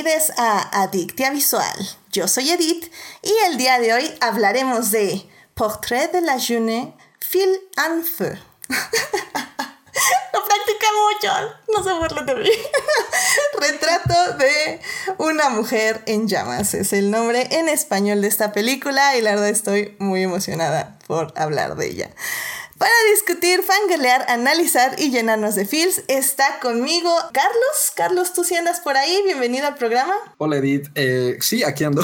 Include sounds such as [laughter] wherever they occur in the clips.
Bienvenidos a Adictia Visual. Yo soy Edith y el día de hoy hablaremos de Portrait de la jeune fille en feu. [laughs] Lo practica mucho, no se burlen de mí. Retrato de una mujer en llamas es el nombre en español de esta película y la verdad estoy muy emocionada por hablar de ella. Para discutir, fangalear, analizar y llenarnos de feels, está conmigo Carlos. Carlos, tú sí andas por ahí. Bienvenido al programa. Hola Edith. Eh, sí, aquí ando.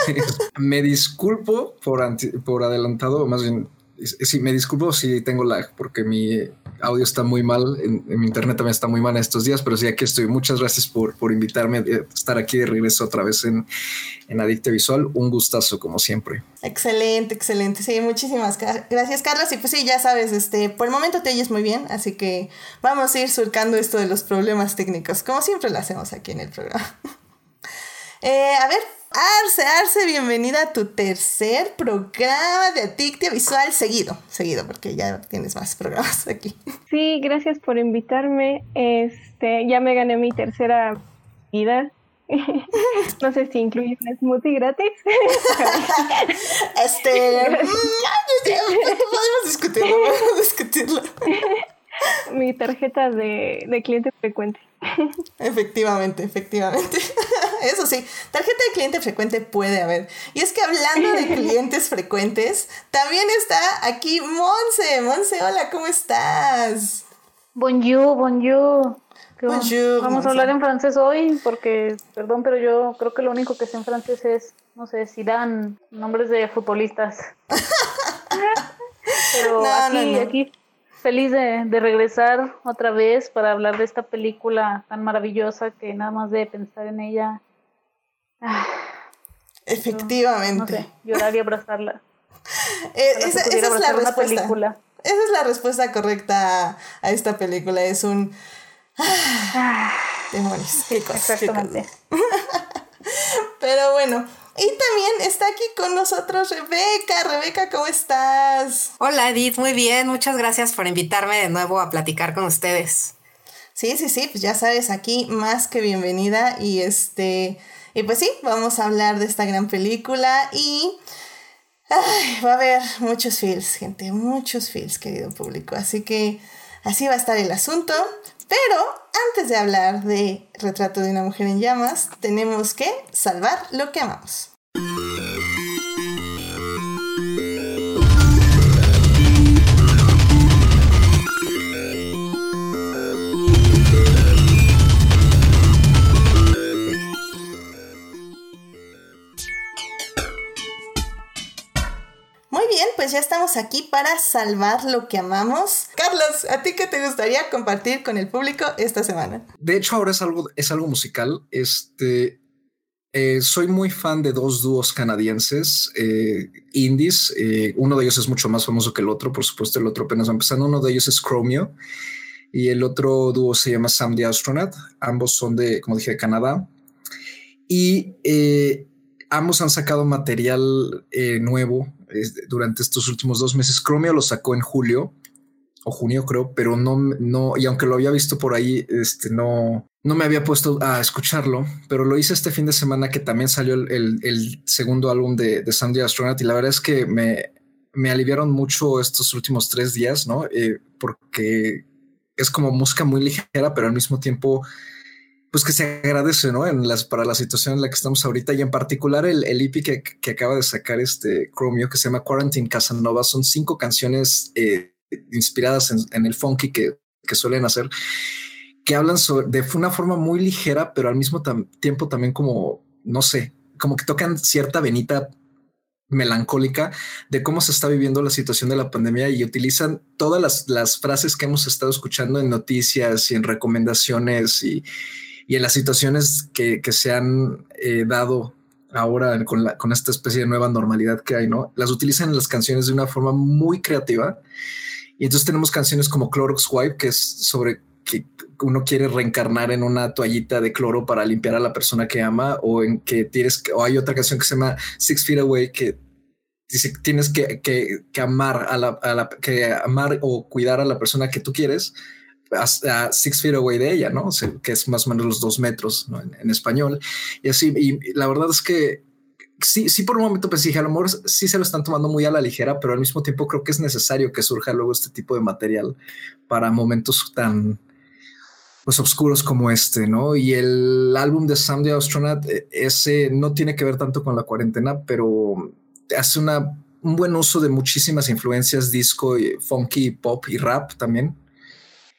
[laughs] me disculpo por, por adelantado, más bien Sí, me disculpo si tengo lag porque mi audio está muy mal, en, mi internet también está muy mal estos días, pero sí, aquí estoy. Muchas gracias por, por invitarme a estar aquí de regreso otra vez en, en Adicte Visual. Un gustazo, como siempre. Excelente, excelente. Sí, muchísimas gracias, Carlos. Y pues sí, ya sabes, este, por el momento te oyes muy bien, así que vamos a ir surcando esto de los problemas técnicos, como siempre lo hacemos aquí en el programa. [laughs] eh, a ver, Arce, Arce, bienvenida a tu tercer programa de Adictia Visual seguido, seguido, porque ya tienes más programas aquí. Sí, gracias por invitarme. Este, ya me gané mi tercera vida. [laughs] No sé si incluye un smoothie gratis. [laughs] Este, podemos discutirlo, podemos discutirlo. Mi tarjeta de, de cliente frecuente. Efectivamente, efectivamente. [laughs] Eso sí, tarjeta de cliente frecuente puede haber. Y es que hablando de [laughs] clientes frecuentes, también está aquí Monse. Monse, hola, ¿cómo estás? Bonjour, bonjour. Bonjour. Vamos a hablar en francés hoy porque, perdón, pero yo creo que lo único que sé en francés es, no sé, si dan nombres de futbolistas. [laughs] pero aquí, aquí feliz de, regresar otra vez para hablar de esta película tan maravillosa que nada más de pensar en ella. Ah, Efectivamente. no sé, llorar y abrazarla. [laughs] Eh, esa, es la respuesta. Esa es la respuesta correcta a esta película. Es un. Ah, demonios, qué Exactamente. [laughs] Pero bueno, y también está aquí con nosotros Rebeca. Rebeca, ¿cómo estás? Hola Edith, muy bien. Muchas gracias por invitarme de nuevo a platicar con ustedes. Sí, sí, sí, pues ya sabes, aquí más que bienvenida. Y este, y pues sí, vamos a hablar de esta gran película y va a haber muchos feels, gente, muchos feels, querido público. Así que así va a estar el asunto. Pero antes de hablar de Retrato de una mujer en llamas, tenemos que salvar lo que amamos. Bien, pues ya estamos aquí para salvar lo que amamos. Carlos, ¿a ti qué te gustaría compartir con el público esta semana? De hecho, ahora es algo, es algo musical. Este, eh, soy muy fan de dos dúos canadienses eh, indies. Eh, uno de ellos es mucho más famoso que el otro, por supuesto, el otro apenas va empezando. Uno de ellos es Chromio y el otro dúo se llama Sam the Astronaut. Ambos son de, como dije, de Canadá. Y ambos han sacado material nuevo durante estos últimos dos meses. Chromio lo sacó en julio o junio, creo, pero no, no, y aunque lo había visto por ahí, este no, no me había puesto a escucharlo, pero lo hice este fin de semana que también salió el, segundo álbum de, de Sandy Astronaut y la verdad es que me, me aliviaron mucho estos últimos tres días, ¿no? Eh, porque es como música muy ligera, pero al mismo tiempo pues que se agradece, ¿no? En las, para la situación en la que estamos ahorita y en particular el, el EP que, que, acaba de sacar este Chromio que se llama Quarantine Casanova son cinco canciones eh, inspiradas en, en, el funky que, que suelen hacer que hablan sobre, de una forma muy ligera, pero al mismo tiempo también como, no sé, como que tocan cierta venita melancólica de cómo se está viviendo la situación de la pandemia y utilizan todas las, las frases que hemos estado escuchando en noticias y en recomendaciones y, y en las situaciones que, que se han eh, dado ahora con, la, con esta especie de nueva normalidad que hay, ¿no? Las utilizan en las canciones de una forma muy creativa. Y entonces tenemos canciones como Clorox Wipe, que es sobre que uno quiere reencarnar en una toallita de cloro para limpiar a la persona que ama, o en que tienes, o hay otra canción que se llama Six Feet Away, que dice tienes que, que, que amar a la, a la, que amar o cuidar a la persona que tú quieres a, Six Feet Away de ella, ¿no? que es más o menos los dos metros en, español. Y así, y la verdad es que sí, sí, por un momento pensé, que a lo mejor sí se lo están tomando muy a la ligera, pero al mismo tiempo creo que es necesario que surja luego este tipo de material para momentos tan pues oscuros como este, ¿no? Y el álbum de Sam the Astronaut, e, ese no tiene que ver tanto con la cuarentena, pero hace una, un buen uso de muchísimas influencias disco, funky, pop y rap también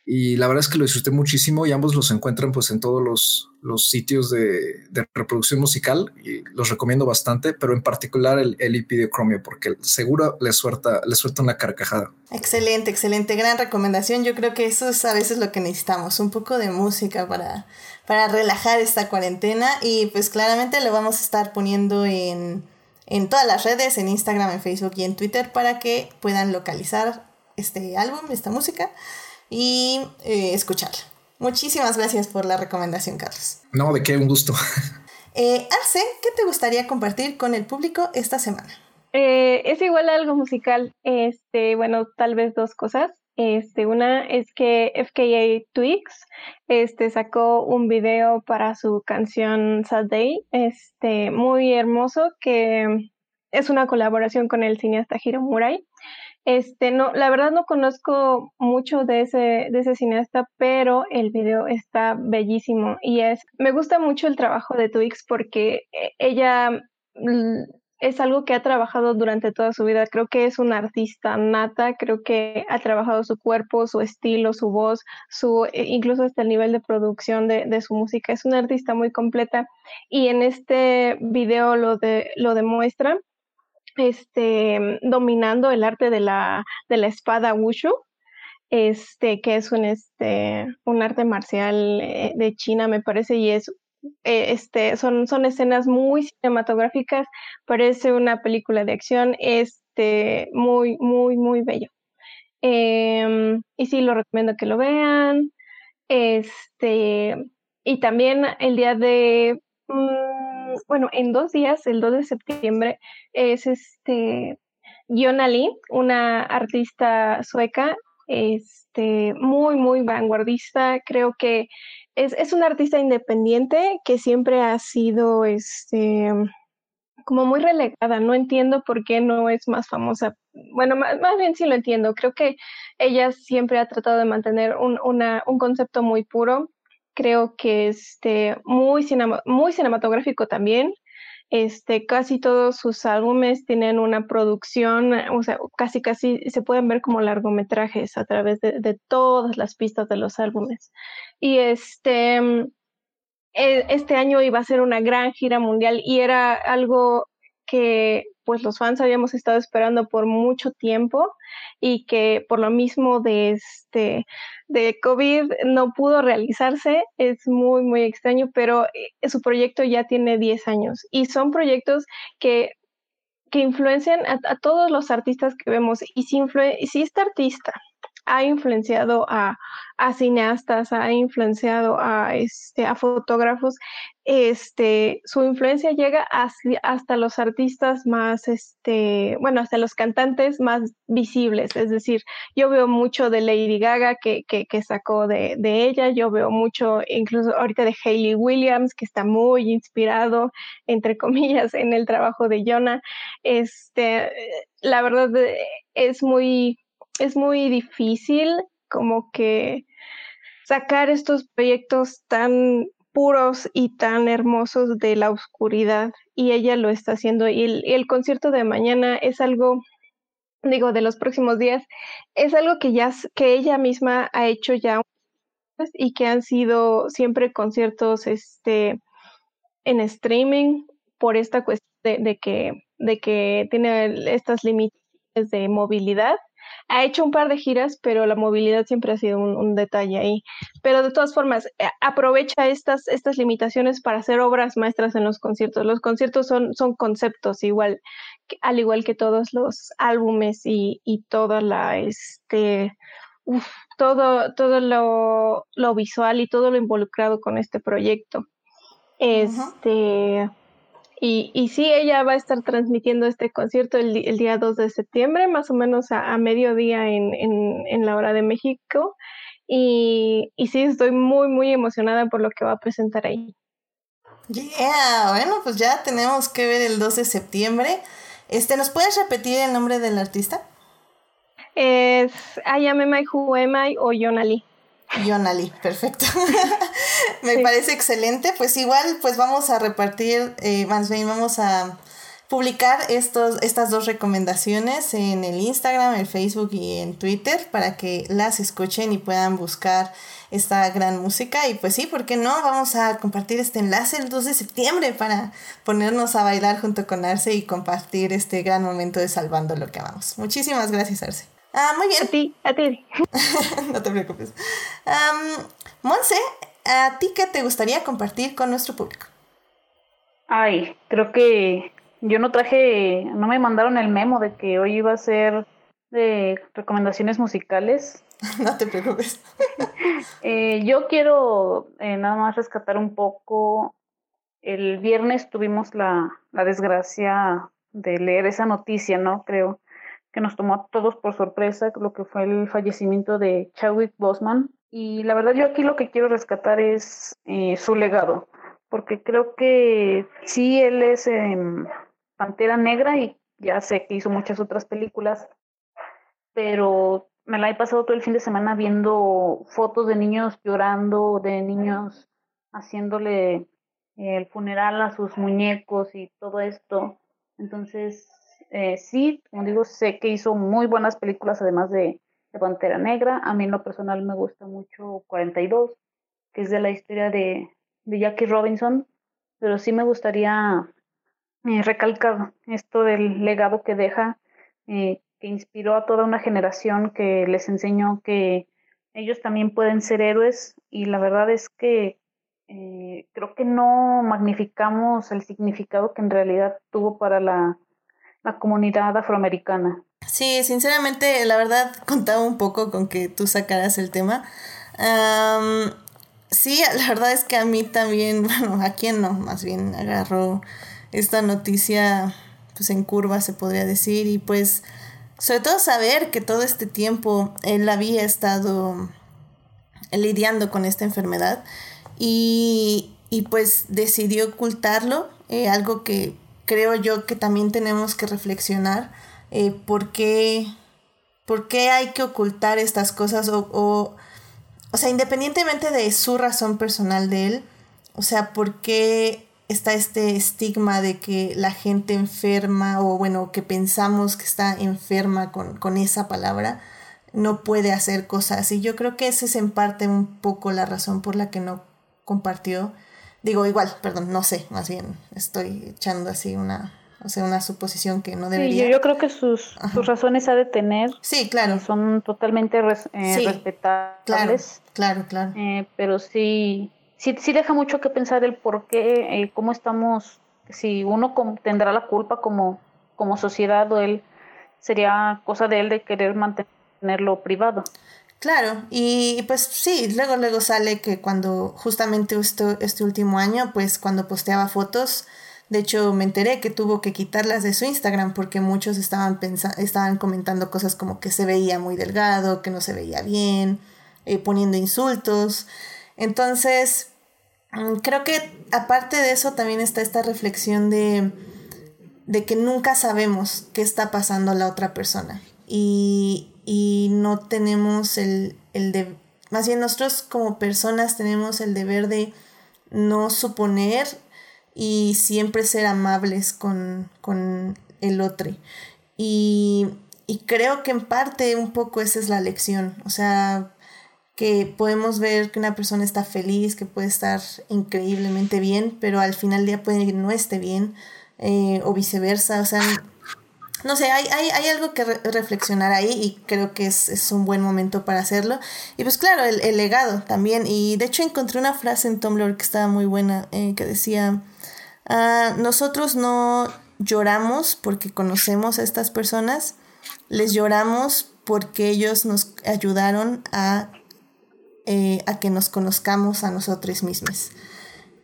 y la verdad es que lo disfruté muchísimo y ambos los encuentran pues en todos los, los sitios de, de, reproducción musical y los recomiendo bastante, pero en particular el, el EP de Chromio porque seguro les suelta, les suelta una carcajada. Excelente, excelente, gran recomendación. Yo creo que eso es a veces lo que necesitamos, un poco de música para, para relajar esta cuarentena y pues claramente lo vamos a estar poniendo en, en todas las redes, en Instagram, en Facebook y en Twitter para que puedan localizar este álbum, esta música y eh, escucharla. Muchísimas gracias por la recomendación, Carlos. No, de qué, un gusto. Eh, Arce, ¿qué te gustaría compartir con el público esta semana? Eh, es igual algo musical. Este, bueno, tal vez dos cosas. Este, una es que FKA Twigs este, sacó un video para su canción Sad Day, este, muy hermoso, que es una colaboración con el cineasta Hiro Murai. Este, no, la verdad no conozco mucho de ese, de ese cineasta, pero el video está bellísimo y es, me gusta mucho el trabajo de Twix porque eh, ella es algo que ha trabajado durante toda su vida. Creo que es una artista nata, creo que ha trabajado su cuerpo, su estilo, su voz, su, eh, incluso hasta el nivel de producción de, de su música. Es una artista muy completa y en este video lo, de, lo demuestra este, dominando el arte de la, de la espada wushu, este, que es un, este, un arte marcial eh, de China, me parece, y es, eh, este, son, son escenas muy cinematográficas, parece una película de acción, este, muy, muy, muy bello. Em, y sí, lo recomiendo que lo vean. Este, y también el día de Mm, bueno, en dos días, el 2 de septiembre, es este Giona Lee, una artista sueca, este, muy, muy vanguardista. Creo que es, es una artista independiente que siempre ha sido este como muy relegada. No entiendo por qué no es más famosa. Bueno, más, bien sí lo entiendo. Creo que ella siempre ha tratado de mantener un, una, un concepto muy puro creo que este, muy, muy cinematográfico también. Este, casi todos sus álbumes tienen una producción, o sea, casi casi se pueden ver como largometrajes a través de, todas las pistas de los álbumes. Y este, e, este año iba a ser una gran gira mundial y era algo que pues los fans habíamos estado esperando por mucho tiempo y que por lo mismo de este de COVID no pudo realizarse, es muy muy extraño, pero eh, su proyecto ya tiene 10 años y son proyectos que que influencian a, todos los artistas que vemos y si, si esta artista ha influenciado a, cineastas, ha influenciado a, este, a fotógrafos, este, su influencia llega hasta, los artistas más, este, bueno, hasta los cantantes más visibles. Es decir, yo veo mucho de Lady Gaga que, que, sacó de, de, ella, yo veo mucho incluso ahorita de Hayley Williams, que está muy inspirado, entre comillas, en el trabajo de Jonah. Este, la verdad eh, es muy es muy difícil como que sacar estos proyectos tan puros y tan hermosos de la oscuridad y ella lo está haciendo y el, concierto de mañana es algo digo de los próximos días es algo que ya que ella misma ha hecho ya y que han sido siempre conciertos este en streaming por esta cuestión de, que de que tiene estas limitaciones de movilidad ha hecho un par de giras, pero la movilidad siempre ha sido un, detalle ahí. Pero de todas formas, eh, aprovecha estas, estas limitaciones para hacer obras maestras en los conciertos. Los conciertos son, son conceptos igual, al igual que todos los álbumes y, y toda la, este, todo, todo lo, lo, visual y todo lo involucrado con este proyecto. Este. Y, y sí, ella va a estar transmitiendo este concierto el, el día 2 de septiembre, más o menos a, mediodía en, en, en, la hora de México. Y, y sí, estoy muy, muy emocionada por lo que va a presentar ahí. Yeah, bueno, pues ya tenemos que ver el 2 de septiembre. Este, ¿Nos puedes repetir el nombre del artista? Es Ayame Huemai o Yonali. Yonali, perfecto. [laughs] Me parece excelente. Pues igual, pues vamos a repartir, eh, más bien vamos a publicar estos, estas dos recomendaciones en el Instagram, el Facebook y en Twitter para que las escuchen y puedan buscar esta gran música. Y pues sí, ¿por qué no? Vamos a compartir este enlace el 2 de septiembre para ponernos a bailar junto con Arce y compartir este gran momento de Salvando lo que amamos. Muchísimas gracias, Arce. Ah, muy bien. A ti, a ti. [laughs] no te preocupes. Monse, ¿a ti qué te gustaría compartir con nuestro público? Ay, creo que yo no traje, no me mandaron el memo de que hoy iba a ser de recomendaciones musicales. [laughs] no te preocupes. [laughs] eh, yo quiero eh, nada más rescatar un poco. El viernes tuvimos la, la desgracia de leer esa noticia, ¿no? Creo que nos tomó a todos por sorpresa lo que fue el fallecimiento de Chadwick Boseman. Y la verdad yo aquí lo que quiero rescatar es eh, su legado, porque creo que sí, él es eh, Pantera Negra y ya sé que hizo muchas otras películas, pero me la he pasado todo el fin de semana viendo fotos de niños llorando, de niños haciéndole el funeral a sus muñecos y todo esto. Entonces, eh, sí, como digo, sé que hizo muy buenas películas además de, de, Pantera Negra. A mí en lo personal me gusta mucho 42, que es de la historia de, Jackie Robinson, pero sí me gustaría eh, recalcar esto del legado que deja, eh, que inspiró a toda una generación, que les enseñó que ellos también pueden ser héroes y la verdad es que eh, creo que no magnificamos el significado que en realidad tuvo para la, la comunidad afroamericana. Sí, sinceramente, la verdad contaba un poco con que tú sacaras el tema. Sí, la verdad es que a mí también, [laughs] bueno, a quién no, más bien agarró esta noticia pues en curva se podría decir y pues sobre todo saber que todo este tiempo él había estado lidiando con esta enfermedad y, y pues decidió ocultarlo, eh, algo que creo yo que también tenemos que reflexionar, eh, ¿por, qué, ¿por, qué, hay que ocultar estas cosas o, o, o sea, independientemente de su razón personal de él, o sea, ¿por qué está este estigma de que la gente enferma o bueno, que pensamos que está enferma con, con esa palabra, no puede hacer cosas. Y yo creo que esa es en parte un poco la razón por la que no compartió. Digo, igual, perdón, no sé, más bien estoy echando así una, o sea, una suposición que no debería. Sí, yo, creo que sus, sus razones ha de tener. Sí, claro. Son totalmente res, eh, sí, respetables. Claro, claro, claro. Eh, pero sí, sí, sí deja mucho que pensar el por qué, eh, cómo estamos, si uno tendrá la culpa como, como sociedad o él, sería cosa de él de querer mantenerlo privado. Claro, y pues sí, luego luego sale que cuando justamente esto, este último año, pues cuando posteaba fotos, de hecho me enteré que tuvo que quitarlas de su Instagram porque muchos estaban estaban comentando cosas como que se veía muy delgado, que no se veía bien, eh, poniendo insultos. Entonces, mm, creo que aparte de eso también está esta reflexión de, de que nunca sabemos qué está pasando a la otra persona. Y, y no tenemos el, el de, más bien nosotros como personas tenemos el deber de no suponer y siempre ser amables con, con el otro. Y, y, creo que en parte un poco esa es la lección. O sea, que podemos ver que una persona está feliz, que puede estar increíblemente bien, pero al final del día puede que no esté bien eh, o viceversa. O sea, no sé, hay, hay, algo que re reflexionar ahí y creo que es, es, un buen momento para hacerlo. Y pues claro, el, el, legado también. Y de hecho encontré una frase en Tumblr que estaba muy buena, eh, que decía, ah, nosotros no lloramos porque conocemos a estas personas, les lloramos porque ellos nos ayudaron a, eh, a que nos conozcamos a nosotros mismos.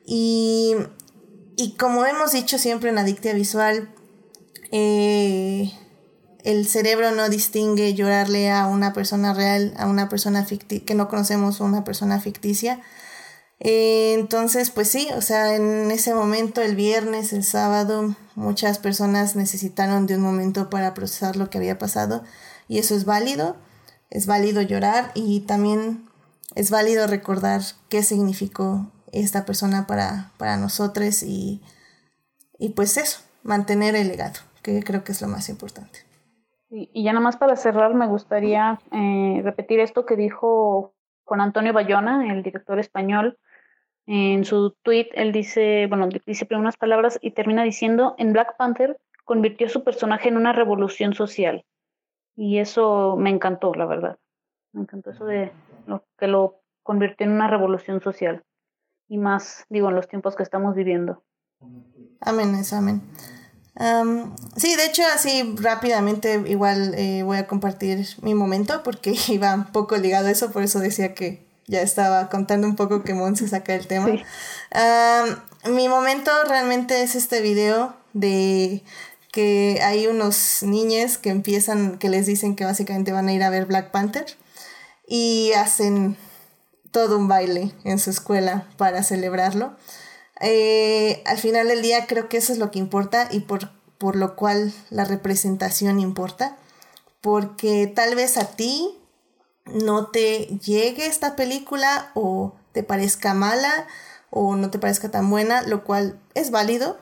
Y, y como hemos dicho siempre en Adictia Visual, eh, el cerebro no distingue llorarle a una persona real, a una persona que no conocemos, una persona ficticia. Eh, entonces, pues sí, o sea, en ese momento, el viernes, el sábado, muchas personas necesitaron de un momento para procesar lo que había pasado y eso es válido, es válido llorar y también es válido recordar qué significó esta persona para, para nosotros y, y pues eso, mantener el legado, que creo que es lo más importante. Y ya nada más para cerrar, me gustaría eh, repetir esto que dijo Juan Antonio Bayona, el director español, en su tweet, él dice, bueno, dice primero unas palabras y termina diciendo, en Black Panther convirtió a su personaje en una revolución social. Y eso me encantó, la verdad. Me encantó eso de lo que lo convirtió en una revolución social. Y más, digo, en los tiempos que estamos viviendo. Amén, es amén. Sí, de hecho, así rápidamente igual eh, voy a compartir mi momento porque [laughs] iba un poco ligado a eso, por eso decía que ya estaba contando un poco que Mon se saca el tema. mi momento realmente es este video de que hay unos niños que empiezan, que les dicen que básicamente van a ir a ver Black Panther y hacen todo un baile en su escuela para celebrarlo. Eh, al final del día creo que eso es lo que importa y por, por lo cual la representación importa, porque tal vez a ti no te llegue esta película o te parezca mala o no te parezca tan buena, lo cual es válido,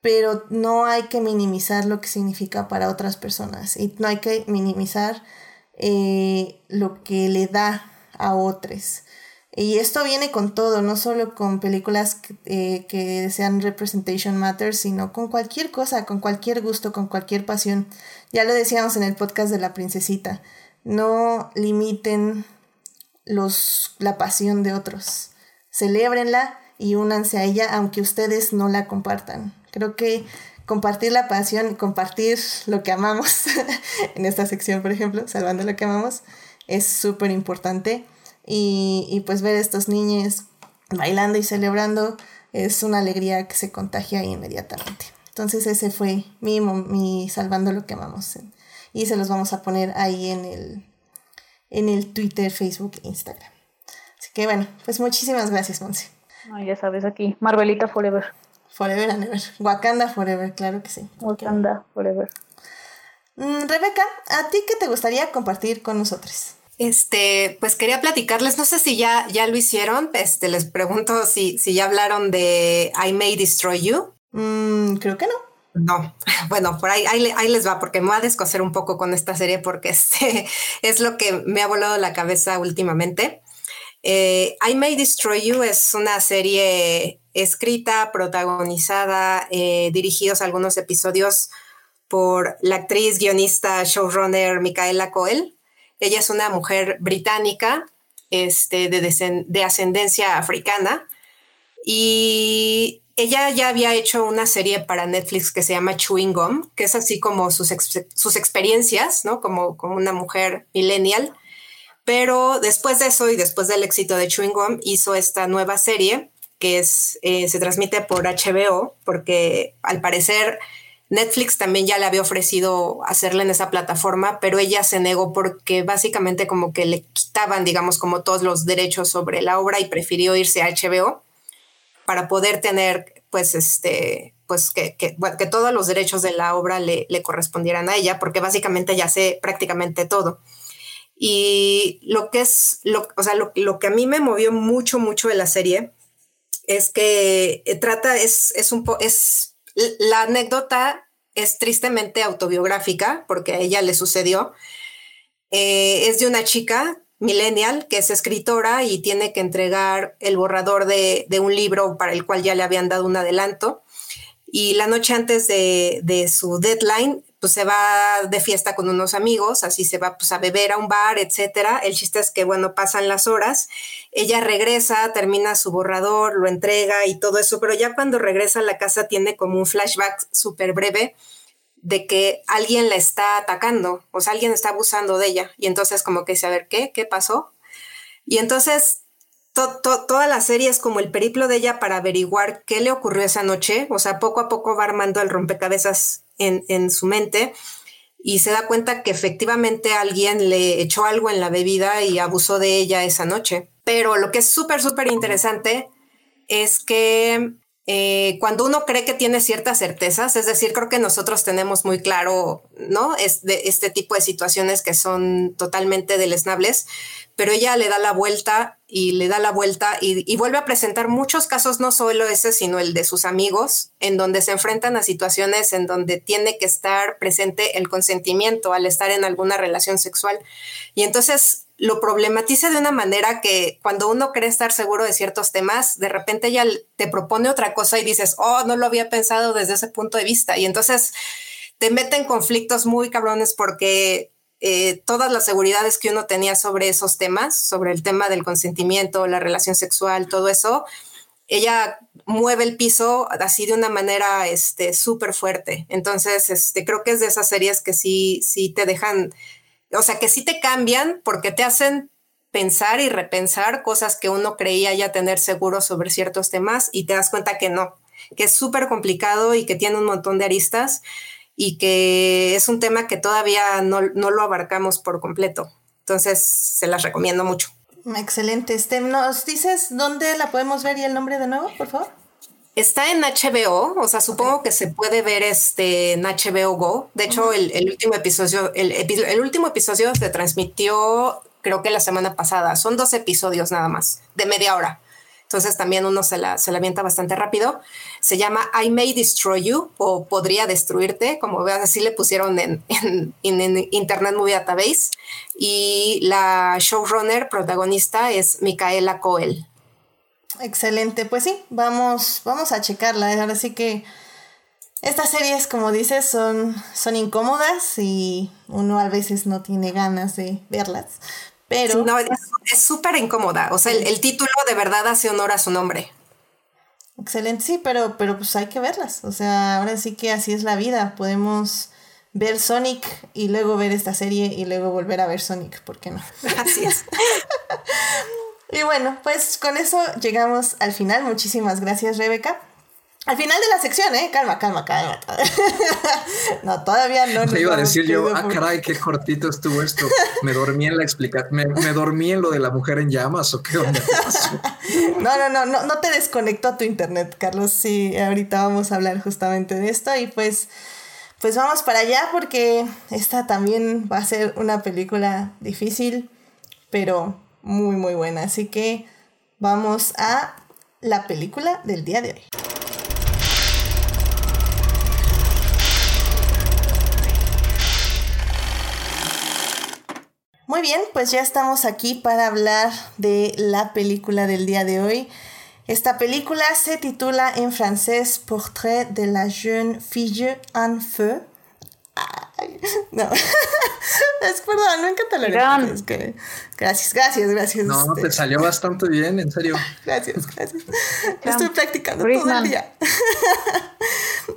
pero no hay que minimizar lo que significa para otras personas y no hay que minimizar eh, lo que le da a otros. Y esto viene con todo, no solo con películas que, eh, sean Representation Matters, sino con cualquier cosa, con cualquier gusto, con cualquier pasión. Ya lo decíamos en el podcast de la princesita no limiten los, la pasión de otros. Celébrenla y únanse a ella aunque ustedes no la compartan. Creo que compartir la pasión, compartir lo que amamos, [laughs] en esta sección por ejemplo, salvando lo que amamos, es súper importante. Y, y, pues ver a estos niños bailando y celebrando es una alegría que se contagia inmediatamente. Entonces ese fue mi, mi salvando lo que amamos y se los vamos a poner ahí en el, en el Twitter, Facebook e Instagram. Así que bueno, pues muchísimas gracias, Monse. ya sabes, aquí, Marvelita Forever. Forever and ever. Wakanda Forever, claro que sí. Wakanda Forever. Mm, Rebeca, ¿a ti qué te gustaría compartir con nosotros? Este, pues quería platicarles, no sé si ya, ya lo hicieron, este, les pregunto si, si ya hablaron de I May Destroy You. Mm, creo que no. No, [laughs] bueno, por ahí, ahí, les va, porque me va a descoser un poco con esta serie, porque [laughs] este es lo que me ha volado la cabeza últimamente. Eh, I May Destroy You es una serie escrita, protagonizada, eh, dirigidos algunos episodios por la actriz, guionista, showrunner Micaela Coel. Ella es una mujer británica este, de, de ascendencia africana y ella ya había hecho una serie para Netflix que se llama Chewing Gum, que es así como sus, sus experiencias, ¿no? Como, como una mujer millennial. Pero después de eso y después del éxito de Chewing Gum, hizo esta nueva serie que es, eh, se transmite por HBO, porque al parecer Netflix también ya le había ofrecido hacerla en esa plataforma, pero ella se negó porque básicamente como que le quitaban, digamos, como todos los derechos sobre la obra y prefirió irse a HBO para poder tener, pues, este, pues que, que, que todos los derechos de la obra le, le, correspondieran a ella, porque básicamente ya sé prácticamente todo. Y lo que es, lo, o sea, lo, lo que a mí me movió mucho, mucho de la serie es que trata, es, es un poco, es, la anécdota es tristemente autobiográfica, porque a ella le sucedió. Eh, es de una chica millennial, que es escritora y tiene que entregar el borrador de, un libro para el cual ya le habían dado un adelanto. Y la noche antes de, su deadline, pues se va de fiesta con unos amigos, así se va pues, a beber a un bar, etcétera. El chiste es que, bueno, pasan las horas, ella regresa, termina su borrador, lo entrega y todo eso, pero ya cuando regresa a la casa tiene como un flashback súper breve de que alguien la está atacando, o sea, alguien está abusando de ella. Y entonces como que dice, a ver, ¿qué? ¿Qué pasó? Y entonces toda la serie es como el periplo de ella para averiguar qué le ocurrió esa noche. O sea, poco a poco va armando el rompecabezas en, su mente. y se da cuenta que efectivamente alguien le echó algo en la bebida y abusó de ella esa noche. Pero lo que es súper, súper interesante es que eh, cuando uno cree que tiene ciertas certezas, es decir, creo que nosotros tenemos muy claro, ¿no? Es de este tipo de situaciones que son totalmente deleznables, pero ella le da la vuelta y le da la vuelta y, vuelve a presentar muchos casos, no solo ese, sino el de sus amigos, en donde se enfrentan a situaciones en donde tiene que estar presente el consentimiento al estar en alguna relación sexual. Y entonces lo problematiza de una manera que cuando uno cree estar seguro de ciertos temas, de repente ella te propone otra cosa y dices, oh, no lo había pensado desde ese punto de vista. Y entonces te mete en conflictos muy cabrones porque eh, todas las seguridades que uno tenía sobre esos temas, sobre el tema del consentimiento, la relación sexual, todo eso, ella mueve el piso así de una manera este súper fuerte. Entonces, este, creo que es de esas series que sí, sí te dejan o sea, que sí te cambian porque te hacen pensar y repensar cosas que uno creía ya tener seguro sobre ciertos temas y te das cuenta que no, que es súper complicado y que tiene un montón de aristas y que es un tema que todavía no, no lo abarcamos por completo. Entonces, se las recomiendo mucho. Excelente. Este, ¿Nos dices dónde la podemos ver y el nombre de nuevo, por favor? Está en HBO, o sea, supongo que se puede ver este en HBO Go. De hecho, el, último episodio, el, el, último episodio se transmitió, creo que la semana pasada. Son dos episodios nada más, de media hora. Entonces también uno se la, se la avienta bastante rápido. Se llama I May Destroy You o Podría Destruirte, como veas, así le pusieron en, [laughs] en, en Internet Movie Database. Y la showrunner protagonista es Micaela Coel. Excelente, pues sí, vamos, vamos a checarla. Ahora sí que estas series, como dices, son, son incómodas y uno a veces no tiene ganas de verlas. Pero. no, es súper incómoda. O sea, el, título de verdad hace honor a su nombre. Excelente, sí, pero, pero pues hay que verlas. O sea, ahora sí que así es la vida. Podemos ver Sonic y luego ver esta serie y luego volver a ver Sonic, ¿por qué no? [laughs] Así es. [laughs] Y bueno, pues con eso llegamos al final. Muchísimas gracias, Rebeca. Al final de la sección, ¿eh? Calma, calma, calma. [laughs] no, todavía no. Te iba a decir yo, ah, caray, qué cortito estuvo esto. Me dormí en la explicación, me, dormí en lo de la mujer en llamas o qué onda. [laughs] no, no, no, no, no te desconectó tu internet, Carlos. Sí, ahorita vamos a hablar justamente de esto y pues, pues vamos para allá porque esta también va a ser una película difícil, pero muy muy buena. Así que vamos a la película del día de hoy. Muy bien, pues ya estamos aquí para hablar de la película del día de hoy. Esta película se titula en francés Portrait de la jeune fille en feu no. [laughs] es perdón, no encanta la es que, Gracias, gracias, gracias. No, te este. salió bastante bien, en serio. [laughs] Gracias, gracias. Estoy practicando todo el día. [laughs]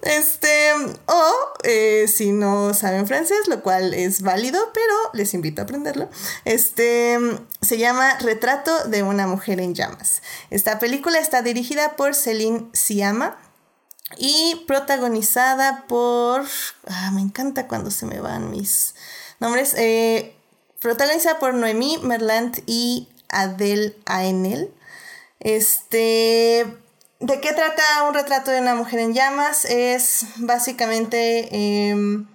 Este, o eh, si no saben francés, lo cual es válido, pero les invito a aprenderlo. Este se llama Retrato de una mujer en llamas. Esta película está dirigida por Céline Siama y protagonizada por... Ah, me encanta cuando se me van mis nombres. Eh, protagonizada por Noemí Merlant y Adele Aenel. Este... ¿De qué trata un retrato de una mujer en llamas? Es básicamente em,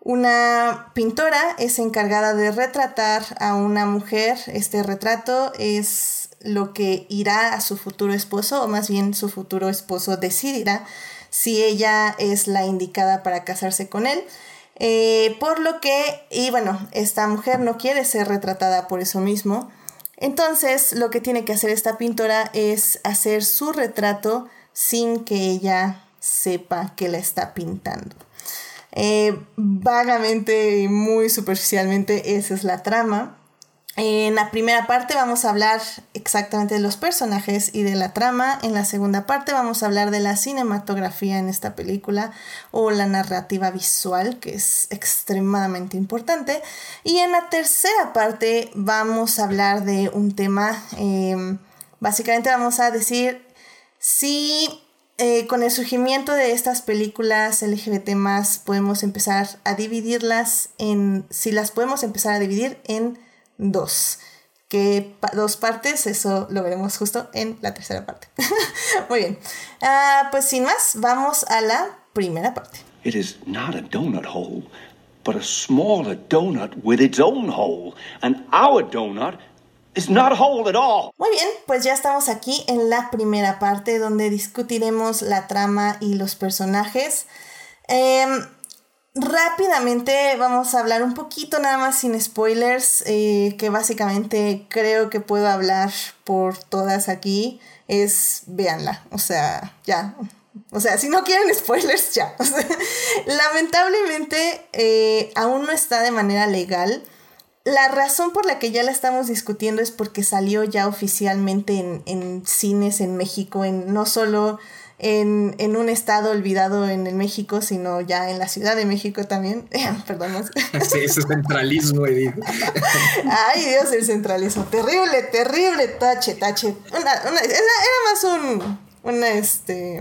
una pintora, es encargada de retratar a una mujer. Este retrato es lo que irá a su futuro esposo, o más bien su futuro esposo decidirá si ella es la indicada para casarse con él. Eh, por lo que, y bueno, esta mujer no quiere ser retratada por eso mismo. Entonces, lo que tiene que hacer esta pintora es hacer su retrato sin que ella sepa que la está pintando. Eh, vagamente y muy superficialmente esa es la trama. En la primera parte vamos a hablar exactamente de los personajes y de la trama. En la segunda parte vamos a hablar de la cinematografía en esta película o la narrativa visual, que es extremadamente importante. Y en la tercera parte vamos a hablar de un tema, em, básicamente vamos a decir si eh, con el surgimiento de estas películas LGBT podemos empezar a dividirlas en, si las podemos empezar a dividir en dos. Que dos partes, eso lo veremos justo en la tercera parte. [laughs] Muy bien. Uh, pues sin más, vamos a la primera parte. It is not a donut hole, but a smaller donut with its own hole. And our donut is not a hole at all. Muy bien, pues ya estamos aquí en la primera parte donde discutiremos la trama y los personajes. Eh, Rápidamente vamos a hablar un poquito nada más sin spoilers, eh, que básicamente creo que puedo hablar por todas aquí, es véanla, o sea, ya, o sea, si no quieren [laughs] spoilers, ya. lamentablemente eh, aún no está de manera legal. La razón por la que ya la estamos discutiendo es porque salió ya oficialmente en, en cines en México, en no solo en, en, un estado olvidado en el México, sino ya en la Ciudad de México también. [laughs] Perdón. [laughs] Sí, ese centralismo, Edith. [laughs] Ay, Dios, el centralismo. Terrible, terrible, tache, tache. Una, una, era, más un, una, este,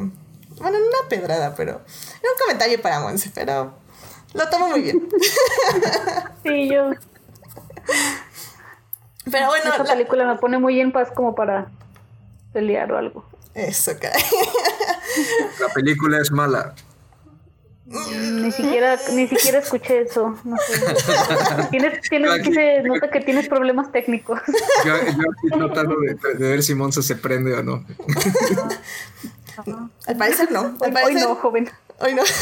bueno, una pedrada, pero era un comentario para Monse, pero lo tomo muy bien. Sí, yo. Pero bueno. Esta película me pone muy en paz como para pelear o algo. Eso, caray. La película es mala. Ni siquiera, ni siquiera escuché eso. No sé. Tienes, tienes, se nota que tienes problemas técnicos. Yo, yo estoy tratando de, ver si Monza se prende o no. [laughs] Al parecer no. Al parecer, hoy no, joven. Hoy no. [laughs]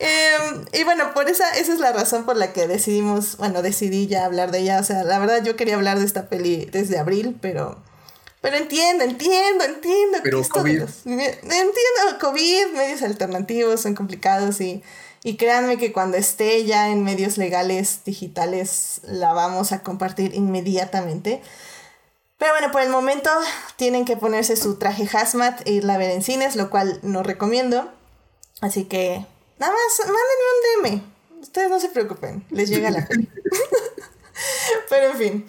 Em, y bueno, por esa, esa es la razón por la que decidimos, bueno, decidí ya hablar de ella. O sea, la verdad yo quería hablar de esta peli desde abril, pero pero entiendo, entiendo, entiendo. Pero COVID. entiendo, COVID, medios alternativos son complicados y, y créanme que cuando esté ya en medios legales digitales la vamos a compartir inmediatamente. Pero bueno, por el momento tienen que ponerse su traje hazmat e irla a ver en cines, lo cual no recomiendo. Así que nada más, mándenme un DM. Ustedes no se preocupen, les llega la [laughs] [laughs] Pero en fin.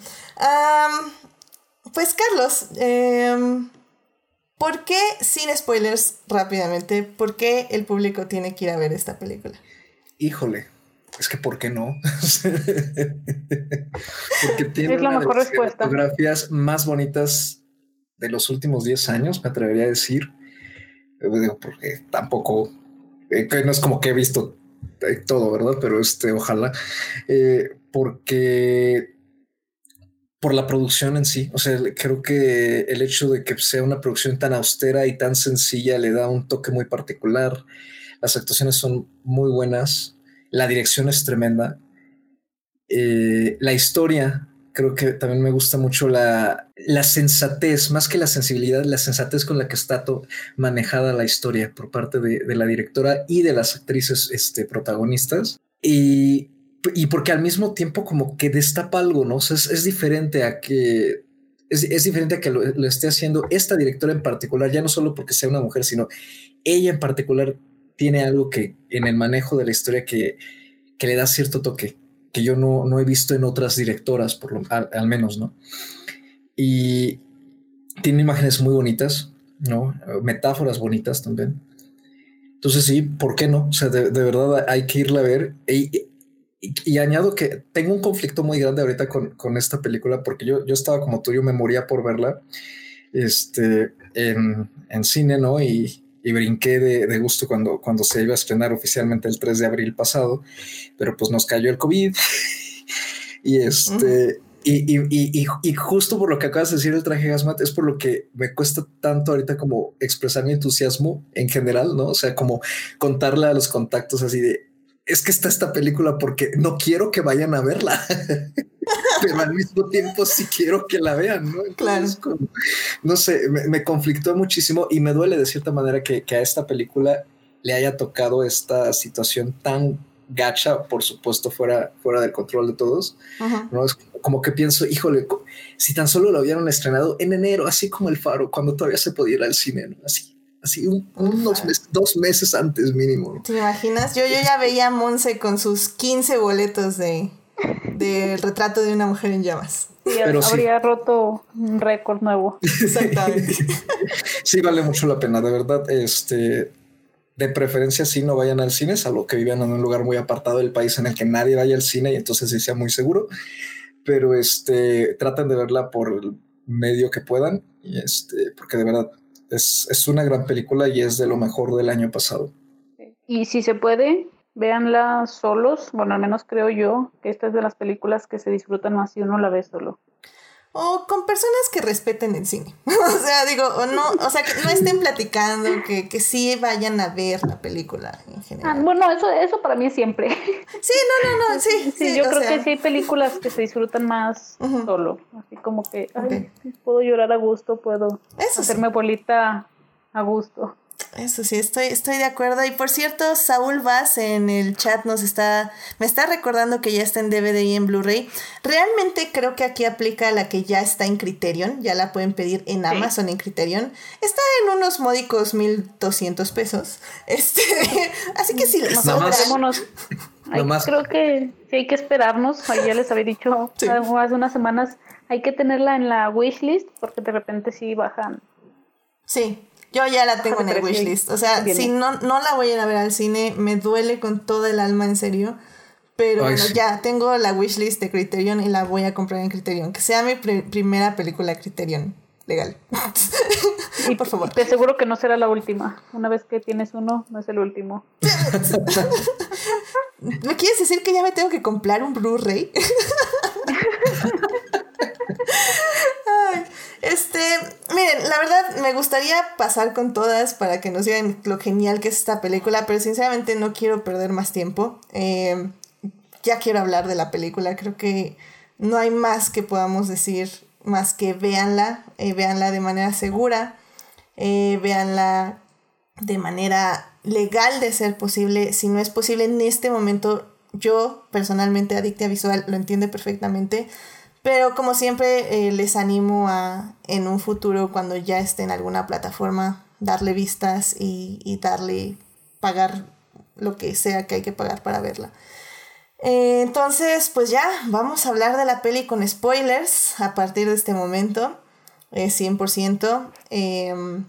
Pues Carlos, em, ¿por qué, sin spoilers rápidamente, por qué el público tiene que ir a ver esta película? Híjole, es que ¿por qué no? [laughs] Porque tiene es la mejor de las fotografías más bonitas de los últimos 10 años, me atrevería a decir. Porque tampoco, eh, no es como que he visto eh, todo, ¿verdad? Pero este, ojalá. Eh, porque por la producción en sí. O sea, creo que el hecho de que sea una producción tan austera y tan sencilla le da un toque muy particular. Las actuaciones son muy buenas. La dirección es tremenda. Eh, la historia, creo que también me gusta mucho la, la, sensatez, más que la sensibilidad, la sensatez con la que está manejada la historia por parte de, de, la directora y de las actrices este, protagonistas. Y y porque al mismo tiempo como que destapa algo, ¿no? O sea, es, diferente a que es, diferente a que lo, esté haciendo esta directora en particular, ya no solo porque sea una mujer, sino ella en particular tiene algo que en el manejo de la historia que, que le da cierto toque que yo no, no he visto en otras directoras, por lo, al, menos, ¿no? Y tiene imágenes muy bonitas, ¿no? Metáforas bonitas también. Entonces sí, ¿por qué no? O sea, de, verdad hay que irla a ver. Y, y, añado que tengo un conflicto muy grande ahorita con, con, esta película porque yo, yo estaba como tú, yo me moría por verla este, en, en cine, ¿no? Y, y brinqué de, de, gusto cuando, cuando se iba a estrenar oficialmente el 3 de abril pasado, pero pues nos cayó el COVID [laughs] y este... Y, y, y, y, justo por lo que acabas de decir el traje Hazmat es por lo que me cuesta tanto ahorita como expresar mi entusiasmo en general, ¿no? O sea, como contarle a los contactos así de, es que está esta película porque no quiero que vayan a verla, [laughs] pero al mismo tiempo sí quiero que la vean, ¿no? claro. no sé, me, conflictó muchísimo y me duele de cierta manera que, a esta película le haya tocado esta situación tan gacha, por supuesto, fuera, fuera del control de todos. ¿no? Es como que pienso, híjole, si tan solo lo hubieran estrenado en enero, así como el faro, cuando todavía se podía ir al cine, ¿no? así así unos dos meses antes mínimo. ¿Te imaginas? Yo, yo ya veía a Monse con sus 15 boletos de, de retrato de una mujer en llamas. Sí, habría roto un récord nuevo. [laughs] [laughs] Exactamente. sí vale mucho la pena, de verdad. Este, de preferencia sí no vayan al cine, salvo que vivan en un lugar muy apartado del país en el que nadie vaya al cine y entonces sí sea muy seguro. Pero este, traten de verla por el medio que puedan, y este, porque de verdad es, es una gran película y es de lo mejor del año pasado. Y si se puede, véanla solos. Bueno, al menos creo yo que esta es de las películas que se disfrutan más si uno la ve solo. O con personas que respeten el cine. [laughs] o sea, digo, o no, o sea, que no estén platicando, que, que sí vayan a ver la película en general. Ah, bueno, eso, eso para mí es siempre. [laughs] Sí, no, no, no, sí. Sí, yo creo que sí hay películas que se disfrutan más solo. Así como que, ay, puedo llorar a gusto, puedo hacerme bolita a gusto. Eso sí, estoy, estoy de acuerdo. Y por cierto, Saúl Vaz en el chat nos está, me está recordando que ya está en DVD y en Blu-ray. Realmente creo que aquí aplica la que ya está en Criterion, ya la pueden pedir en Amazon en Criterion. Está en unos módicos 1200 pesos. [laughs] Este, así que sí, les Creo que sí hay que esperarnos. Ahí ya les había dicho [laughs] hace unas semanas, hay que tenerla en la wishlist porque de repente sí bajan. Sí, yo ya la tengo en el wishlist. O sea, si no, no la voy a ir a ver al cine, me duele con todo el alma, en serio. Pero bueno, ya tengo la wishlist de Criterion y la voy a comprar en Criterion. Que sea mi primera película Criterion legal. Y [laughs] por favor. Te aseguro que no será la última. Una vez que tienes uno, no es el último. ¿Me quieres decir que ya me tengo que comprar un Blu-ray? [laughs] Este, miren, la verdad me gustaría pasar con todas para que nos digan lo genial que es esta película, pero sinceramente no quiero perder más tiempo. Eh, ya quiero hablar de la película, creo que no hay más que podamos decir más que véanla, eh, véanla de manera segura, eh, véanla de manera legal de ser posible. Si no es posible en este momento, yo personalmente, adicta visual, lo entiende perfectamente pero como siempre, eh, les animo a en un futuro, cuando ya esté en alguna plataforma, darle vistas y, darle, pagar lo que sea que hay que pagar para verla. Eh, entonces, pues ya, vamos a hablar de la peli con spoilers a partir de este momento, 100%. Eh, em,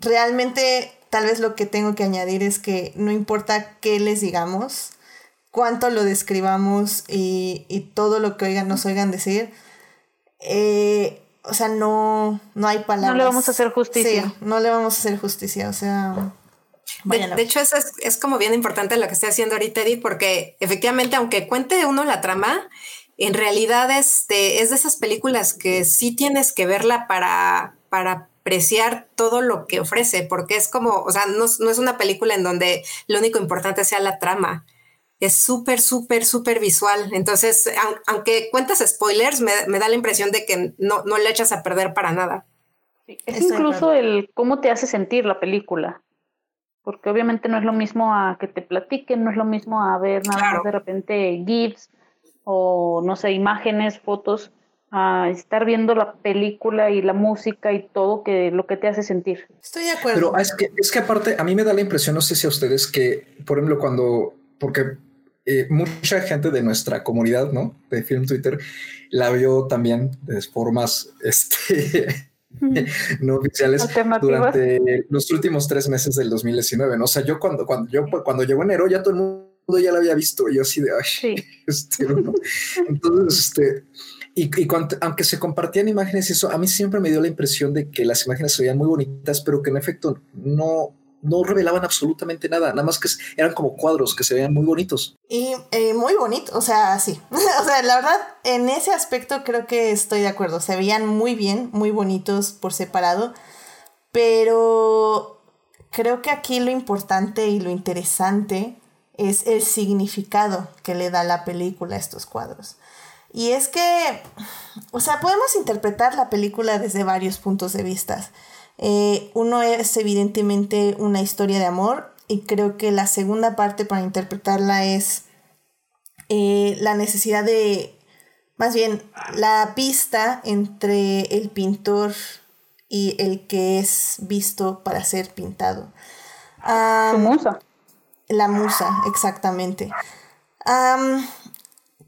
realmente, tal vez lo que tengo que añadir es que no importa qué les digamos, cuánto lo describamos y, todo lo que oigan, nos oigan decir, eh, o sea, no, no hay palabras. No le vamos a hacer justicia. Sí, no le vamos a hacer justicia, o sea... De, hecho, eso es, como bien importante lo que estoy haciendo ahorita, Edith, porque efectivamente, aunque cuente uno la trama, en realidad este, es de esas películas que sí tienes que verla para, para apreciar todo lo que ofrece, porque es como, o sea, no, no es una película en donde lo único importante sea la trama es súper, súper, súper visual. Entonces, aunque cuentas spoilers, me, da la impresión de que no, no le echas a perder para nada. es incluso el cómo te hace sentir la película. Porque obviamente no es lo mismo a que te platiquen, no es lo mismo a ver nada más de repente GIFs o no sé, imágenes, fotos, a estar viendo la película y la música y todo que lo que te hace sentir. Estoy de acuerdo. Pero es que, es que aparte, a mí me da la impresión, no sé si a ustedes, que, por ejemplo, cuando, porque eh, mucha gente de nuestra comunidad, ¿no? De Film Twitter, la vio también de formas [laughs] este, no oficiales durante los últimos tres meses del 2019, ¿no? O sea, yo cuando, cuando, yo, cuando llegó enero ya todo el mundo ya la había visto y yo así de, ay, [laughs] este, Entonces, este, y, y aunque se compartían imágenes y eso, a mí siempre me dio la impresión de que las imágenes se veían muy bonitas, pero que en efecto no, no revelaban absolutamente nada, nada más que eran como cuadros que se veían muy bonitos. Y eh, muy bonito, o sea, sí. [laughs] o sea, la verdad, en ese aspecto creo que estoy de acuerdo. Se veían muy bien, muy bonitos por separado, pero creo que aquí lo importante y lo interesante es el significado que le da la película a estos cuadros. Y es que, o sea, podemos interpretar la película desde varios puntos de vista. Eh, uno es evidentemente una historia de amor y creo que la segunda parte para interpretarla es eh, la necesidad de, más bien, la pista entre el pintor y el que es visto para ser pintado. Su musa. La musa, exactamente.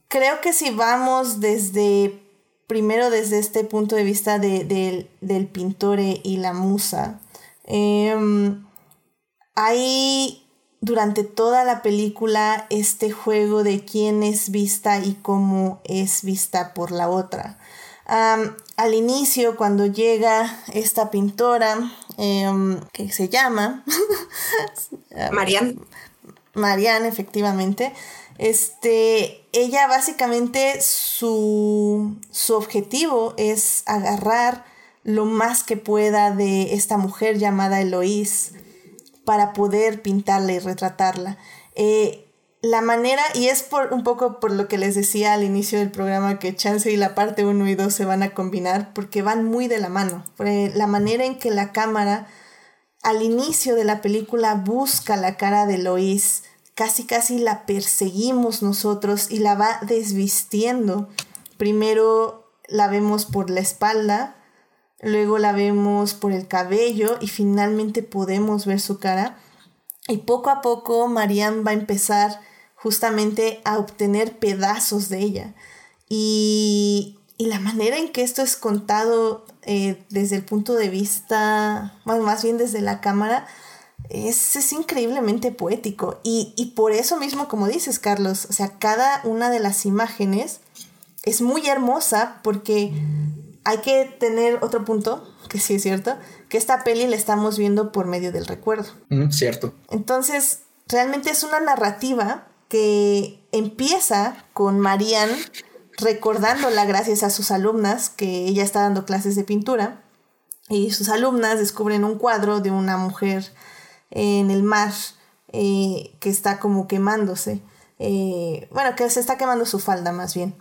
creo que si vamos desde primero desde este punto de vista del pintor y la musa, Em, hay durante toda la película este juego de quién es vista y cómo es vista por la otra. al inicio, cuando llega esta pintora, em, que se llama [laughs] Marianne. Marianne, efectivamente, este, ella básicamente su, su objetivo es agarrar lo más que pueda de esta mujer llamada Eloís para poder pintarla y retratarla. Eh, la manera, y es por un poco por lo que les decía al inicio del programa que Chance y la parte 1 y 2 se van a combinar porque van muy de la mano. La manera en que la cámara al inicio de la película busca la cara de Lois, casi casi la perseguimos nosotros y la va desvistiendo. Primero la vemos por la espalda, luego la vemos por el cabello y finalmente podemos ver su cara. Y poco a poco Marianne va a empezar justamente a obtener pedazos de ella. Y, la manera en que esto es contado eh, desde el punto de vista, más bien desde la cámara, es, es increíblemente poético. Y, y, por eso mismo, como dices, Carlos, o sea, cada una de las imágenes es muy hermosa porque hay que tener otro punto, que sí es cierto, que esta peli la estamos viendo por medio del recuerdo. Mm, cierto. Entonces, realmente es una narrativa que empieza con Marianne recordándola gracias a sus alumnas, que ella está dando clases de pintura, y sus alumnas descubren un cuadro de una mujer en el mar eh, que está como quemándose. Eh, bueno, que se está quemando su falda más bien.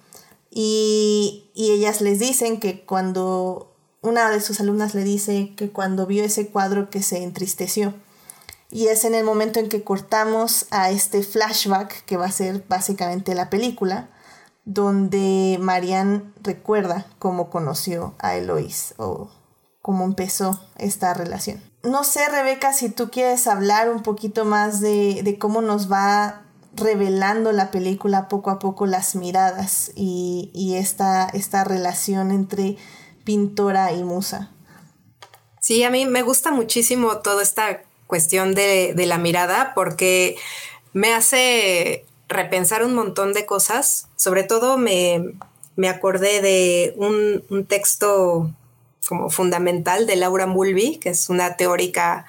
Y, ellas les dicen que cuando una de sus alumnas le dice que cuando vio ese cuadro que se entristeció. Y es en el momento en que cortamos a este flashback que va a ser básicamente la película, donde Marianne recuerda cómo conoció a Eloís o cómo empezó esta relación. No sé, Rebeca, si tú quieres hablar un poquito más de, de cómo nos va revelando la película poco a poco las miradas y, esta, esta relación entre pintora y musa. Sí, a mí me gusta muchísimo toda esta cuestión de, la mirada porque me hace repensar un montón de cosas. Sobre todo me, acordé de un, un, texto como fundamental de Laura Mulvey, que es una teórica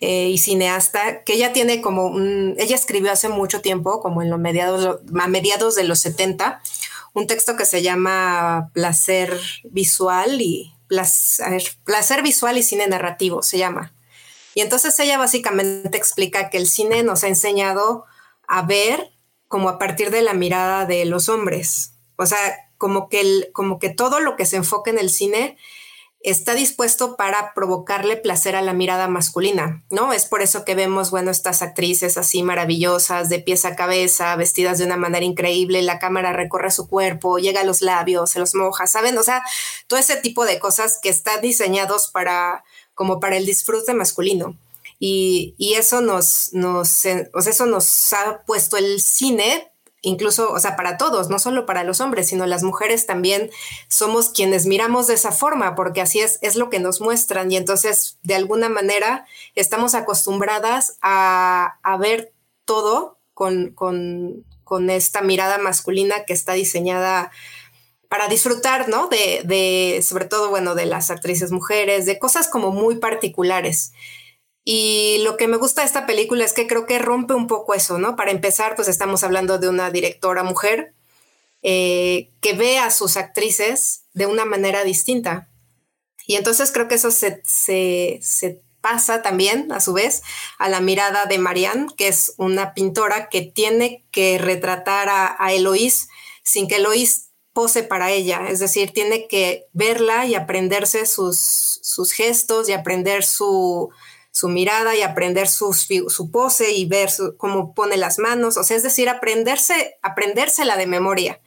eh, y cineasta, que ella tiene como un, ella escribió hace mucho tiempo, como en los mediados, a mediados de los 70, un texto que se llama Placer Visual y Placer, Placer Visual y Cine Narrativo, se llama. Y entonces ella básicamente explica que el cine nos ha enseñado a ver como a partir de la mirada de los hombres. O sea, como que, el, como que todo lo que se enfoca en el cine está dispuesto para provocarle placer a la mirada masculina, ¿no? Es por eso que vemos, bueno, estas actrices así maravillosas, de pies a cabeza, vestidas de una manera increíble, la cámara recorre su cuerpo, llega a los labios, se los moja, ¿saben? O sea, todo ese tipo de cosas que están diseñados para, como para el disfrute masculino. Y, y eso nos, nos, o sea, eso nos ha puesto el cine incluso, o sea, para todos, no solo para los hombres, sino las mujeres también somos quienes miramos de esa forma, porque así es, es lo que nos muestran y entonces de alguna manera estamos acostumbradas a, ver todo con, con, con, esta mirada masculina que está diseñada para disfrutar, ¿no? De, de, sobre todo, bueno, de las actrices mujeres, de cosas como muy particulares. Y lo que me gusta de esta película es que creo que rompe un poco eso, ¿no? Para empezar, pues estamos hablando de una directora mujer eh, que ve a sus actrices de una manera distinta. Y entonces creo que eso se, pasa también, a su vez, a la mirada de Marianne, que es una pintora que tiene que retratar a, a Eloís sin que Eloís pose para ella, es decir, tiene que verla y aprenderse sus, sus gestos y aprender su, su mirada y aprender su, su pose y ver cómo pone las manos, o sea, es decir, aprenderse, aprendérsela de memoria.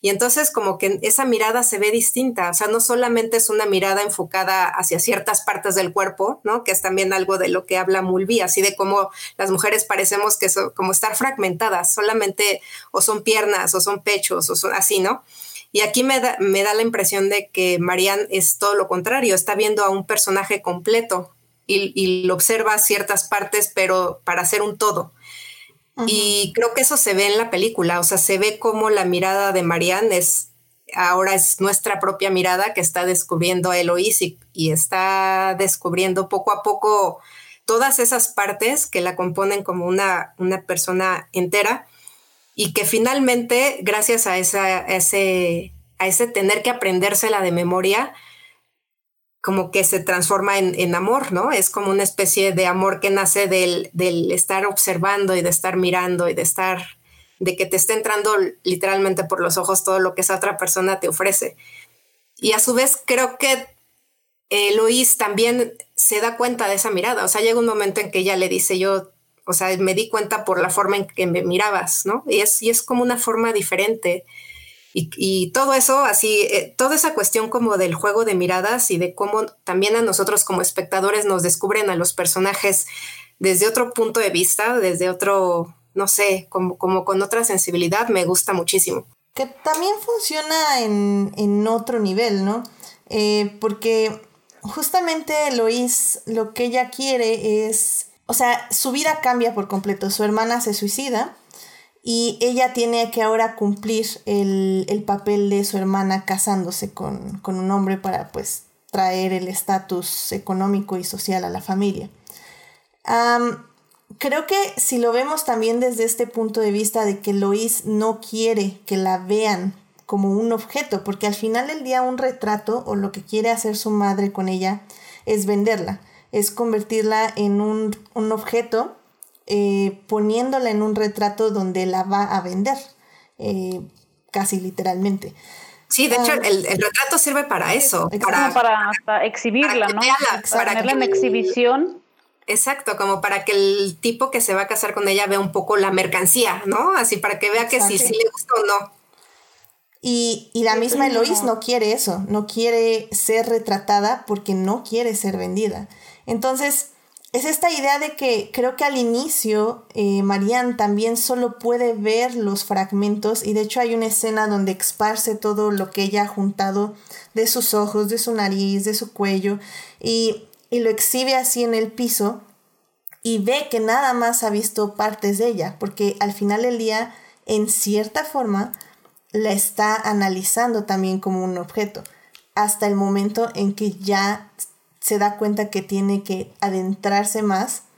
Y entonces como que esa mirada se ve distinta, o sea, no solamente es una mirada enfocada hacia ciertas partes del cuerpo, ¿no? Que es también algo de lo que habla Mulvey, así de cómo las mujeres parecemos que son como estar fragmentadas, solamente o son piernas o son pechos o son así, ¿no? Y aquí me da, me da la impresión de que Marianne es todo lo contrario, está viendo a un personaje completo, y, lo observa ciertas partes, pero para hacer un todo. Y creo que eso se ve en la película, o sea, se ve como la mirada de Marianne es ahora es nuestra propia mirada que está descubriendo a Eloís y, está descubriendo poco a poco todas esas partes que la componen como una, una persona entera y que finalmente, gracias a, esa, ese, a ese tener que aprendérsela de memoria, como que se transforma en, amor, ¿no? Es como una especie de amor que nace del, del estar observando y de estar mirando y de estar de que te esté entrando literalmente por los ojos todo lo que esa otra persona te ofrece. Y a su vez creo que eh, también se da cuenta de esa mirada. O sea, llega un momento en que ella le dice, yo, o sea, me di cuenta por la forma en que me mirabas, ¿no? Y es, y es como una forma diferente. Y, todo eso, así, eh, toda esa cuestión como del juego de miradas y de cómo también a nosotros como espectadores nos descubren a los personajes desde otro punto de vista, desde otro, no sé, como, como con otra sensibilidad, me gusta muchísimo. Que también funciona en, otro nivel, ¿no? Eh, porque justamente Lois lo que ella quiere es, o sea, su vida cambia por completo, su hermana se suicida y ella tiene que ahora cumplir el, papel de su hermana casándose con, un hombre para pues traer el estatus económico y social a la familia. Creo que si lo vemos también desde este punto de vista de que Lois no quiere que la vean como un objeto, porque al final del día un retrato o lo que quiere hacer su madre con ella es venderla, es convertirla en un, objeto eh, poniéndola en un retrato donde la va a vender, eh, casi literalmente. Sí, de hecho, ah. el, retrato sirve para eso. Para, para, exhibirla, ¿no? para, tenerla en exhibición Exacto, como para que el tipo que se va a casar con ella vea un poco la mercancía, ¿no? Así para que vea que si sí le gusta o no. Y, la misma Eloís no quiere eso, no quiere ser retratada porque no quiere ser vendida. Entonces, es esta idea de que creo que al inicio eh, también solo puede ver los fragmentos y de hecho hay una escena donde esparce todo lo que ella ha juntado de sus ojos, de su nariz, de su cuello y y lo exhibe así en el piso y ve que nada más ha visto partes de ella, porque al final del día, en cierta forma, la está analizando también como un objeto, hasta el momento en que ya se da cuenta que tiene que adentrarse más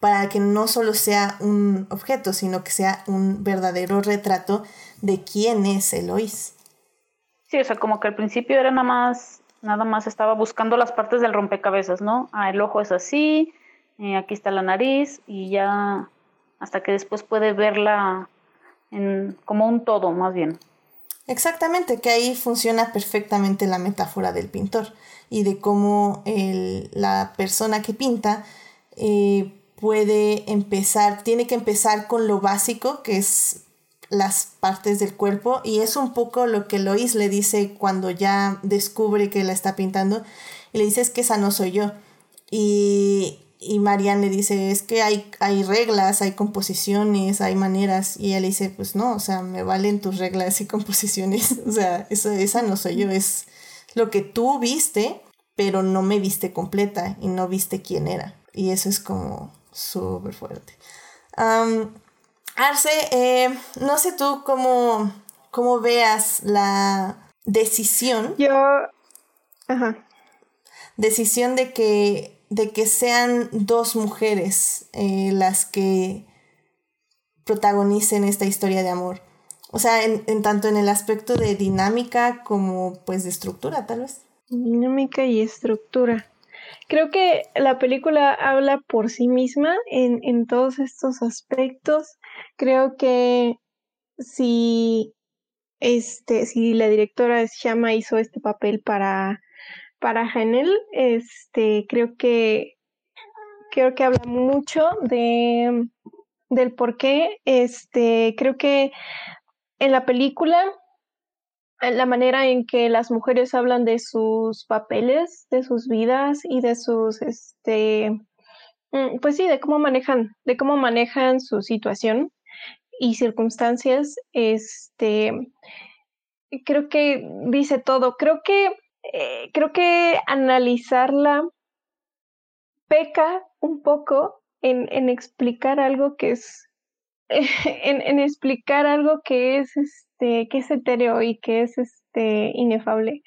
para que no solo sea un objeto, sino que sea un verdadero retrato de quién es Eloís. Sí, o sea, como que al principio era nada más nada más estaba buscando las partes del rompecabezas, ¿no? Ah, el ojo es así, eh, aquí está la nariz y ya hasta que después puede verla en, como un todo, más bien. Exactamente, que ahí funciona perfectamente la metáfora del pintor y de cómo la persona que pinta eh, puede empezar, tiene que empezar con lo básico, que es las partes del cuerpo y es un poco lo que Lois le dice cuando ya descubre que la está pintando y le dice es que esa no soy yo y, y Marianne le dice es que hay, hay reglas, hay composiciones, hay maneras y ella le dice pues no, o sea, me valen tus reglas y composiciones, [laughs] o sea, esa, esa no soy yo, es lo que tú viste pero no me viste completa y no viste quién era y eso es como súper fuerte. Arce, eh, no sé tú cómo, cómo veas la decisión. Yo. Ajá. Decisión de que, de que sean dos mujeres eh, las que protagonicen esta historia de amor. O sea, en, en, tanto en el aspecto de dinámica como pues de estructura, tal vez. Dinámica y estructura. Creo que la película habla por sí misma en, en todos estos aspectos. Creo que si este, si la directora Shama hizo este papel para, para Hanel, este, creo que creo que habla mucho de del por qué. Este, creo que en la película la manera en que las mujeres hablan de sus papeles, de sus vidas y de sus, este, mm, pues sí, de cómo manejan, de cómo manejan su situación y circunstancias, este, creo que dice todo. Creo que, eh, creo que analizarla peca un poco en, en explicar algo que es, [laughs] en, explicar algo que es, este, que es etéreo y que es, este, inefable.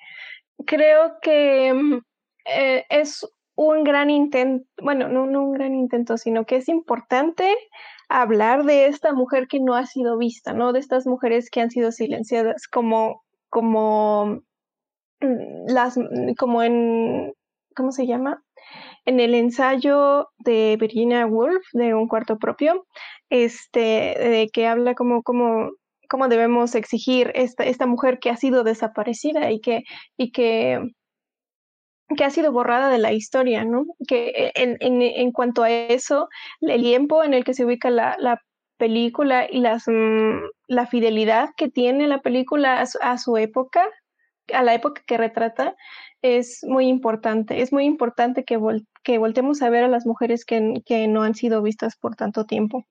Creo que mm, eh, es un gran intento, bueno, no, no un gran intento, sino que es importante hablar de esta mujer que no ha sido vista, ¿no? De estas mujeres que han sido silenciadas, como, como mm, las, como en, ¿cómo se llama? En el ensayo de Virginia Woolf, de Un cuarto propio, este, de que habla como, como, cómo debemos exigir esta, esta mujer que ha sido desaparecida y que, y que que ha sido borrada de la historia, ¿no? Que en, en, en cuanto a eso, el tiempo en el que se ubica la, la película y las, mm, la fidelidad que tiene la película a su, época, a la época que retrata, es muy importante. Es muy importante que, que voltemos a ver a las mujeres que, que, no han sido vistas por tanto tiempo.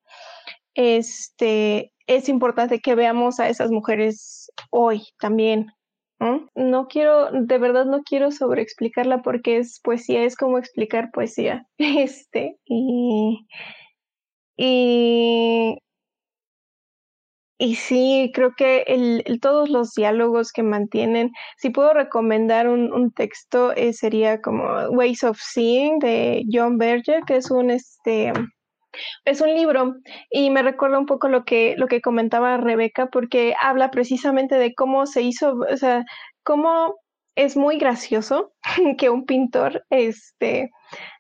Este, es importante que veamos a esas mujeres hoy también, ¿no? quiero, de verdad no quiero sobreexplicarla porque es poesía, es como explicar poesía. [laughs] Este, y, y, y sí, creo que el, todos los diálogos que mantienen, si puedo recomendar un, un texto, eh, sería como Ways of Seeing de John Berger, que es un este es un libro. Y me recuerda un poco lo que, lo que comentaba Rebeca porque habla precisamente de cómo se hizo, o sea, cómo es muy gracioso [laughs] que un pintor este,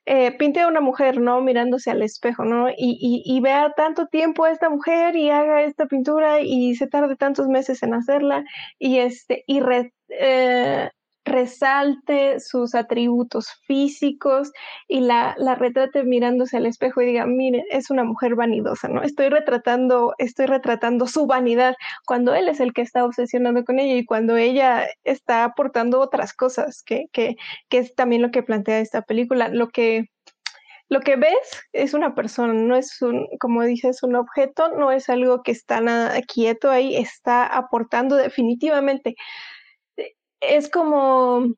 eh, pinte a una mujer, ¿no? Mirándose al espejo, ¿no? Y, y, vea tanto tiempo a esta mujer y haga esta pintura y se tarde tantos meses en hacerla y, este, eh, resalte sus atributos físicos y la, la retrate mirándose al espejo y diga, mire, es una mujer vanidosa, ¿no? Estoy retratando, estoy retratando su vanidad cuando él es el que está obsesionando con ella y cuando ella está aportando otras cosas, que, que, que es también lo que plantea esta película. Lo que lo que ves es una persona, no es un, como dices, un objeto, no es algo que está nada quieto ahí, está aportando definitivamente es como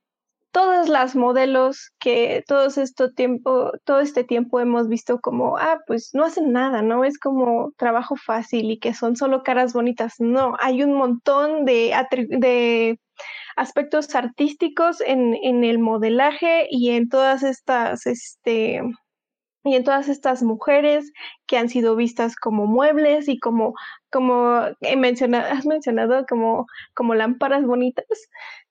todas las modelos que todos este tiempo, todo este tiempo hemos visto como, ah, pues no hacen nada, ¿no? Es como trabajo fácil y que son solo caras bonitas. No, hay un montón de, de aspectos artísticos en, en el modelaje y en todas estas, este, y en todas estas mujeres que han sido vistas como muebles y como, como he mencionado, has mencionado como, como lámparas bonitas.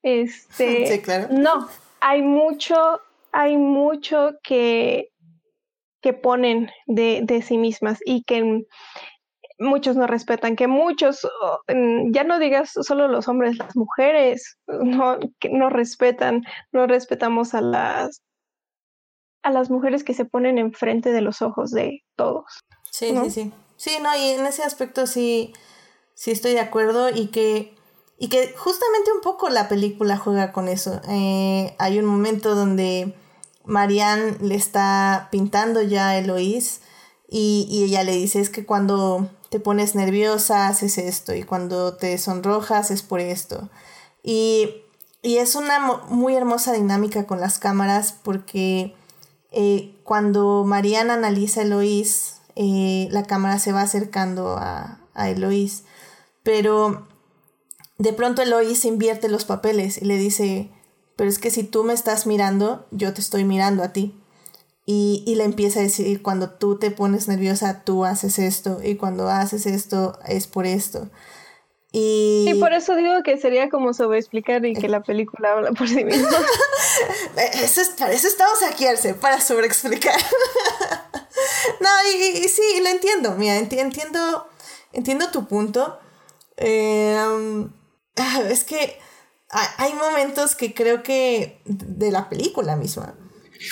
Este, sí, claro. No, hay mucho, hay mucho que, que ponen de, de sí mismas y que muchos no respetan, que muchos, ya no digas solo los hombres, las mujeres no, que no respetan, no respetamos a las a las mujeres que se ponen enfrente de los ojos de todos. Sí, sí, sí. Sí, no, y en ese aspecto sí, sí estoy de acuerdo y que, y que justamente un poco la película juega con eso. Eh, hay un momento donde Marianne le está pintando ya a Eloís y, y ella le dice es que cuando te pones nerviosa haces esto y cuando te sonrojas es por esto. Y, y es una muy hermosa dinámica con las cámaras porque eh, cuando Mariana analiza a Eloís, eh, la cámara se va acercando a, a Eloís, pero de pronto Eloís invierte los papeles y le dice, pero es que si tú me estás mirando, yo te estoy mirando a ti. Y, y, le empieza a decir, cuando tú te pones nerviosa, tú haces esto, y cuando haces esto, es por esto. Y... por eso digo que sería como sobre explicar y que la película habla por sí misma. [laughs] eso es, para eso estamos aquí, Arce, para sobreexplicar. [laughs] no, y, sí, lo entiendo, mira, entiendo, entiendo tu punto. Em, es que hay momentos que creo que de la película misma,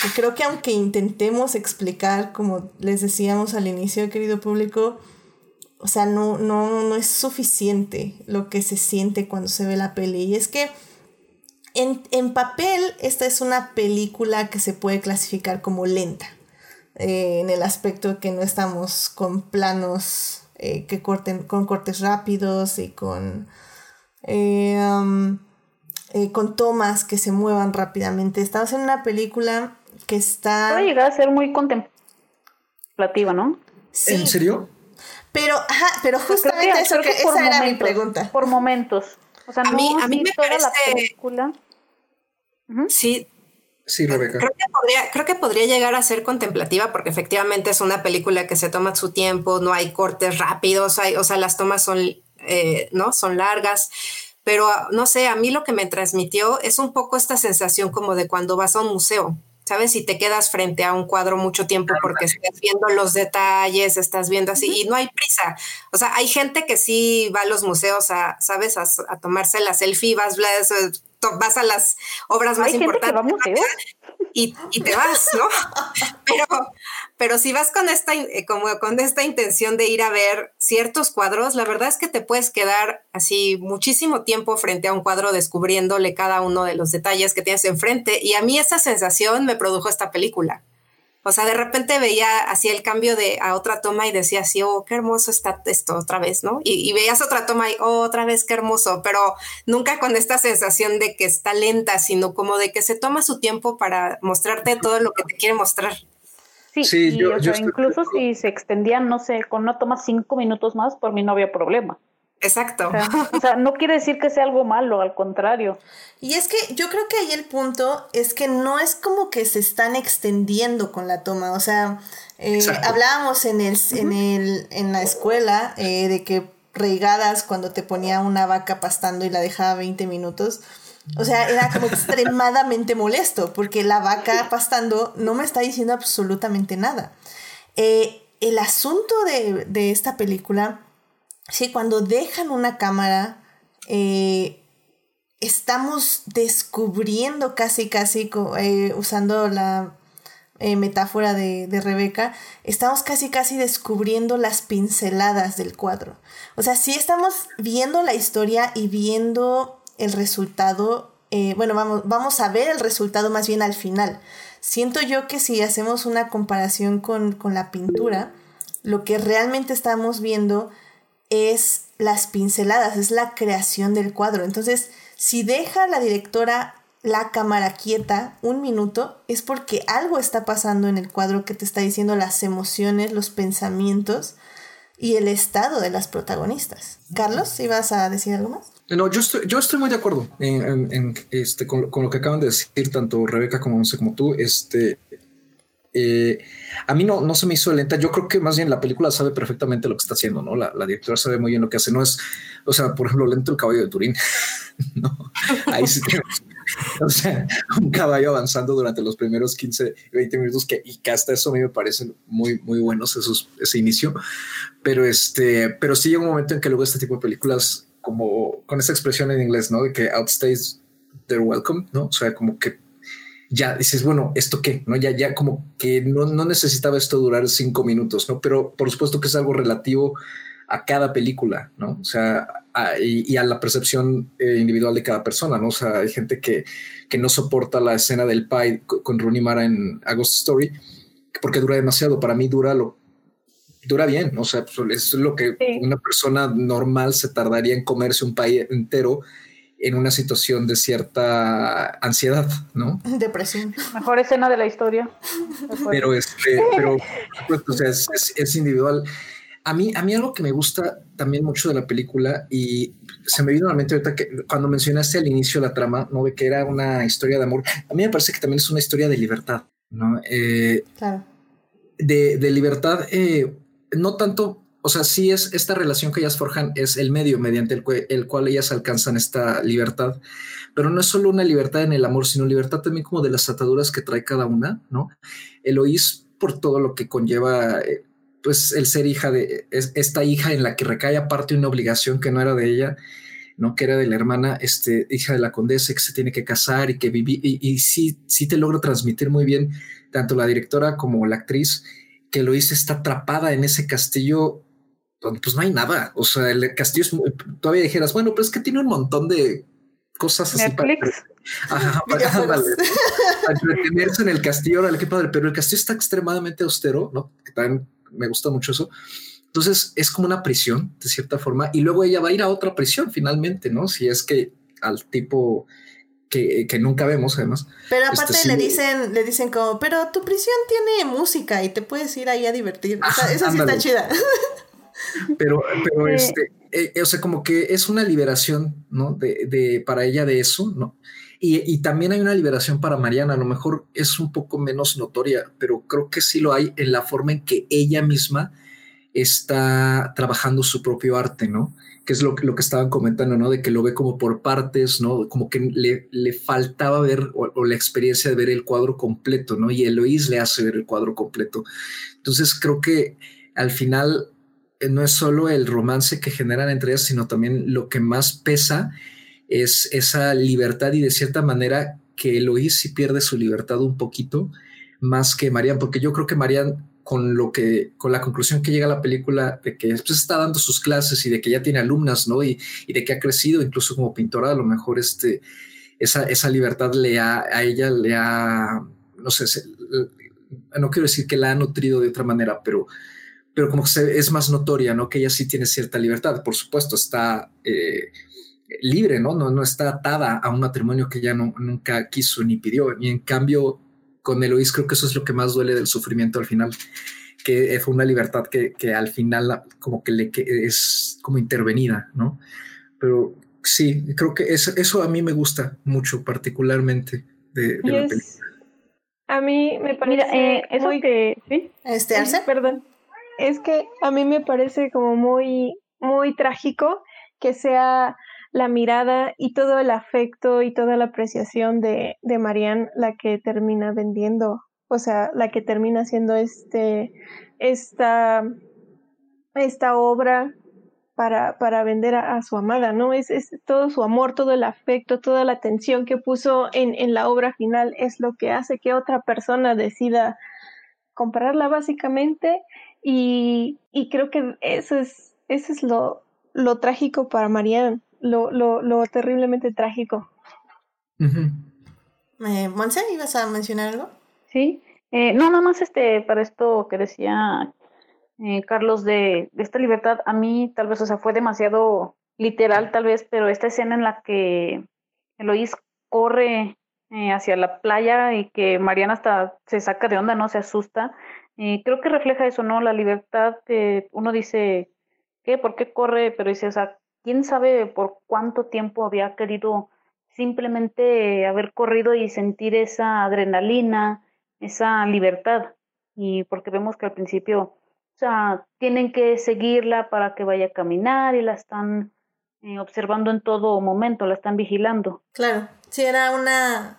que creo que aunque intentemos explicar, como les decíamos al inicio, querido público, o sea, no, no, no es suficiente lo que se siente cuando se ve la peli. Y es que en, papel esta es una película que se puede clasificar como lenta, eh, en el aspecto que no estamos con planos eh, que corten, con cortes rápidos y con, eh, um, con tomas que se muevan rápidamente. Estamos en una película que está... Puede llegar a ser muy contemplativa, ¿no? Sí, ¿En serio? Pero, ajá, pero Creo que- justamente eso, creo que, por esa era mi momentos, pregunta. Por momentos. O sea, A no mí- a mí me toda la parece- película. Sí, Sí, Rebeca. Creo que, podría, creo que podría llegar a ser contemplativa porque efectivamente es una película que se toma su tiempo, no hay cortes rápidos, hay, o sea, las tomas son, eh, ¿no? son largas, pero ah, no sé, a mí lo que me transmitió es un poco esta sensación como de cuando vas a un museo, ¿sabes? Y te quedas frente a un cuadro mucho tiempo porque estás viendo los detalles, estás viendo así, y no hay prisa. O sea, hay gente que sí va a los museos a, ¿sabes? A, a tomarse la selfie, vas, vas, a las obras más importantes y, y te vas, ¿no? [laughs] Pero, pero si vas con esta, eh, como con esta intención de ir a ver ciertos cuadros, la verdad es que te puedes quedar así muchísimo tiempo frente a un cuadro descubriéndole cada uno de los detalles que tienes enfrente. Y a mí esa sensación me produjo esta película. O sea, de repente veía así el cambio de a otra toma y decía así, oh, qué hermoso está esto otra vez, ¿no? Y, y veías otra toma y, oh, otra vez, qué hermoso, pero nunca con esta sensación de que está lenta, sino como de que se toma su tiempo para mostrarte todo lo que te quiere mostrar. Sí, Sí, y, yo- o yo sea, estoy de incluso si se extendían, no sé, con una toma cinco minutos más, por mí no había problema. Exacto. O sea, o sea, no quiere decir que sea algo malo, al contrario. Y es que yo creo que ahí el punto es que no es como que se están extendiendo con la toma. O sea, eh, hablábamos en, el, en, el, en la escuela eh, de que reigadas cuando te ponía una vaca pastando y la dejaba 20 minutos. O sea, era como extremadamente molesto porque la vaca pastando no me está diciendo absolutamente nada. Eh, el asunto de, de esta película, sí, cuando dejan una cámara, eh, estamos descubriendo casi, casi, eh, usando la metáfora de, de Rebeca, estamos casi, casi descubriendo las pinceladas del cuadro. O sea, sí estamos viendo la historia y viendo el resultado, eh, bueno, vamos, vamos a ver el resultado más bien al final. Siento yo que si hacemos una comparación con, con la pintura, lo que realmente estamos viendo es las pinceladas, es la creación del cuadro. Entonces, si deja la directora la cámara quieta un minuto, es porque algo está pasando en el cuadro que te está diciendo las emociones, los pensamientos y el estado de las protagonistas. Carlos, ¿ibas a decir algo más? No, yo estoy, yo estoy muy de acuerdo en, en- en, este, con, con lo que acaban de decir tanto Rebeca como, como tú. Este, eh, a mí no, no se me hizo lenta. Yo creo que más bien la película sabe perfectamente lo que está haciendo, ¿no? La, la directora sabe muy bien lo que hace. No es, o sea, por ejemplo, lento el caballo de Turín. [laughs] no, ahí sí tenemos, [laughs] o sea, un caballo avanzando durante los primeros 15, 20 minutos que, y que hasta eso a mí me parecen muy, muy buenos esos, ese inicio. Pero este, pero sí llega un momento en que luego este tipo de películas, como con esa expresión en inglés, ¿no? De que outstays their welcome, ¿no? O sea, como que ya dices, bueno, ¿esto qué? ¿No? Ya, ya como que no, no necesitaba esto durar cinco minutos, ¿no? Pero por supuesto que es algo relativo a cada película, ¿no? O sea, y, a la percepción eh, individual de cada persona, ¿no? O sea, hay gente que, que no soporta la escena del pie co- con Rooney Mara en August Story porque dura demasiado. Para mí dura lo dura bien, o sea, pues, es lo que Sí. una persona normal se tardaría en comerse un país entero en una situación de cierta ansiedad, ¿no? [laughs] Depresión. Mejor escena de la historia. Pero este, pero pues, o sea, es, es- es individual. A mí, a mí algo que me gusta también mucho de la película y se me vino a la mente ahorita que cuando mencionaste al inicio la trama, no de que era una historia de amor, a mí me parece que también es una historia de libertad, ¿no? Eh, Claro. de, de libertad, eh, no tanto, o sea, sí es esta relación que ellas forjan, es el medio mediante el, cue- el cual ellas alcanzan esta libertad, pero no es solo una libertad en el amor, sino libertad también como de las ataduras que trae cada una, ¿no? Eloís por todo lo que conlleva, eh, pues el ser hija de es- esta hija en la que recae aparte una obligación que no era de ella, ¿no? Que era de la hermana, este, hija de la condesa, que se tiene que casar y que viví, y, y sí, sí te logra transmitir muy bien tanto la directora como la actriz que lo hizo está atrapada en ese castillo donde pues no hay nada. O sea, el castillo es muy- todavía dijeras, bueno, pero es que tiene un montón de cosas así para, Netflix. Ajá, [laughs] para, ándale, [laughs] para entretenerse en el castillo. Órale, qué padre, pero el castillo está extremadamente austero, ¿no? Que también me gusta mucho eso. Entonces es como una prisión de cierta forma y luego ella va a ir a otra prisión finalmente, ¿no? Si es que al tipo que, nunca vemos además. Pero este, aparte le dicen, le dicen como, pero tu prisión tiene música y te puedes ir ahí a divertir. esa sí está chida. Pero, pero este, eh, o sea, como que es una liberación, ¿no? De, de para ella de eso, ¿no? Y, y, también hay una liberación para Mariana, a lo mejor es un poco menos notoria, pero creo que sí lo hay en la forma en que ella misma está trabajando su propio arte, ¿no? Que es lo lo que estaban comentando, ¿no? De que lo ve como por partes, ¿no? Como que le, le faltaba ver o, la experiencia de ver el cuadro completo, ¿no? Y Eloís le hace ver el cuadro completo. Entonces creo que al final eh, no es solo el romance que generan entre ellas, sino también lo que más pesa es esa libertad y de cierta manera que Eloís sí pierde su libertad un poquito más que Marian, porque yo creo que Marian con lo que, con la conclusión que llega la película de que después está dando sus clases y de que ya tiene alumnas, ¿no? Y, y de que ha crecido incluso como pintora, a lo mejor este, esa, esa libertad le ha, a ella le ha, no sé, no quiero decir que la ha nutrido de otra manera, pero, pero como que es más notoria, ¿no? Que ella sí tiene cierta libertad, por supuesto, está eh, libre, ¿no? ¿no? No está atada a un matrimonio que ya no, nunca quiso ni pidió, y en cambio con Eloís creo que eso es lo que más duele del sufrimiento al final, que fue una libertad que, que al final como que le es como intervenida, ¿no? Pero sí, creo que eso, eso a mí me gusta mucho particularmente de, la película. A mí me parece eh, eso que sí. Este Arce? Perdón. Es que a mí me parece como muy muy trágico que sea la mirada y todo el afecto y toda la apreciación de, de Marianne la que termina vendiendo, o sea, la que termina haciendo este, esta, esta obra para, para vender a, su amada, ¿no? Es, es, todo su amor, todo el afecto, toda la atención que puso en, en la obra final es lo que hace que otra persona decida comprarla básicamente y, y creo que eso es, eso es lo, lo trágico para Marianne lo, lo, lo terriblemente trágico. eh, Monse, ¿ibas a mencionar algo? Sí, eh, no, nada más este, para esto que decía eh, Carlos de, de, esta libertad, a mí tal vez, o sea, fue demasiado literal tal vez, pero esta escena en la que Eloís corre eh, hacia la playa y que Mariana hasta se saca de onda, no se asusta, creo que refleja eso, ¿no? La libertad que uno dice, ¿qué? ¿Por qué corre? Pero dice, o sea, quién sabe por cuánto tiempo había querido simplemente haber corrido y sentir esa adrenalina, esa libertad. Y porque vemos que al principio, o sea, tienen que seguirla para que vaya a caminar y la están eh, observando en todo momento, la están vigilando. Claro, sí, era una,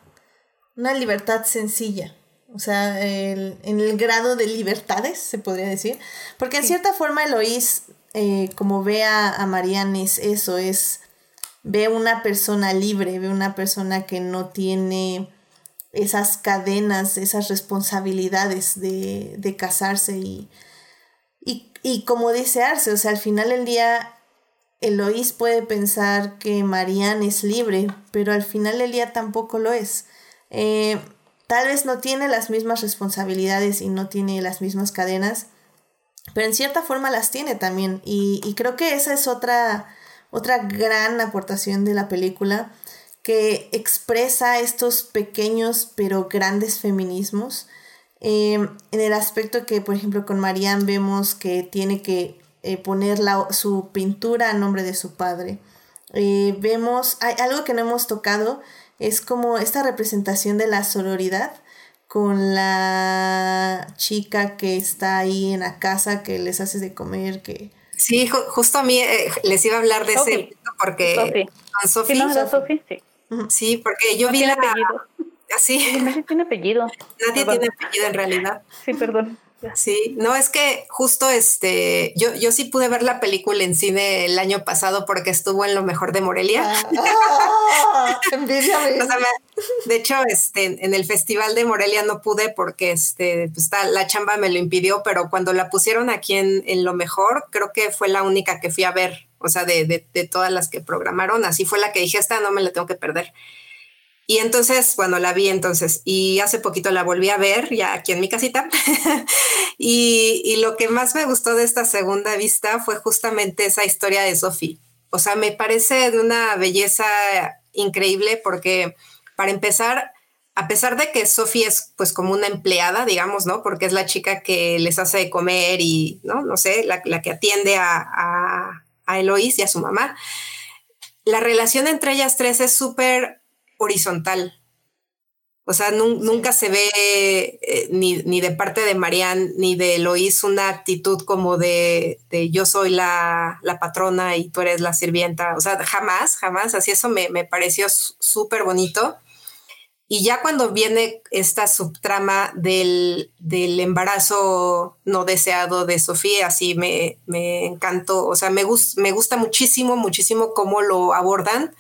una libertad sencilla. O sea, el, en el grado de libertades, se podría decir. Porque en cierta forma Eloís eh, como ve a, a es eso, es ve una persona libre, ve una persona que no tiene esas cadenas, esas responsabilidades de, casarse y, y, y, como dice Arce, o sea, al final del día Eloís puede pensar que Marianne es libre, pero al final del día tampoco lo es. Eh, tal vez no tiene las mismas responsabilidades y no tiene las mismas cadenas, pero en cierta forma las tiene también. Y, creo que esa es otra, otra gran aportación de la película que expresa estos pequeños pero grandes feminismos. Em, en el aspecto que, por ejemplo, con Marianne vemos que tiene que eh, poner la, su pintura a nombre de su padre. Eh, vemos, hay algo que no hemos tocado, es como esta representación de la sororidad con la chica que está ahí en la casa que les hace de comer, que... Sí, justo a mí eh, les iba a hablar de ese porque... Con Sophie. Sí, no, Sophie, sí. Sí, porque yo vi la... Apellido. Así. [laughs] Ah, nadie tiene apellido. Nadie tiene apellido en realidad. Sí, perdón. Sí, no, es que justo este, yo, yo sí pude ver la película en cine el año pasado porque estuvo en lo mejor de Morelia. Ah, [laughs] [laughs] de hecho, este, en el Festival de Morelia no pude porque este, pues, la chamba me lo impidió, pero cuando la pusieron aquí en, en, lo mejor, creo que fue la única que fui a ver, o sea, de, de, de todas las que programaron, así fue la que dije, esta no me la tengo que perder. Y entonces, bueno, la vi entonces y hace poquito la volví a ver ya aquí en mi casita. [laughs] y, lo que más me gustó de esta segunda vista fue justamente esa historia de Sophie. O sea, me parece de una belleza increíble porque para empezar, a pesar de que Sophie es pues como una empleada, digamos, ¿no? Porque es la chica que les hace comer y, ¿no? No sé, la, que atiende a, a, a Eloís y a su mamá. La relación entre ellas tres es súper horizontal. O sea, nunca se ve eh, ni, de parte de Marianne ni de Eloís una actitud como de, yo soy la, patrona y tú eres la sirvienta. O sea, jamás, jamás. Así eso me, me pareció súper bonito. Y ya cuando viene esta subtrama del, embarazo no deseado de Sofía, así me, me encantó. O sea, me, me gusta muchísimo, muchísimo cómo lo abordan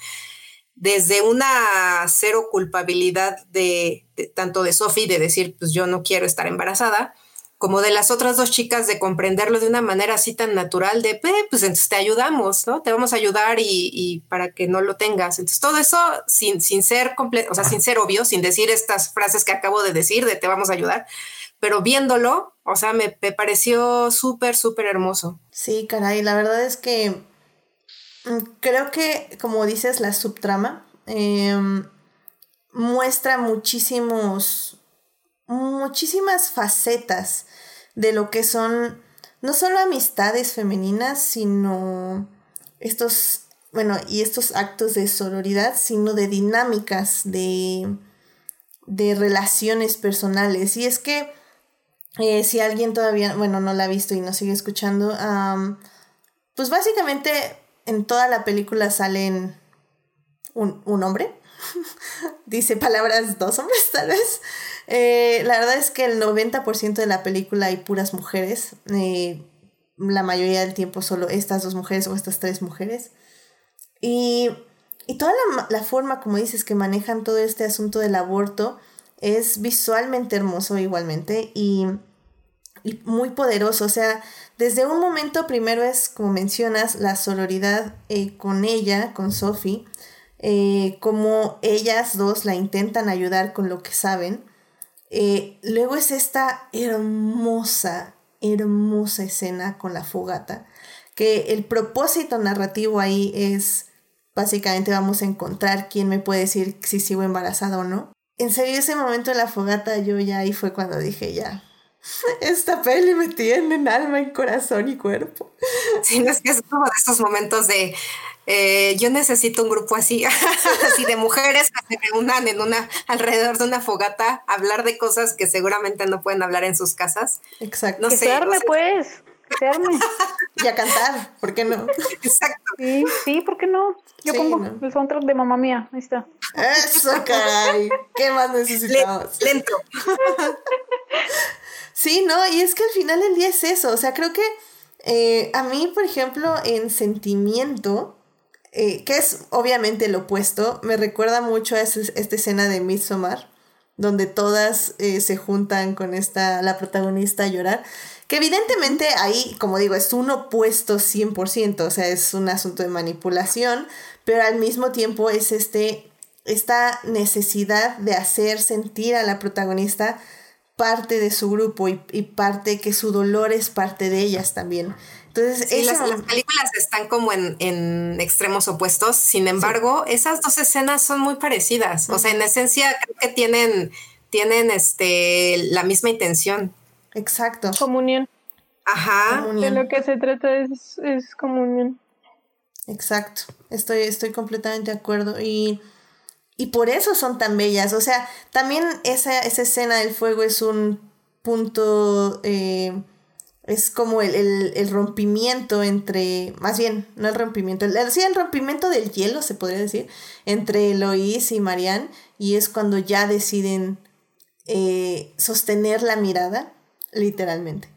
desde una cero culpabilidad de, tanto de Sophie de decir, pues yo no quiero estar embarazada, como de las otras dos chicas de comprenderlo de una manera así tan natural de, pues entonces te ayudamos, ¿no? Te vamos a ayudar y, para que no lo tengas. Entonces todo eso sin, sin ser completo, o sea, sin ser obvio, sin decir estas frases que acabo de decir de te vamos a ayudar, pero viéndolo, o sea, me, me pareció súper, súper hermoso. Sí, caray, la verdad es que creo que, como dices, la subtrama em, muestra muchísimos, muchísimas facetas de lo que son no solo amistades femeninas, sino estos, bueno, y estos actos de sororidad, sino de dinámicas, de, de relaciones personales. Y es que eh, si alguien todavía, bueno, no la ha visto y no sigue escuchando, pues básicamente en toda la película salen un, hombre. [laughs] Dice palabras dos hombres, tal vez. Eh, la verdad es que el 90% de la película hay puras mujeres. Eh, la mayoría del tiempo solo estas dos mujeres o estas tres mujeres. Y, toda la, forma, como dices, que manejan todo este asunto del aborto es visualmente hermoso igualmente y, y muy poderoso. O sea, desde un momento primero es, como mencionas, la sororidad eh, con ella, con Sophie, eh, como ellas dos la intentan ayudar con lo que saben. Eh, luego es esta hermosa, hermosa escena con la fogata, que el propósito narrativo ahí es, básicamente vamos a encontrar quién me puede decir si sigo embarazada o no. En serio, ese momento de la fogata yo ya ahí fue cuando dije ya, esta peli me tiene en alma, en corazón y cuerpo. Sí, es que es como de esos momentos de eh, yo necesito un grupo así, [laughs] así de mujeres que se reúnan en una, alrededor de una fogata, hablar de cosas que seguramente no pueden hablar en sus casas. Exacto. No que se arme, pues. Se arme. y a cantar, ¿por qué no? Exacto. Sí, sí, ¿por qué no? Yo pongo el soundtrack de mamá mía, ahí está. Eso, caray. ¿Qué más necesitamos? Lento. [laughs] Sí, no, y es que al final del día es eso, o sea, creo que eh, a mí, por ejemplo, en sentimiento, eh, que es obviamente lo opuesto, me recuerda mucho a esta escena de Midsommar, donde todas eh, se juntan con esta, la protagonista a llorar, que evidentemente ahí, como digo, es un opuesto 100%, o sea, es un asunto de manipulación, pero al mismo tiempo es este, esta necesidad de hacer sentir a la protagonista parte de su grupo y, parte que su dolor es parte de ellas también. Entonces, las, películas están como en, extremos opuestos, sin embargo, esas dos escenas son muy parecidas. O sea, en esencia creo que tienen, tienen este, la misma intención. Exacto. Comunión. Ajá. De lo que se trata es, es comunión. Exacto. Estoy, estoy completamente de acuerdo. Y y por eso son tan bellas. O sea, también esa, escena del fuego es un punto, eh, es como el, rompimiento entre, más bien, no el rompimiento, el, sí, el rompimiento del hielo, se podría decir, entre Eloís y Marianne. Y es cuando ya deciden eh, sostener la mirada, literalmente,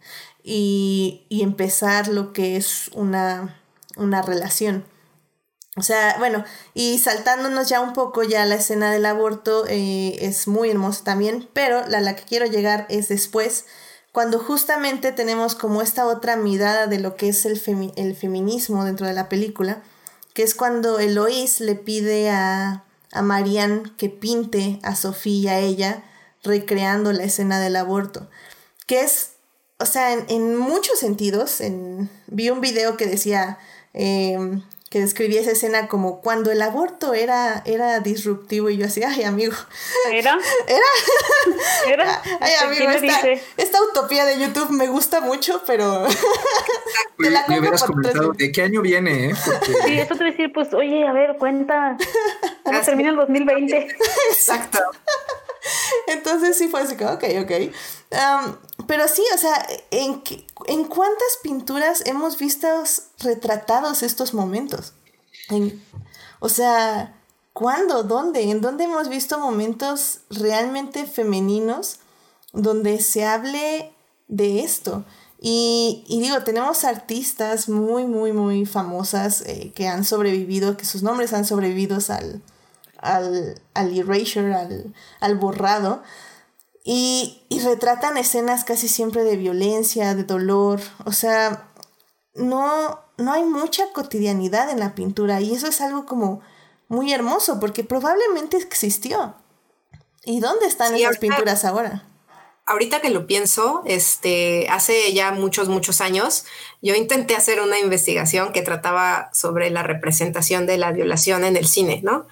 y, y empezar lo que es una, una relación. O sea, bueno, y saltándonos ya un poco, ya la escena del aborto eh, es muy hermosa también, pero la, la que quiero llegar es después, cuando justamente tenemos como esta otra mirada de lo que es el, el feminismo dentro de la película, que es cuando Eloís le pide a, a Marianne que pinte a Sofía y a ella recreando la escena del aborto, que es, o sea, en, muchos sentidos, en, vi un video que decía... Em, que describía esa escena como cuando el aborto era, era disruptivo y yo así, ay amigo. ¿Era? [laughs] ¿Era? ¿Era? Ay amigo, esta, esta, utopía de YouTube me gusta mucho, pero... [laughs] te la me hubieras comentado, ¿de qué año viene? Eh? Sí, eso te voy a decir, pues, oye, a ver, cuenta, ¿cómo termina el 2020? [laughs] Exacto. Entonces sí fue así que, ok, pero sí, o sea, ¿en, ¿en cuántas pinturas hemos visto retratados estos momentos? o sea, ¿cuándo? ¿Dónde? ¿En dónde hemos visto momentos realmente femeninos donde se hable de esto? Y, digo, tenemos artistas muy, muy, muy famosas eh, que han sobrevivido, que sus nombres han sobrevivido al, al, al erasure, al, al borrado. Y, y, retratan escenas casi siempre de violencia, de dolor. O sea, no, no hay mucha cotidianidad en la pintura y eso es algo como muy hermoso porque probablemente existió. ¿Y dónde están esas pinturas ahora? Ahorita que lo pienso, este, hace ya muchos, muchos años, yo intenté hacer una investigación que trataba sobre la representación de la violación en el cine, ¿no?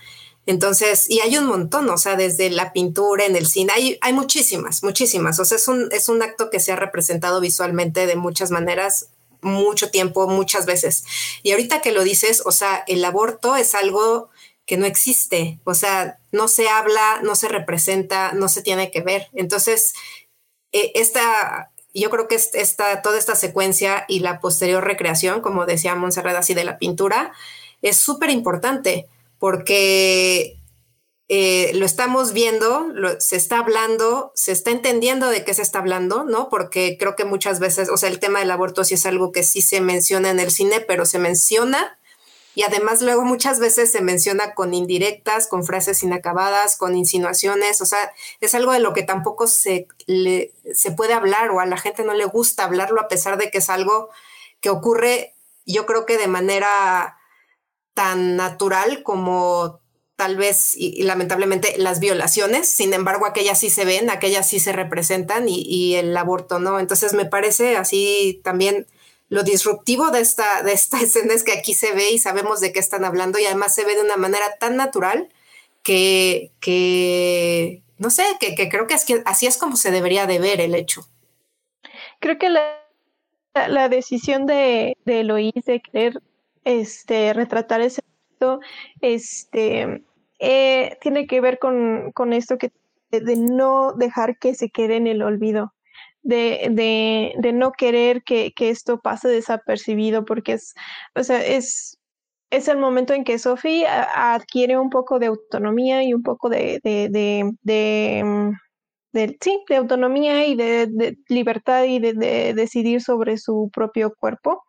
Entonces, y hay un montón, o sea, desde la pintura en el cine, hay, hay muchísimas, muchísimas. O sea, es un, es un acto que se ha representado visualmente de muchas maneras, mucho tiempo, muchas veces. Y ahorita que lo dices, o sea, el aborto es algo que no existe, o sea, no se habla, no se representa, no se tiene que ver. Entonces, eh, esta, yo creo que esta, toda esta secuencia y la posterior recreación, como decía Montserrat, así de la pintura, es súper importante porque eh, lo estamos viendo, se está hablando, se está entendiendo de qué se está hablando, ¿no? Porque creo que muchas veces, o sea, el tema del aborto sí es algo que sí se menciona en el cine, pero se menciona y además luego muchas veces se menciona con indirectas, con frases inacabadas, con insinuaciones, o sea, es algo de lo que tampoco se, se puede hablar o a la gente no le gusta hablarlo a pesar de que es algo que ocurre, yo creo que de manera tan natural como tal vez y, lamentablemente las violaciones, sin embargo aquellas sí se ven, aquellas sí se representan y, el aborto no. Entonces me parece así también lo disruptivo de esta, de esta [laughs] escena es que aquí se ve y sabemos de qué están hablando y además se ve de una manera tan natural que, que no sé, que, creo que, es que así es como se debería de ver el hecho. Creo que la, la decisión de, de Eloís de querer este, retratar ese este, eh, tiene que ver con, esto que de no dejar que se quede en el olvido, de, no querer que, esto pase desapercibido, porque es, es, el momento en que Sophie adquiere un poco de autonomía y un poco de, mm, sí, de autonomía y de, libertad y de, decidir sobre su propio cuerpo.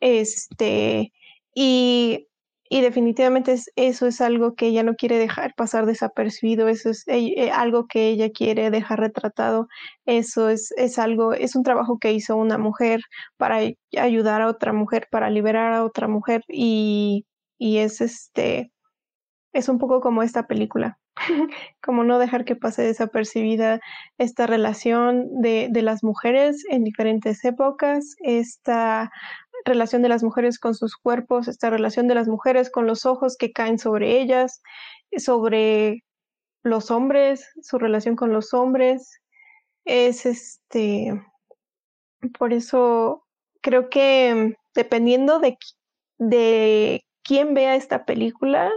Este, y, y definitivamente eso es algo que ella no quiere dejar pasar desapercibido, eso es eh, algo que ella quiere dejar retratado, eso es, es algo, es un trabajo que hizo una mujer para ayudar a otra mujer, para liberar a otra mujer y, y es este, es un poco como esta película. [laughs] como no dejar que pase desapercibida esta relación de, de, las mujeres en diferentes épocas, esta relación de las mujeres con sus cuerpos, esta relación de las mujeres con los ojos que caen sobre ellas, sobre los hombres, su relación con los hombres. Es este, por eso creo que dependiendo de, de quién vea esta película,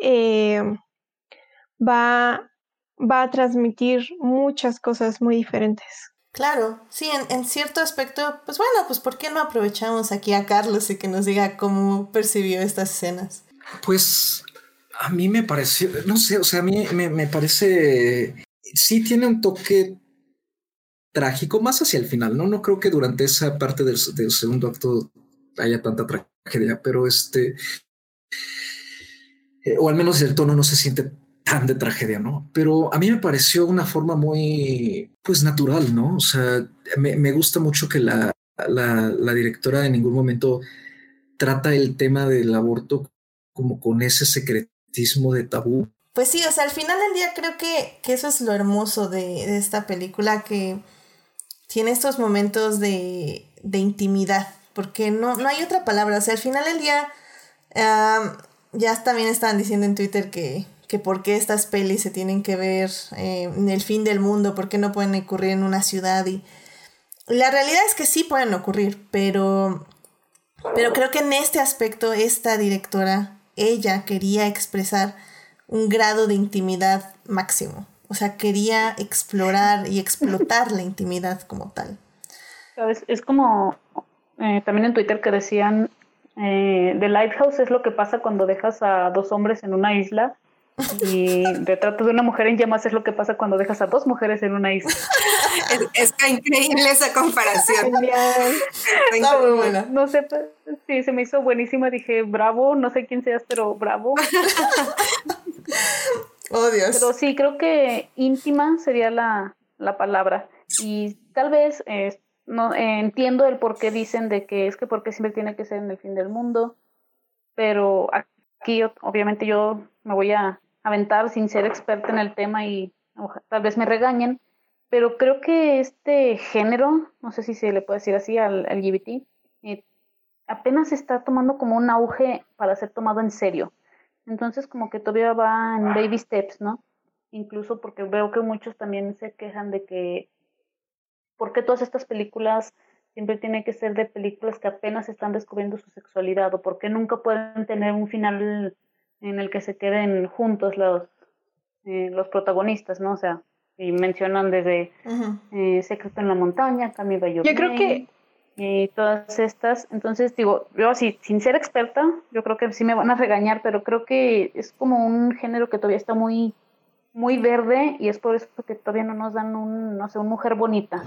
eh, va, va a transmitir muchas cosas muy diferentes. Claro, sí, en, cierto aspecto, pues bueno, pues ¿por qué no aprovechamos aquí a Carlos y que nos diga cómo percibió estas escenas? Pues a mí me pareció, no sé, o sea, a mí me, parece, sí tiene un toque trágico más hacia el final, ¿no? No creo que durante esa parte del, del segundo acto haya tanta tragedia, pero este, eh, o al menos el tono no se siente de tragedia, ¿no? Pero a mí me pareció una forma muy, pues, natural, ¿no? O sea, me, gusta mucho que la, la, directora en ningún momento trata el tema del aborto como con ese secretismo de tabú. Pues sí, o sea, al final del día creo que, que eso es lo hermoso de, de, esta película, que tiene estos momentos de, de intimidad, porque no, no hay otra palabra, o sea, al final del día ya también estaban diciendo en Twitter que, que por qué estas pelis se tienen que ver eh, en el fin del mundo, por qué no pueden ocurrir en una ciudad y la realidad es que sí pueden ocurrir, pero, pero creo que en este aspecto esta directora, ella quería expresar un grado de intimidad máximo. O sea, quería explorar y explotar la intimidad como tal. Es, como eh, también en Twitter que decían, eh, The Lighthouse es lo que pasa cuando dejas a dos hombres en una isla y [laughs] retrato de una mujer en llamas es lo que pasa cuando dejas a dos mujeres en una isla. Está increíble esa comparación. Está muy buena. No sé, sí, se me hizo buenísima. Dije, bravo, no sé quién seas, pero bravo. [laughs] oh, Dios. Pero sí, creo que íntima sería la, la palabra. Y tal vez eh, no entiendo el por qué dicen de que es que porque siempre tiene que ser en el fin del mundo. Pero aquí, obviamente, yo me voy a aventar sin ser experta en el tema y tal vez me regañen, pero creo que este género, no sé si se le puede decir así al LGBT, eh, apenas está tomando como un auge para ser tomado en serio. Entonces como que todavía va en baby steps, ¿no? Incluso porque veo que muchos también se quejan de que, ¿por qué todas estas películas siempre tienen que ser de películas que apenas están descubriendo su sexualidad? ¿O por qué nunca pueden tener un final en el que se queden juntos los, eh, los protagonistas, ¿no? O sea, y mencionan desde eh, Secreto en la Montaña, Camila Yo creo que... Y todas estas, entonces digo, yo así, sin ser experta, yo creo que sí me van a regañar, pero creo que es como un género que todavía está muy, muy verde y es por eso que todavía no nos dan un, no sé, una mujer bonita.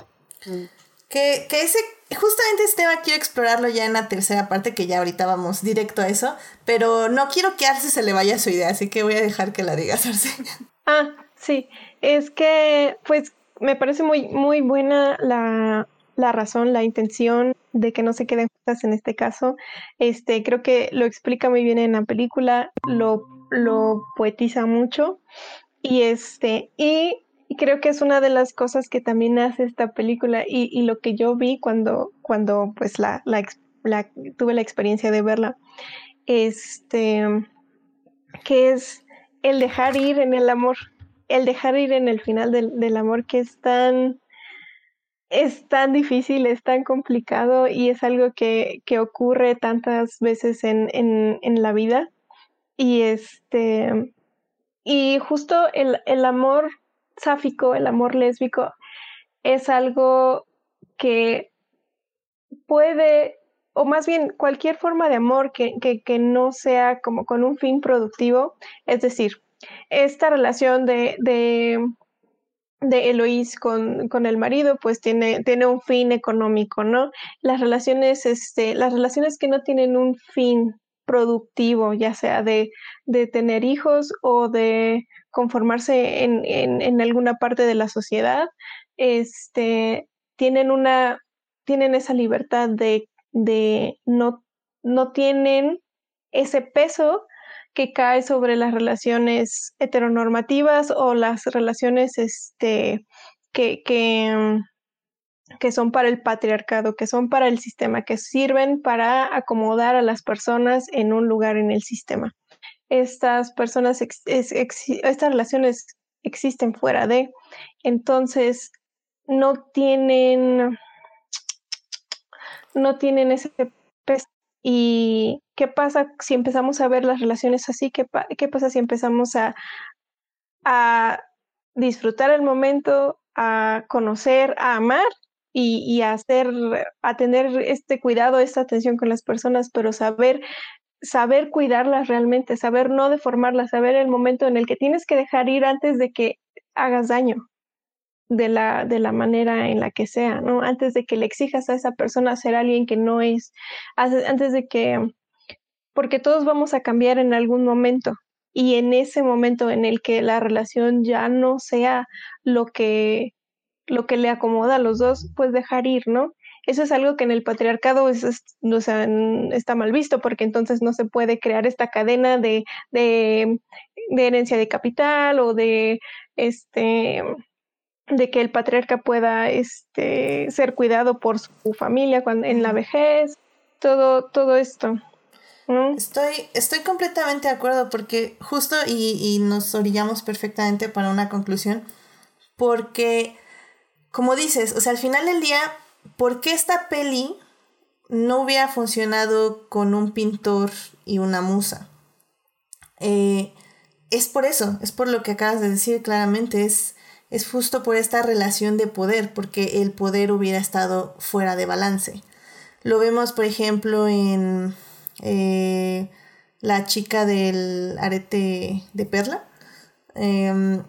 Que, que ese, justamente este tema quiero explorarlo ya en la tercera parte, que ya ahorita vamos directo a eso, pero no quiero que Arce se le vaya su idea, así que voy a dejar que la digas, [laughs] Arce. Ah, sí, es que pues me parece muy, muy buena la, la razón, la intención de que no se queden juntas en este caso. Este, creo que lo explica muy bien en la película, lo, lo poetiza mucho. Y este, y y creo que es una de las cosas que también hace esta película y, y lo que yo vi cuando, cuando pues la, la, tuve la experiencia de verla, este, que es el dejar ir en el amor, el dejar ir en el final del, del amor que es tan, es tan difícil, es tan complicado y es algo que, que ocurre tantas veces en, en, en, la vida. Y este, y justo el, el amor sáfico, el amor lésbico, es algo que puede, o más bien cualquier forma de amor que, que, no sea como con un fin productivo, es decir, esta relación de, de, de Eloís con, con, el marido, pues tiene, tiene un fin económico, ¿no? Las relaciones, este, las relaciones que no tienen un fin productivo, ya sea de, de tener hijos o de conformarse en, en, alguna parte de la sociedad, este, tienen una, tienen esa libertad de, de no, no tienen ese peso que cae sobre las relaciones heteronormativas o las relaciones este, que, que, que son para el patriarcado, que son para el sistema, que sirven para acomodar a las personas en un lugar en el sistema estas personas, estas relaciones existen fuera de, entonces no tienen, no tienen ese peso. ¿Y qué pasa si empezamos a ver las relaciones así? ¿Qué, qué pasa si empezamos a, a disfrutar el momento, a conocer, a amar y, y, hacer, a tener este cuidado, esta atención con las personas, pero saber saber cuidarlas realmente, saber no deformarlas, saber el momento en el que tienes que dejar ir antes de que hagas daño de la, de la manera en la que sea, ¿no? Antes de que le exijas a esa persona ser alguien que no es, antes de que, porque todos vamos a cambiar en algún momento y en ese momento en el que la relación ya no sea lo que, lo que le acomoda a los dos, pues dejar ir, ¿no? Eso es algo que en el patriarcado es, está mal visto porque entonces no se puede crear esta cadena de, de, herencia de capital o de este de que el patriarca pueda este, ser cuidado por su familia cuando, en la vejez, todo, todo esto. Estoy, estoy completamente de acuerdo porque justo y, y nos orillamos perfectamente para una conclusión porque, como dices, o sea, al final del día, ¿por qué esta peli no hubiera funcionado con un pintor y una musa? Eh, es por eso, es por lo que acabas de decir claramente, es, es justo por esta relación de poder, porque el poder hubiera estado fuera de balance. Lo vemos, por ejemplo, en eh, la chica del arete de perla. Em,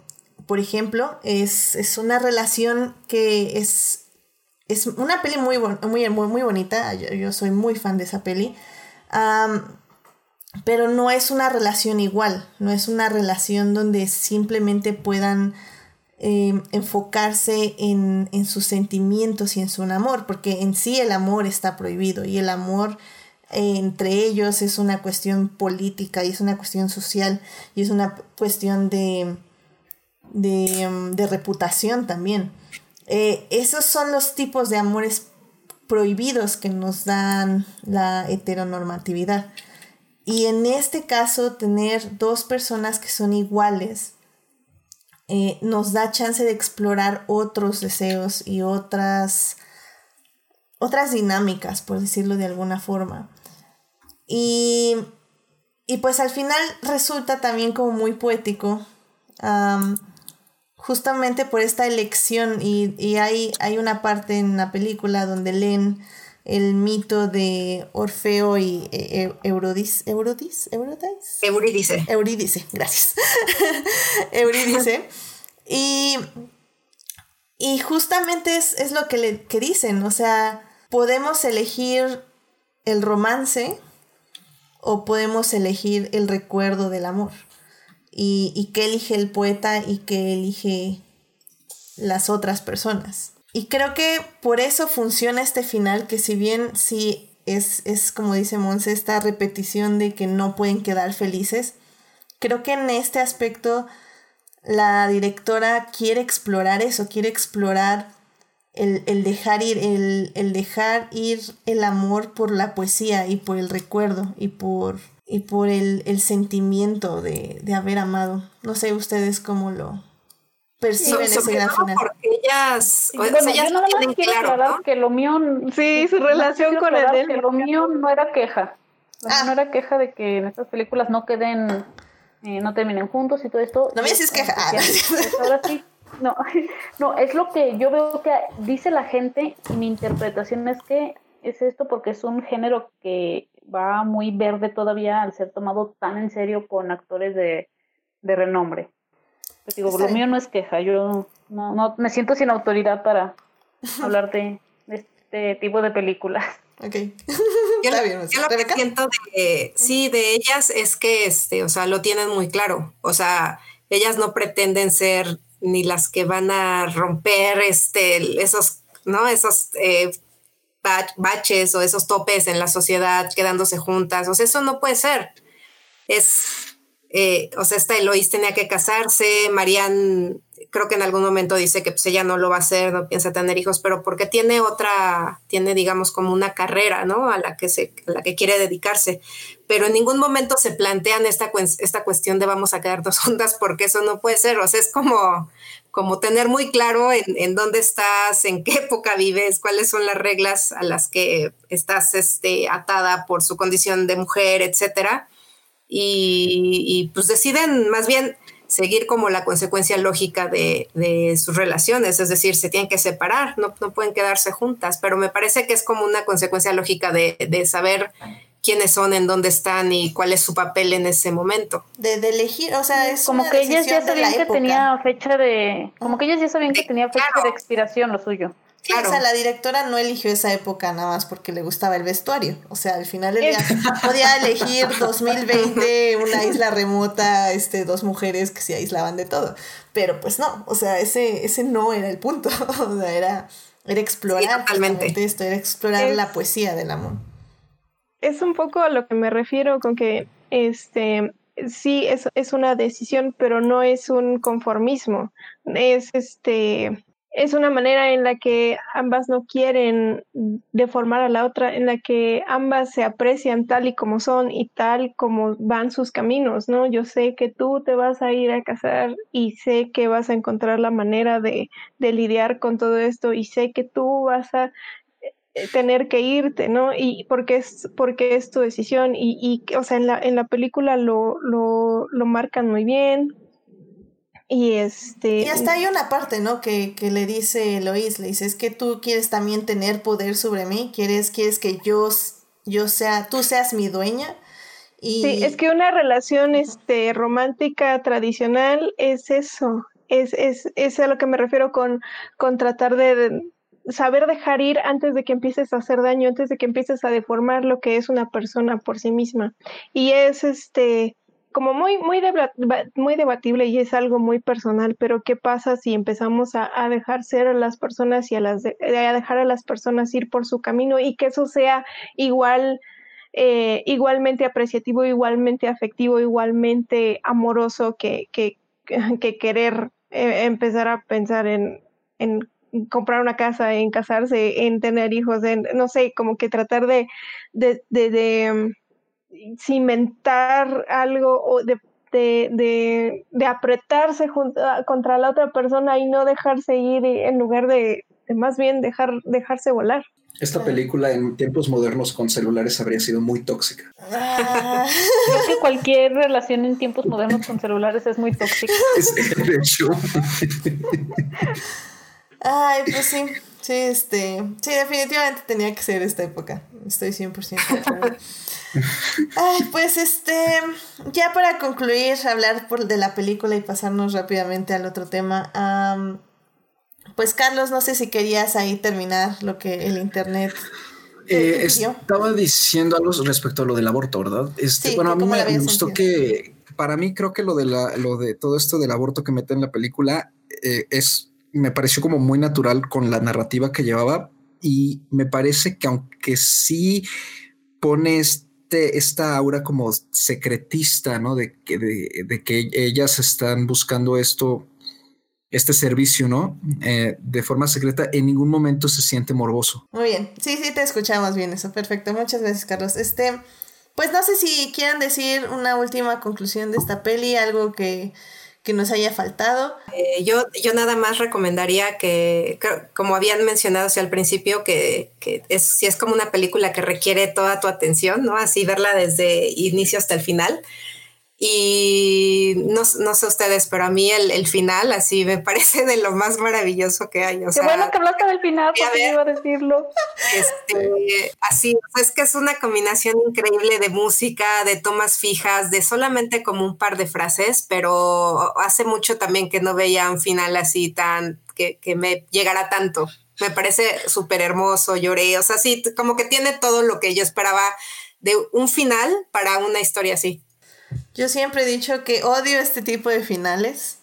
por ejemplo, es, una relación que es, es una peli muy, muy, muy, bonita. Yo, soy muy fan de esa peli. pero no es una relación igual. No es una relación donde simplemente puedan em, enfocarse en, en, sus sentimientos y en su amor. Porque en sí el amor está prohibido. Y el amor entre ellos es una cuestión política y es una cuestión social y es una cuestión de, de, um, reputación también. Eh, esos son los tipos de amores prohibidos que nos dan la heteronormatividad. Y en este caso, tener dos personas que son iguales eh, nos da chance de explorar otros deseos y otras, otras dinámicas, por decirlo de alguna forma. Y, pues al final resulta también como muy poético, justamente por esta elección, y, hay, hay una parte en la película donde leen el mito de Orfeo y e, e, Eurodis, Eurodis, Eurídice. Eurídice, gracias. [laughs] Eurídice. Y, y justamente es, es lo que, le, que dicen, o sea, podemos elegir el romance o podemos elegir el recuerdo del amor. Y, y qué elige el poeta y qué elige las otras personas. Y creo que por eso funciona este final, que si bien sí es, es como dice Monse, esta repetición de que no pueden quedar felices, creo que en este aspecto la directora quiere explorar eso, quiere explorar el, dejar ir, el, dejar ir el amor por la poesía y por el recuerdo y por, y por el, sentimiento de, haber amado. No sé ustedes cómo lo perciben ese gran final. Porque ellas, ellas no tienen claro, que lo mío, sí, su relación con él. Que lo mío no era queja. Ah. No era queja de que en estas películas no queden, eh, no terminen juntos y todo esto. No me dices queja. [laughs] Pues ahora sí no, [laughs] no, es lo que yo veo que dice la gente y mi interpretación es que es esto porque es un género que va muy verde todavía al ser tomado tan en serio con actores de, renombre. Pues digo, lo mío no es queja, yo no, no me siento sin autoridad para [laughs] hablar de, este tipo de películas. Ok. [laughs] yo, lo que siento de, sí, de ellas es que, este, o sea, lo tienen muy claro. O sea, ellas no pretenden ser ni las que van a romper este, esos, ¿no? Esos eh, baches o esos topes en la sociedad quedándose juntas. O sea, eso no puede ser. Es, eh, o sea, esta Eloís tenía que casarse, Marianne creo que en algún momento dice que pues ella no lo va a hacer, no piensa tener hijos, pero porque tiene otra, tiene digamos como una carrera, ¿no? A la que se, a la que quiere dedicarse. Pero en ningún momento se plantean esta, esta cuestión de vamos a quedar dos [laughs] juntas porque eso no puede ser. O sea, es como, como tener muy claro en, en, dónde estás, en qué época vives, cuáles son las reglas a las que estás este, atada por su condición de mujer, etcétera. Y, y pues deciden más bien seguir como la consecuencia lógica de, sus relaciones, es decir, se tienen que separar, no, no, pueden quedarse juntas, pero me parece que es como una consecuencia lógica de, saber quiénes son, en dónde están y cuál es su papel en ese momento. De, elegir, o sea, es como que ellas ya sabían que tenía fecha de, como que ellas ya sabían que tenía fecha de expiración lo suyo. Claro. o sea, la directora no eligió esa época nada más porque le gustaba el vestuario. O sea, al final día podía elegir [laughs] 2020, una isla remota, este, dos mujeres que se aislaban de todo. Pero pues no, o sea, ese, ese no era el punto. [laughs] o sea, era, era explorar esto, era explorar la poesía del amor. Es un poco a lo que me refiero con que este sí es, es una decisión, pero no es un conformismo. Es este es una manera en la que ambas no quieren deformar a la otra, en la que ambas se aprecian tal y como son y tal como van sus caminos, ¿no? Yo sé que tú te vas a ir a casar y sé que vas a encontrar la manera de, de lidiar con todo esto y sé que tú vas a eh, tener que irte, ¿no? Y porque es, porque es tu decisión y, y o sea, en la, en la película lo, lo, lo marcan muy bien, y este. Y hasta hay una parte, ¿no? Que, que le dice Lois, le dice, es que tú quieres también tener poder sobre mí, quieres, quieres que yo, yo sea, tú seas mi dueña. Y... Sí, es que una relación este, romántica tradicional es eso. Es, es, es a lo que me refiero con, con tratar de saber dejar ir antes de que empieces a hacer daño, antes de que empieces a deformar lo que es una persona por sí misma. Y es este como muy, muy, muy debatible y es algo muy personal, pero ¿qué pasa si empezamos a, dejar ser a las personas y a, las a dejar a las personas ir por su camino y que eso sea igual, eh, igualmente apreciativo, igualmente afectivo, igualmente amoroso que, que, [laughs] que querer eh, empezar a pensar en, comprar una casa, en casarse, en tener hijos, en, no sé, como que tratar de, de, de cimentar algo o de, de, de, apretarse contra la otra persona y no dejarse ir en lugar de, más bien dejar, dejarse volar. Esta película en tiempos modernos con celulares habría sido muy tóxica. Ah. Creo que cualquier relación en tiempos modernos con celulares es muy tóxica. [laughs] de hecho. Ay, pues sí. Sí, este. Sí, definitivamente tenía que ser esta época. Estoy 100% de acuerdo. Ay, pues este, ya para concluir, hablar por, de la película y pasarnos rápidamente al otro tema. pues Carlos, no sé si querías ahí terminar lo que el internet. Eh, estaba diciendo algo respecto a lo del aborto, ¿verdad? Este, bueno, a mí me, gustó que, para mí creo que lo de la, lo de todo esto del aborto que mete en la película eh, es, me pareció como muy natural con la narrativa que llevaba y me parece que aunque sí pones este, esta aura como secretista, ¿no? De que, de, que ellas están buscando esto, este servicio, ¿no? Eh, de forma secreta, en ningún momento se siente morboso. Muy bien, sí, sí, te escuchamos bien eso, perfecto. Muchas gracias, Carlos. Este, pues no sé si quieran decir una última conclusión de esta peli, algo que que nos haya faltado. Eh, yo, yo nada más recomendaría que, como habían mencionado hacia al principio, que, que es, si es como una película que requiere toda tu atención, ¿no? Así verla desde inicio hasta el final. Y no, no, sé ustedes, pero a mí el, el, final así me [laughs] parece de lo más maravilloso que hay. O Qué bueno que hablaste del final, porque iba a decirlo. [laughs] Este, así, es que es una combinación increíble de música, de tomas fijas, de solamente como un par de frases, pero hace mucho también que no veía un final así tan, que, que me llegara tanto. Me parece súper hermoso, lloré, o sea, sí, como que tiene todo lo que yo esperaba de un final para una historia así. Yo siempre he dicho que odio este tipo de finales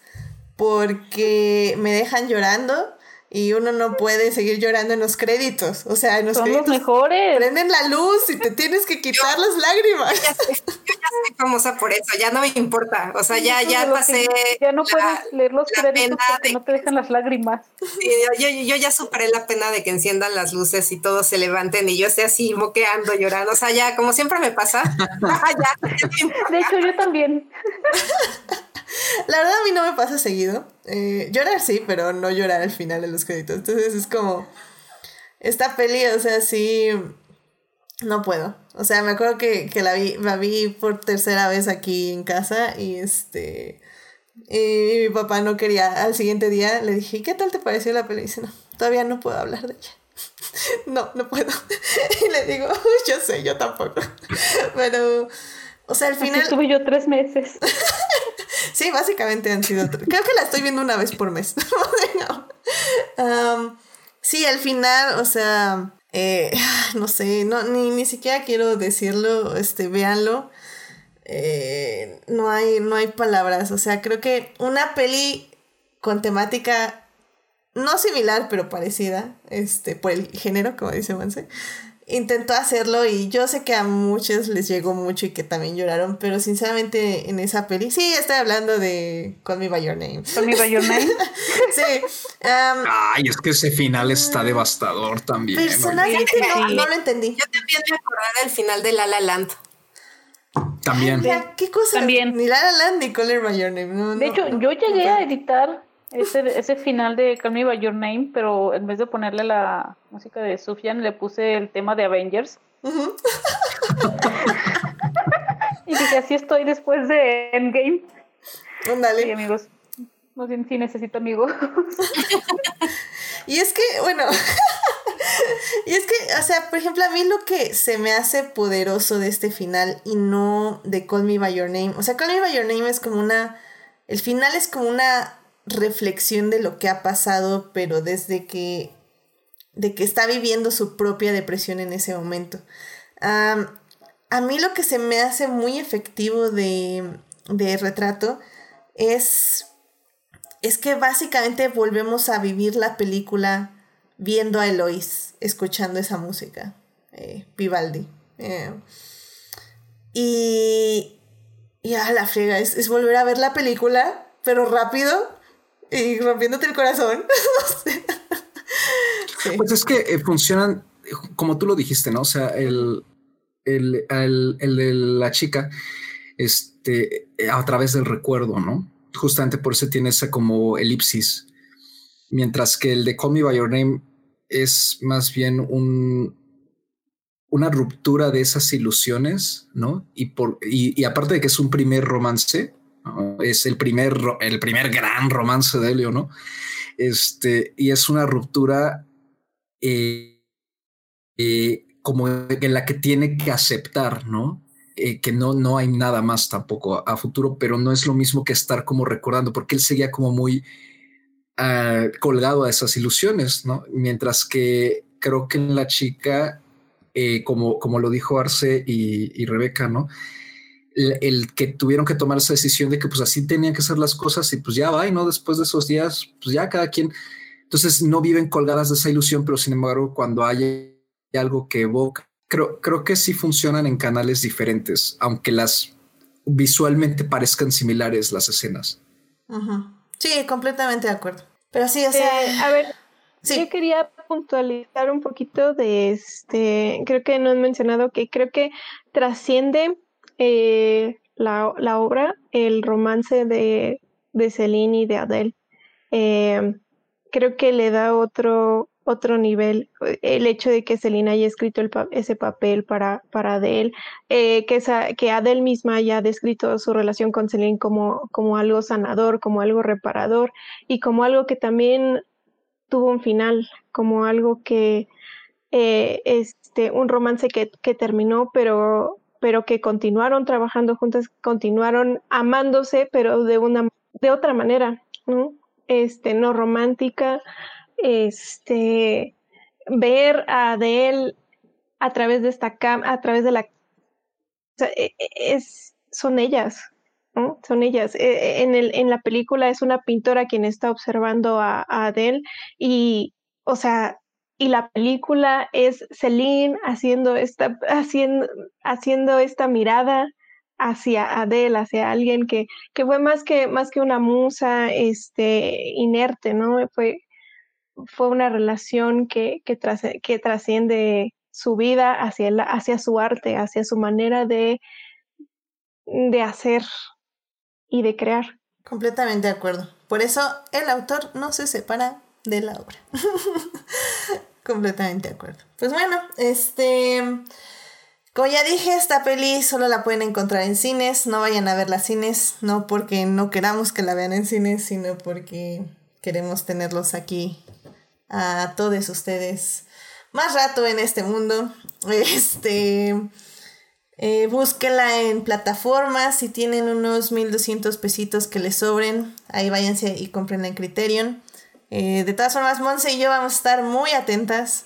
porque me dejan llorando y uno no puede seguir llorando en los créditos. O sea, en los Son los mejores. Prenden la luz y te tienes que quitar las lágrimas. Yo ya, soy, famosa por eso, ya no me importa. O sea, ya, ya pasé. Ya no puedes leer los créditos porque no te dejan las lágrimas. Sí, yo, yo, ya superé la pena de que enciendan las luces y todos se levanten y yo esté así moqueando, llorando. O sea, ya, como siempre me pasa. [laughs] de hecho, yo también. La verdad a mí no me pasa seguido. Eh, llorar sí, pero no llorar al final de los créditos. Entonces es como... Esta peli, o sea, sí... No puedo. O sea, me acuerdo que, la, vi, la vi por tercera vez aquí en casa y este... Y mi papá no quería, al siguiente día le dije, ¿qué tal te pareció la peli? Y dice, no, todavía no puedo hablar de ella. [laughs] no, no puedo. [laughs] y le digo, yo sé, yo tampoco. [laughs] Pero, o sea, al final... estuve yo tres meses. [laughs] sí, básicamente han sido... Creo que la estoy viendo una vez por mes. [laughs] sí, al final, o sea... Eh, [sighs] no sé, no, ni, ni siquiera quiero decirlo, este, véanlo. Eh, no, hay, no hay palabras, o sea, creo que una peli con temática no similar, pero parecida, este, por el género, como dice Monse, intentó hacerlo y yo sé que a muchos les llegó mucho y que también lloraron, pero sinceramente en esa peli, sí, estoy hablando de Call Me By Your Name. Call Me By Your Name. [laughs] sí. Ay, es que ese final está devastador también. Personalmente no, no, lo entendí. Yo también me acordé del final de La La Land. También. ¿Qué cosa? También. Ni La La Land ni Call Me By Your Name. de hecho, yo llegué a editar ese, ese final de Call Me By Your Name, pero en vez de ponerle la música de Sufjan, le puse el tema de Avengers. [laughs] y dije, así estoy después de Endgame. Dale. Sí, amigos. No sé si necesito amigos. [laughs] y es que, bueno, [laughs] y es que, o sea, por ejemplo, a mí lo que se me hace poderoso de este final y no de Call Me By Your Name, o sea, Call Me By Your Name es como una, el final es como una reflexión de lo que ha pasado, pero desde que, de que está viviendo su propia depresión en ese momento. a mí lo que se me hace muy efectivo de, de retrato es, es que básicamente volvemos a vivir la película viendo a Eloís, escuchando esa música, eh, Vivaldi. Eh, y, y a la friega, es volver a ver la película, pero rápido, y rompiéndote el corazón. [laughs] Pues es que eh, funcionan, como tú lo dijiste, ¿no? O sea, el, el, el, la chica, este, a través del recuerdo, ¿no? Justamente por eso tiene esa como elipsis. Mientras que el de Call Me By Your Name es más bien un, una ruptura de esas ilusiones, ¿no? Y, por, y, y aparte de que es un primer romance, es el primer, el primer gran romance de Helio, ¿no? Este, y es una ruptura eh, eh, como en la que tiene que aceptar, ¿no? Eh, que no, no hay nada más tampoco a, futuro, pero no es lo mismo que estar como recordando, porque él seguía como muy ah, colgado a esas ilusiones, ¿no? Mientras que creo que en la chica, como, como lo dijo Arce y, y Rebeca, ¿no? El, que tuvieron que tomar esa decisión de que pues así tenían que ser las cosas y pues ya va, y no después de esos días, pues ya cada quien, entonces no viven colgadas de esa ilusión, pero sin embargo cuando hay algo que evoca, creo, creo que sí funcionan en canales diferentes, aunque las visualmente parezcan similares las escenas. Sí, completamente de acuerdo. Pero sí, o sea, eh, a ver, sí. yo quería puntualizar un poquito de este, creo que no han mencionado que creo que trasciende eh, la, la, obra, el romance de, de Celine y de Adele. Eh, creo que le da otro, otro nivel el hecho de que Celine haya escrito ese papel para, para Adele, eh, que, esa, que Adele misma haya descrito su relación con Celine como, como algo sanador, como algo reparador y como algo que también tuvo un final, como algo que, este, un romance que, que terminó, pero pero que continuaron trabajando juntas, continuaron amándose, pero de una de otra manera, ¿no? Este, no romántica, este, ver a Adele a través de esta cam, a través de la, e, e, es, son ellas. Son ellas. E, en, el, en la película es una pintora quien está observando a, a Adele y, o sea, y la película es Celine haciendo esta, haciendo, haciendo esta mirada hacia Adele, hacia alguien que, que fue más que, más que una musa este, inerte, ¿no? Fue, fue una relación que, que, que trasciende su vida hacia, hacia su arte, hacia su manera de, de hacer y de crear. Completamente de acuerdo. Por eso el autor no se separa de la obra. [laughs] Completamente de acuerdo. Pues bueno, este. Como ya dije, esta peli solo la pueden encontrar en cines. No vayan a verla cines, no porque no queramos que la vean en cines, sino porque queremos tenerlos aquí a todos ustedes más rato en este mundo. Este. Eh, búsquela en plataformas. Si tienen unos 1200 pesitos que les sobren, ahí váyanse y compren en Criterion. Eh, de todas formas, Monse y yo vamos a estar muy atentas,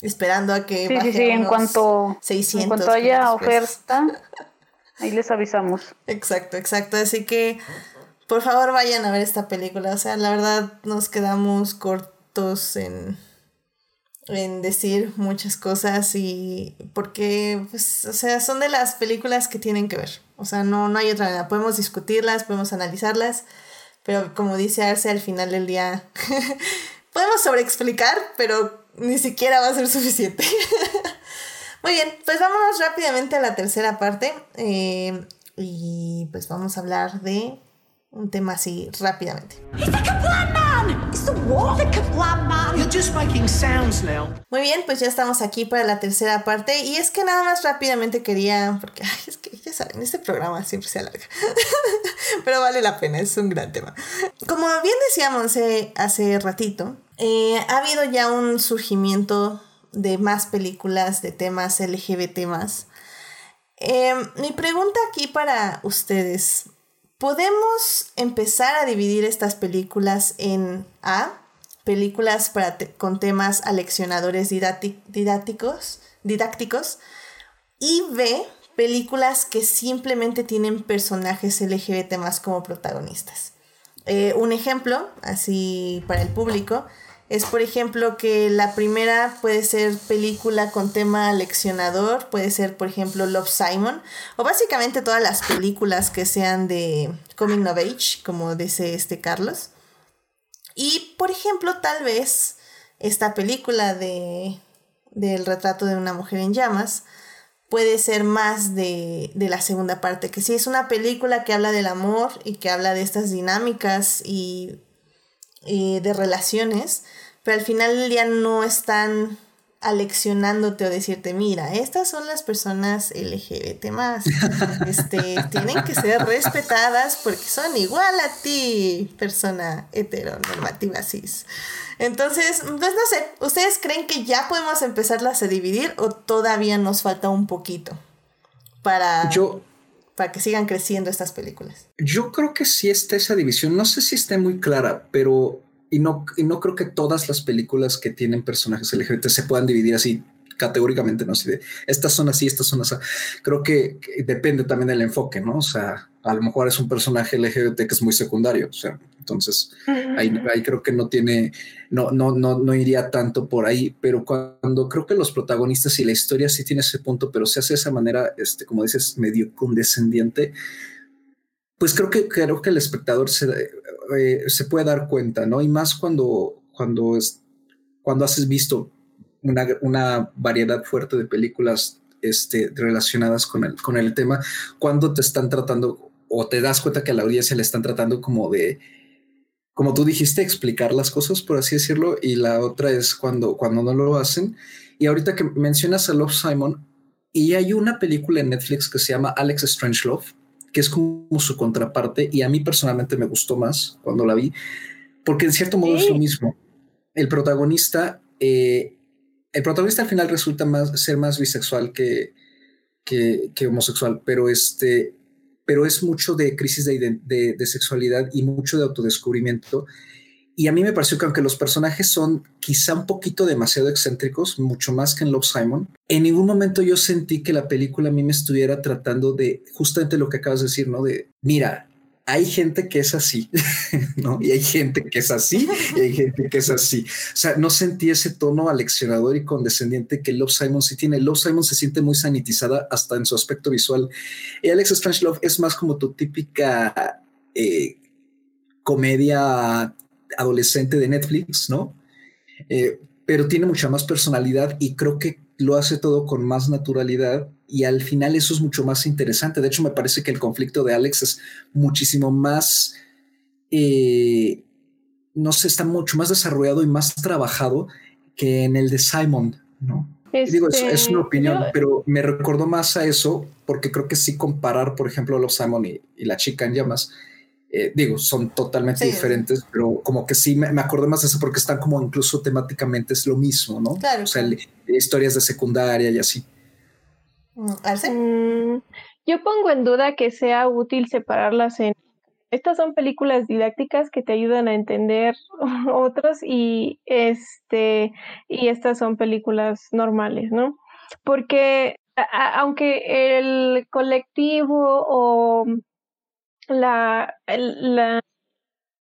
esperando a que sí, sí, sí. En cuanto, 600 en cuanto haya oferta, ahí les avisamos. Exacto, exacto. Así que, por favor, vayan a ver esta película. O sea, la verdad, nos quedamos cortos en, en decir muchas cosas y porque, pues, o sea, son de las películas que tienen que ver. O sea, no, no hay otra manera. Podemos discutirlas, podemos analizarlas, pero como dice Arce, al final del día [laughs] podemos sobreexplicar, pero ni siquiera va a ser suficiente. [laughs] Muy bien, pues vámonos rápidamente a la tercera parte eh, y pues vamos a hablar de un tema así rápidamente. Muy bien, pues ya estamos aquí para la tercera parte y es que nada más rápidamente quería, porque ay, es que ya saben, este programa siempre se alarga, [laughs] pero vale la pena, es un gran tema. Como bien decíamos hace ratito, eh, ha habido ya un surgimiento de más películas de temas LGBT más. Em, mi pregunta aquí para ustedes, Podemos empezar a dividir estas películas en A, películas con temas aleccionadores didácticos, didácticos, y B, películas que simplemente tienen personajes LGBT más como protagonistas. Eh, un ejemplo, así para el público, es por ejemplo que la primera puede ser película con tema leccionador, puede ser por ejemplo Love Simon, o básicamente todas las películas que sean de Coming of Age, como dice este Carlos. Y por ejemplo tal vez esta película de del retrato de una mujer en llamas puede ser más de, de la segunda parte, que sí es una película que habla del amor y que habla de estas dinámicas y, y de relaciones, pero al final del día no están aleccionándote o decirte, mira, estas son las personas LGBT más. [laughs] Este, tienen que ser respetadas porque son igual a ti, persona heteronormativa cis. Entonces, pues no sé, ¿ustedes creen que ya podemos empezarlas a dividir o todavía nos falta un poquito para, para que sigan creciendo estas películas? Yo creo que sí está esa división. No sé si esté muy clara, pero y no, y no creo que todas las películas que tienen personajes LGBT se puedan dividir así categóricamente, ¿no? Si de estas son así, estas son así. Creo que, depende también del enfoque, ¿no? O sea, a lo mejor es un personaje LGBT que es muy secundario, o sea, entonces ahí, ahí, creo que no tiene, no, no, no, no iría tanto por ahí, pero cuando creo que los protagonistas y la historia sí tiene ese punto, pero se hace de esa manera, este, como dices, medio condescendiente, pues creo que creo que el espectador se, eh, se puede dar cuenta, ¿no? Y más cuando, cuando, es, cuando has visto una, una, variedad fuerte de películas este, relacionadas con el, con el tema, cuando te están tratando o te das cuenta que a la audiencia le están tratando como de, como tú dijiste, explicar las cosas, por así decirlo, y la otra es cuando, cuando no lo hacen. Y ahorita que mencionas a Love Simon, y hay una película en Netflix que se llama Alex Strangelove, que es como su contraparte y a mí personalmente me gustó más cuando la vi, porque en cierto modo es lo mismo. El protagonista, eh, el protagonista al final resulta más, ser más bisexual que, que, homosexual, pero este, pero es mucho de crisis de, de, sexualidad y mucho de autodescubrimiento. Y a mí me pareció que aunque los personajes son quizá un poquito demasiado excéntricos, mucho más que en Love Simon, en ningún momento yo sentí que la película a mí me estuviera tratando de justamente lo que acabas de decir, ¿no? De, mira, hay gente que es así, [laughs] ¿no? Y hay gente que es así, y hay gente que es así. O sea, no sentí ese tono aleccionador y condescendiente que Love Simon sí tiene. Love Simon se siente muy sanitizada hasta en su aspecto visual. Y Alex Strangelove es más como tu típica eh, comedia adolescente de Netflix, ¿no? Eh, pero tiene mucha más personalidad y creo que lo hace todo con más naturalidad y al final eso es mucho más interesante. De hecho, me parece que el conflicto de Alex es muchísimo más, eh, no sé, está mucho más desarrollado y más trabajado que en el de Simon, ¿no? Digo, es, es, una este, opinión, pero me recordó más a eso porque creo que sí comparar, por ejemplo, los Simon y, y la chica en llamas eh, digo, son totalmente diferentes, pero como que sí me, me acordé más de eso porque están como incluso temáticamente es lo mismo, ¿no? Claro. O sea, historias de secundaria y así. Mm, mm, yo pongo en duda que sea útil separarlas en... Estas son películas didácticas que te ayudan a entender [laughs] otros y este y estas son películas normales, ¿no? Porque aunque el colectivo o la, la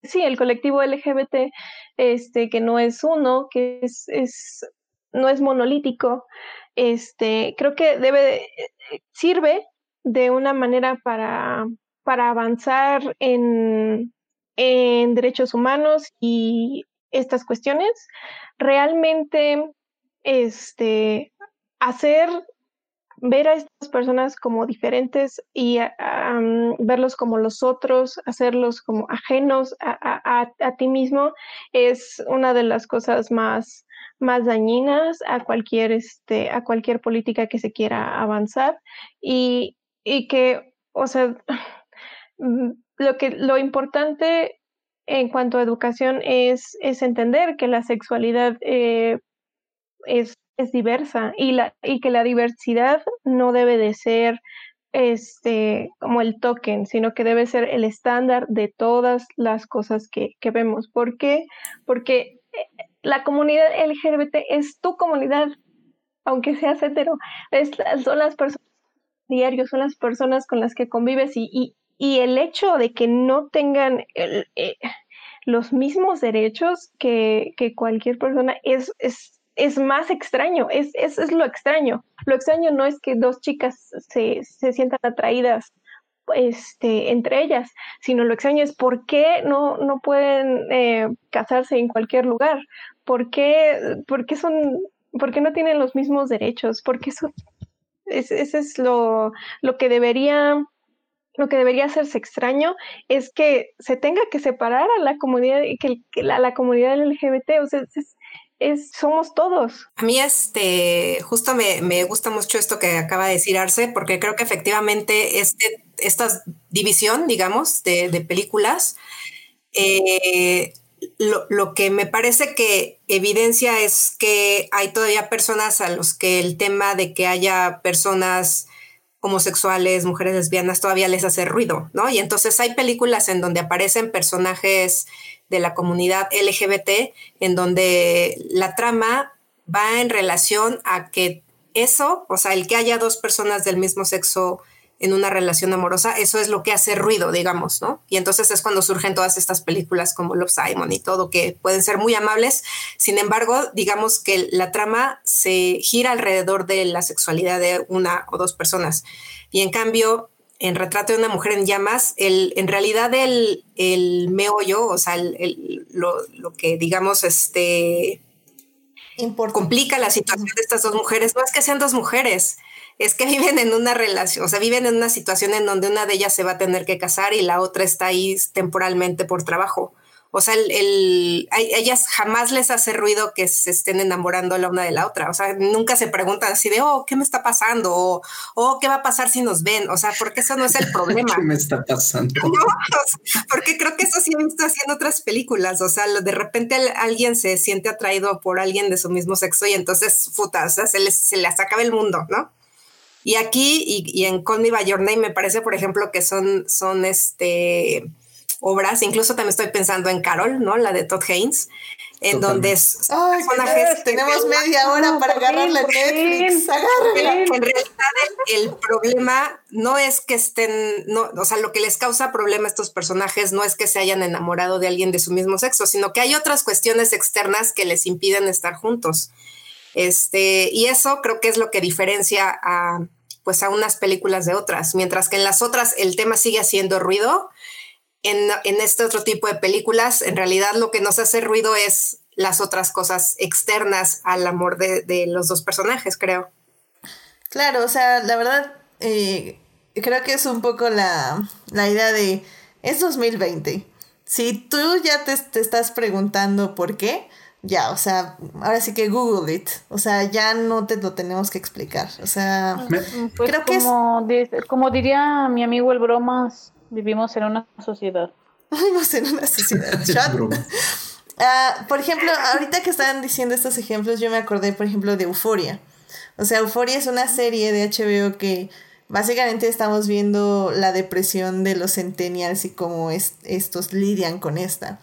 sí, el colectivo LGBT, este, que no es uno, que es, es no es monolítico. Este, creo que debe, sirve de una manera para, para avanzar en, en derechos humanos y estas cuestiones, realmente este, hacer ver a estas personas como diferentes y verlos como los otros, hacerlos como ajenos a, ti mismo, es una de las cosas más, más dañinas a cualquier, este, a cualquier política que se quiera avanzar y, y que, o sea, [laughs] lo, que, lo importante en cuanto a educación es, es entender que la sexualidad eh, es es diversa y, la, y que la diversidad no debe de ser este, como el token, sino que debe ser el estándar de todas las cosas que, que vemos. ¿Por qué? Porque la comunidad LGBT es tu comunidad, aunque seas hetero, son las personas diarios, son las personas con las que convives y, y, y el hecho de que no tengan eh, los mismos derechos que, cualquier persona es, es es más extraño, es, es, es, lo extraño. Lo extraño no es que dos chicas se sientan atraídas este, entre ellas, sino lo extraño es por qué no, no pueden eh, casarse en cualquier lugar, por qué, por qué son, por qué no tienen los mismos derechos, porque eso es, ese es lo, lo que debería lo que debería hacerse extraño es que se tenga que separar a la comunidad, que, que la, la, comunidad LGBT, o sea, es, somos todos. A mí este, justo me, me, gusta mucho esto que acaba de decir Arce, porque creo que efectivamente este, esta división, digamos, de, películas, eh, lo, lo, que me parece que evidencia es que hay todavía personas a los que el tema de que haya personas homosexuales, mujeres lesbianas, todavía les hace ruido, ¿no? Y entonces hay películas en donde aparecen personajes de la comunidad LGBT, en donde la trama va en relación a que eso, o sea, el que haya dos personas del mismo sexo en una relación amorosa, eso es lo que hace ruido, digamos, ¿no? Y entonces es cuando surgen todas estas películas como Love Simon y todo, que pueden ser muy amables. Sin embargo, digamos que la trama se gira alrededor de la sexualidad de una o dos personas. Y en cambio, en Retrato de una mujer en llamas, el, en realidad el, el meollo, o sea, el, lo, lo, que digamos, este, complica la situación de estas dos mujeres, no es que sean dos mujeres, es que [laughs] viven en una relación, o sea, viven en una situación en donde una de ellas se va a tener que casar y la otra está ahí temporalmente por trabajo. O sea, el, a ellas jamás les hace ruido que se estén enamorando la una de la otra. O sea, nunca se preguntan así de, oh, ¿qué me está pasando? O, oh, ¿qué va a pasar si nos ven? O sea, porque eso no es el [laughs] problema. ¿Qué me está pasando? [laughs] porque creo que eso sí he visto haciendo otras películas. O sea, de repente alguien se siente atraído por alguien de su mismo sexo y entonces, puta, o sea, se les, se les acaba el mundo, ¿no? Y aquí y, y en Call Me By Your Name me parece, por ejemplo, que son, son este obras, incluso también estoy pensando en Carol, ¿no? La de Todd Haynes, en donde es Ay, tenemos media hora para agarrarle Netflix, En realidad el, problema no es que estén, no, o sea, lo que les causa problema a estos personajes no es que se hayan enamorado de alguien de su mismo sexo, sino que hay otras cuestiones externas que les impiden estar juntos. Este, y eso creo que es lo que diferencia a pues a unas películas de otras, mientras que en las otras el tema sigue haciendo ruido, en, este otro tipo de películas, en realidad lo que nos hace ruido es las otras cosas externas al amor de, los dos personajes, creo. Claro, o sea, la verdad, eh, creo que es un poco la, idea de, es 2020. Si tú ya te, estás preguntando por qué, ya, o sea, ahora sí que Google it. O sea, ya no te lo tenemos que explicar. O sea, pues creo que es... como diría mi amigo el Bromas, Vivimos en una sociedad. [laughs] Vivimos en una sociedad. [laughs] Ah, por ejemplo, ahorita que estaban diciendo estos ejemplos, yo me acordé, por ejemplo, de Euforia. O sea, Euforia es una serie de HBO que básicamente estamos viendo la depresión de los centennials y cómo estos lidian con esta.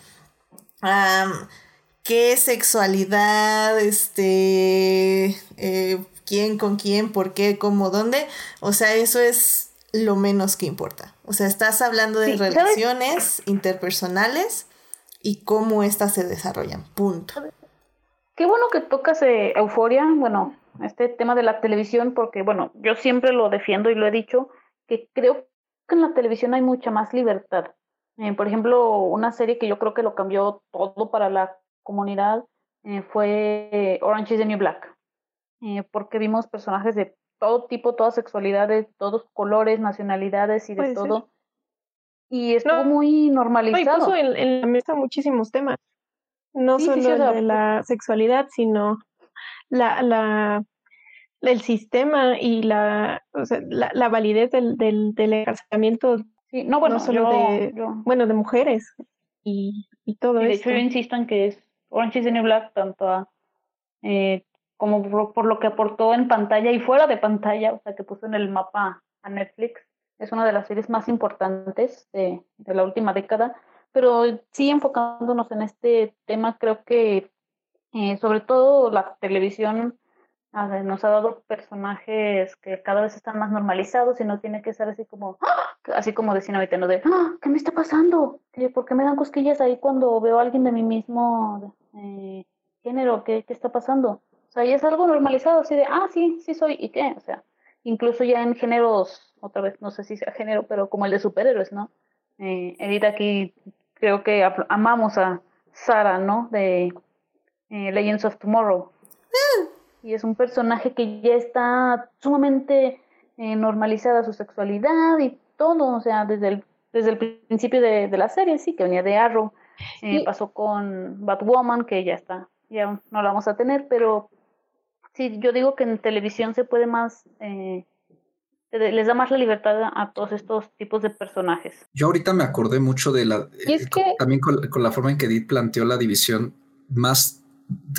¿Qué sexualidad? Este. Eh, ¿Quién con quién? ¿Por qué? ¿Cómo? ¿Dónde? O sea, eso es lo menos que importa. O sea, estás hablando de relaciones interpersonales y cómo éstas se desarrollan. Punto. Qué bueno que tocas eh, Euforia, bueno, este tema de la televisión, porque bueno, yo siempre lo defiendo y lo he dicho, que creo que en la televisión hay mucha más libertad. Eh, por ejemplo, una serie que yo creo que lo cambió todo para la comunidad eh, fue Orange is the New Black, eh, porque vimos personajes de todo tipo, todas sexualidades, todos colores, nacionalidades y de todo. Y estuvo muy normalizado. No, en, en, la mesa muchísimos temas. No solo de la sexualidad, sino la, la, el sistema y la, o sea, la, la, validez del, del, del encarcelamiento sí, no, bueno, solo de, bueno, de mujeres y, y todo eso. De hecho, yo insisto en que es Orange is the New Black, tanto a, eh, como por, lo que aportó en pantalla y fuera de pantalla, o sea, que puso en el mapa a Netflix. Es una de las series más importantes de, de la última década, pero sí enfocándonos en este tema, creo que eh, sobre todo la televisión nos ha dado personajes que cada vez están más normalizados y no tiene que ser así como, ¡ah! así como decían ahorita, ¿no? De, ¡Ah! ¿qué me está pasando? ¿Por qué me dan cosquillas ahí cuando veo a alguien de mi mismo eh, género? ¿Qué, ¿Qué está pasando? O sea, ya es algo normalizado, así de, ah, sí, sí soy, ¿y qué? O sea, incluso ya en géneros, otra vez, no sé si sea género, pero como el de superhéroes, ¿no? Eh, Edith aquí creo que amamos a Sara, ¿no? De eh, Legends of Tomorrow. Y es un personaje que ya está sumamente eh, normalizada su sexualidad y todo, o sea, desde el, desde el principio de, de la serie, sí, que venía de Arrow, eh, pasó con Batwoman, que ya está, ya no la vamos a tener, pero sí, yo digo que en televisión se puede más, eh, les da más la libertad a todos estos tipos de personajes. Yo ahorita me acordé mucho de la, es que... también con, con la forma en que Edith planteó la división más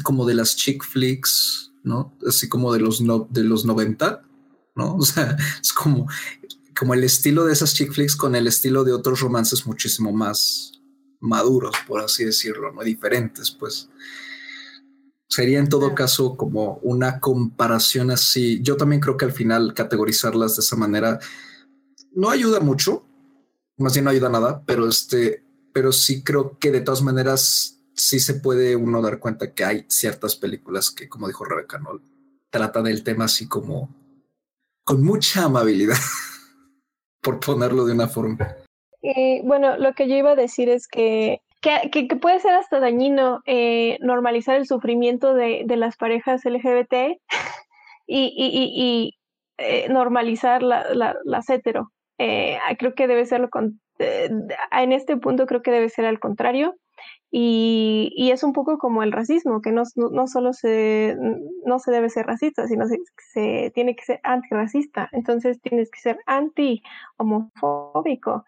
como de las chick flicks, ¿no? Así como de los, no, de los 90, ¿no? [laughs] O sea, es como, como el estilo de esas chick flicks con el estilo de otros romances muchísimo más maduros, por así decirlo, ¿no? Diferentes, pues. Sería en todo caso como una comparación así. Yo también creo que al final categorizarlas de esa manera no ayuda mucho, más bien no ayuda nada, pero este, pero sí creo que de todas maneras sí se puede uno dar cuenta que hay ciertas películas que, como dijo Rebeca, ¿no? tratan el tema así como con mucha amabilidad, [laughs] por ponerlo de una forma. Eh, bueno, lo que yo iba a decir es que, que, puede ser hasta dañino eh, normalizar el sufrimiento de, de, las parejas LGBT [laughs] y, eh, normalizar la, la, las hetero. creo que debe ser lo con, en este punto creo que debe ser al contrario y, y, es un poco como el racismo, que no, solo se, no se debe ser racista, sino se, se tiene que ser antirracista. Entonces tienes que ser anti-homofóbico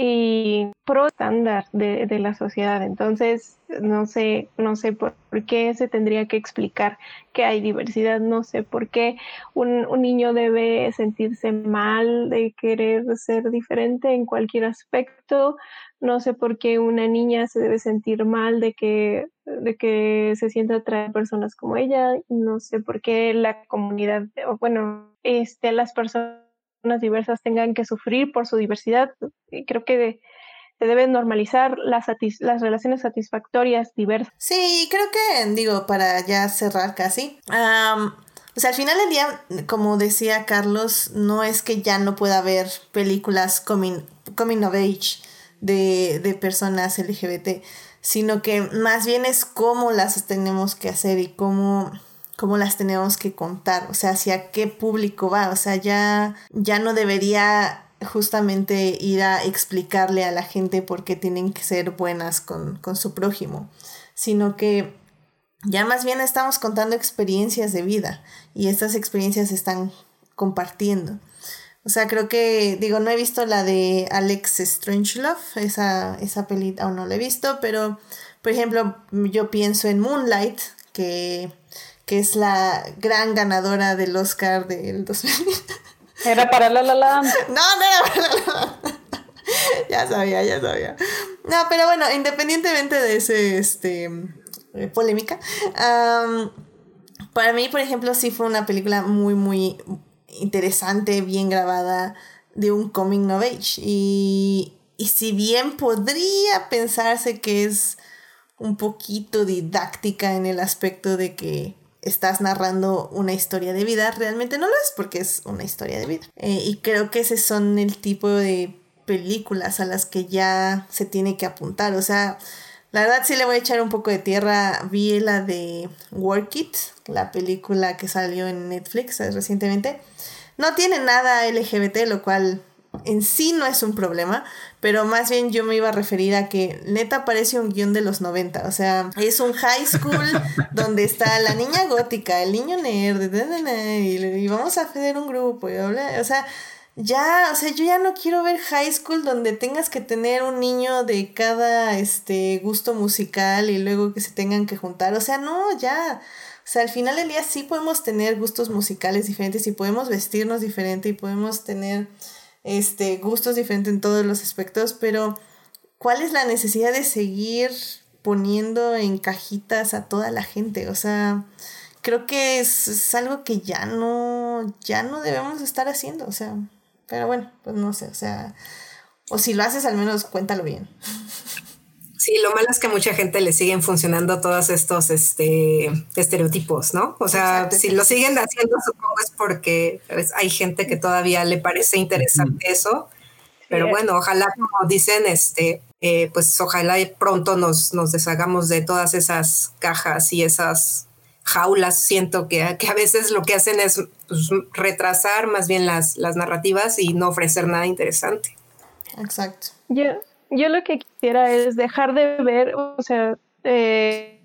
y pro estándar de, de, la sociedad. Entonces, no sé, no sé por qué se tendría que explicar que hay diversidad, no sé por qué un, un niño debe sentirse mal de querer ser diferente en cualquier aspecto, no sé por qué una niña se debe sentir mal de que, de que se sienta atraer a personas como ella, no sé por qué la comunidad, bueno, este, las personas diversas tengan que sufrir por su diversidad. Creo que se deben normalizar las, las relaciones satisfactorias diversas. Sí, creo que, digo, para ya cerrar casi, o sea, al final del día, como decía Carlos, no es que ya no pueda haber películas coming, coming of age de, de personas LGBT, sino que más bien es cómo las tenemos que hacer y cómo cómo las tenemos que contar, o sea, hacia qué público va, o sea, ya, ya no debería justamente ir a explicarle a la gente por qué tienen que ser buenas con, con su prójimo, sino que ya más bien estamos contando experiencias de vida y estas experiencias se están compartiendo. O sea, creo que, digo, no he visto la de Alex Strangelove, esa, esa peli aún no la he visto, pero, por ejemplo, yo pienso en Moonlight, que que es la gran ganadora del Oscar del 2000. Era para La La Land. [laughs] No, no era para La La Land. [laughs] ya sabía, ya sabía. No, pero bueno, independientemente de ese, este, eh, polémica, um, para mí, por ejemplo, sí fue una película muy, muy interesante, bien grabada, de un coming of age. Y, y si bien podría pensarse que es un poquito didáctica en el aspecto de que estás narrando una historia de vida, realmente no lo es porque es una historia de vida. Eh, y creo que ese son el tipo de películas a las que ya se tiene que apuntar. O sea, la verdad sí le voy a echar un poco de tierra. Vi la de Work It, la película que salió en Netflix recientemente. No tiene nada LGBT, lo cual en sí no es un problema, pero más bien yo me iba a referir a que neta parece un guion de los 90, o sea, es un high school [laughs] donde está la niña gótica, el niño nerd, y, vamos a hacer un grupo, y o sea, ya, o sea, yo ya no quiero ver high school donde tengas que tener un niño de cada este gusto musical y luego que se tengan que juntar, o sea, no, ya. O sea, al final del día sí podemos tener gustos musicales diferentes y podemos vestirnos diferente y podemos tener este, gustos diferentes en todos los aspectos, pero ¿cuál es la necesidad de seguir poniendo en cajitas a toda la gente? O sea, creo que es, algo que ya no, ya no debemos estar haciendo, o sea, pero bueno, pues no sé, o sea, o si lo haces al menos cuéntalo bien. [laughs] Sí, lo malo es que a mucha gente le siguen funcionando todos estos este, estereotipos, ¿no? O sea, si lo siguen haciendo, supongo es porque pues, hay gente que todavía le parece interesante eso. Pero bueno, ojalá, como dicen, este, eh, pues ojalá pronto nos, nos deshagamos de todas esas cajas y esas jaulas. Siento que, que a veces lo que hacen es pues, retrasar más bien las, las narrativas y no ofrecer nada interesante. Exacto. Yeah yo lo que quisiera es dejar de ver, o sea, eh,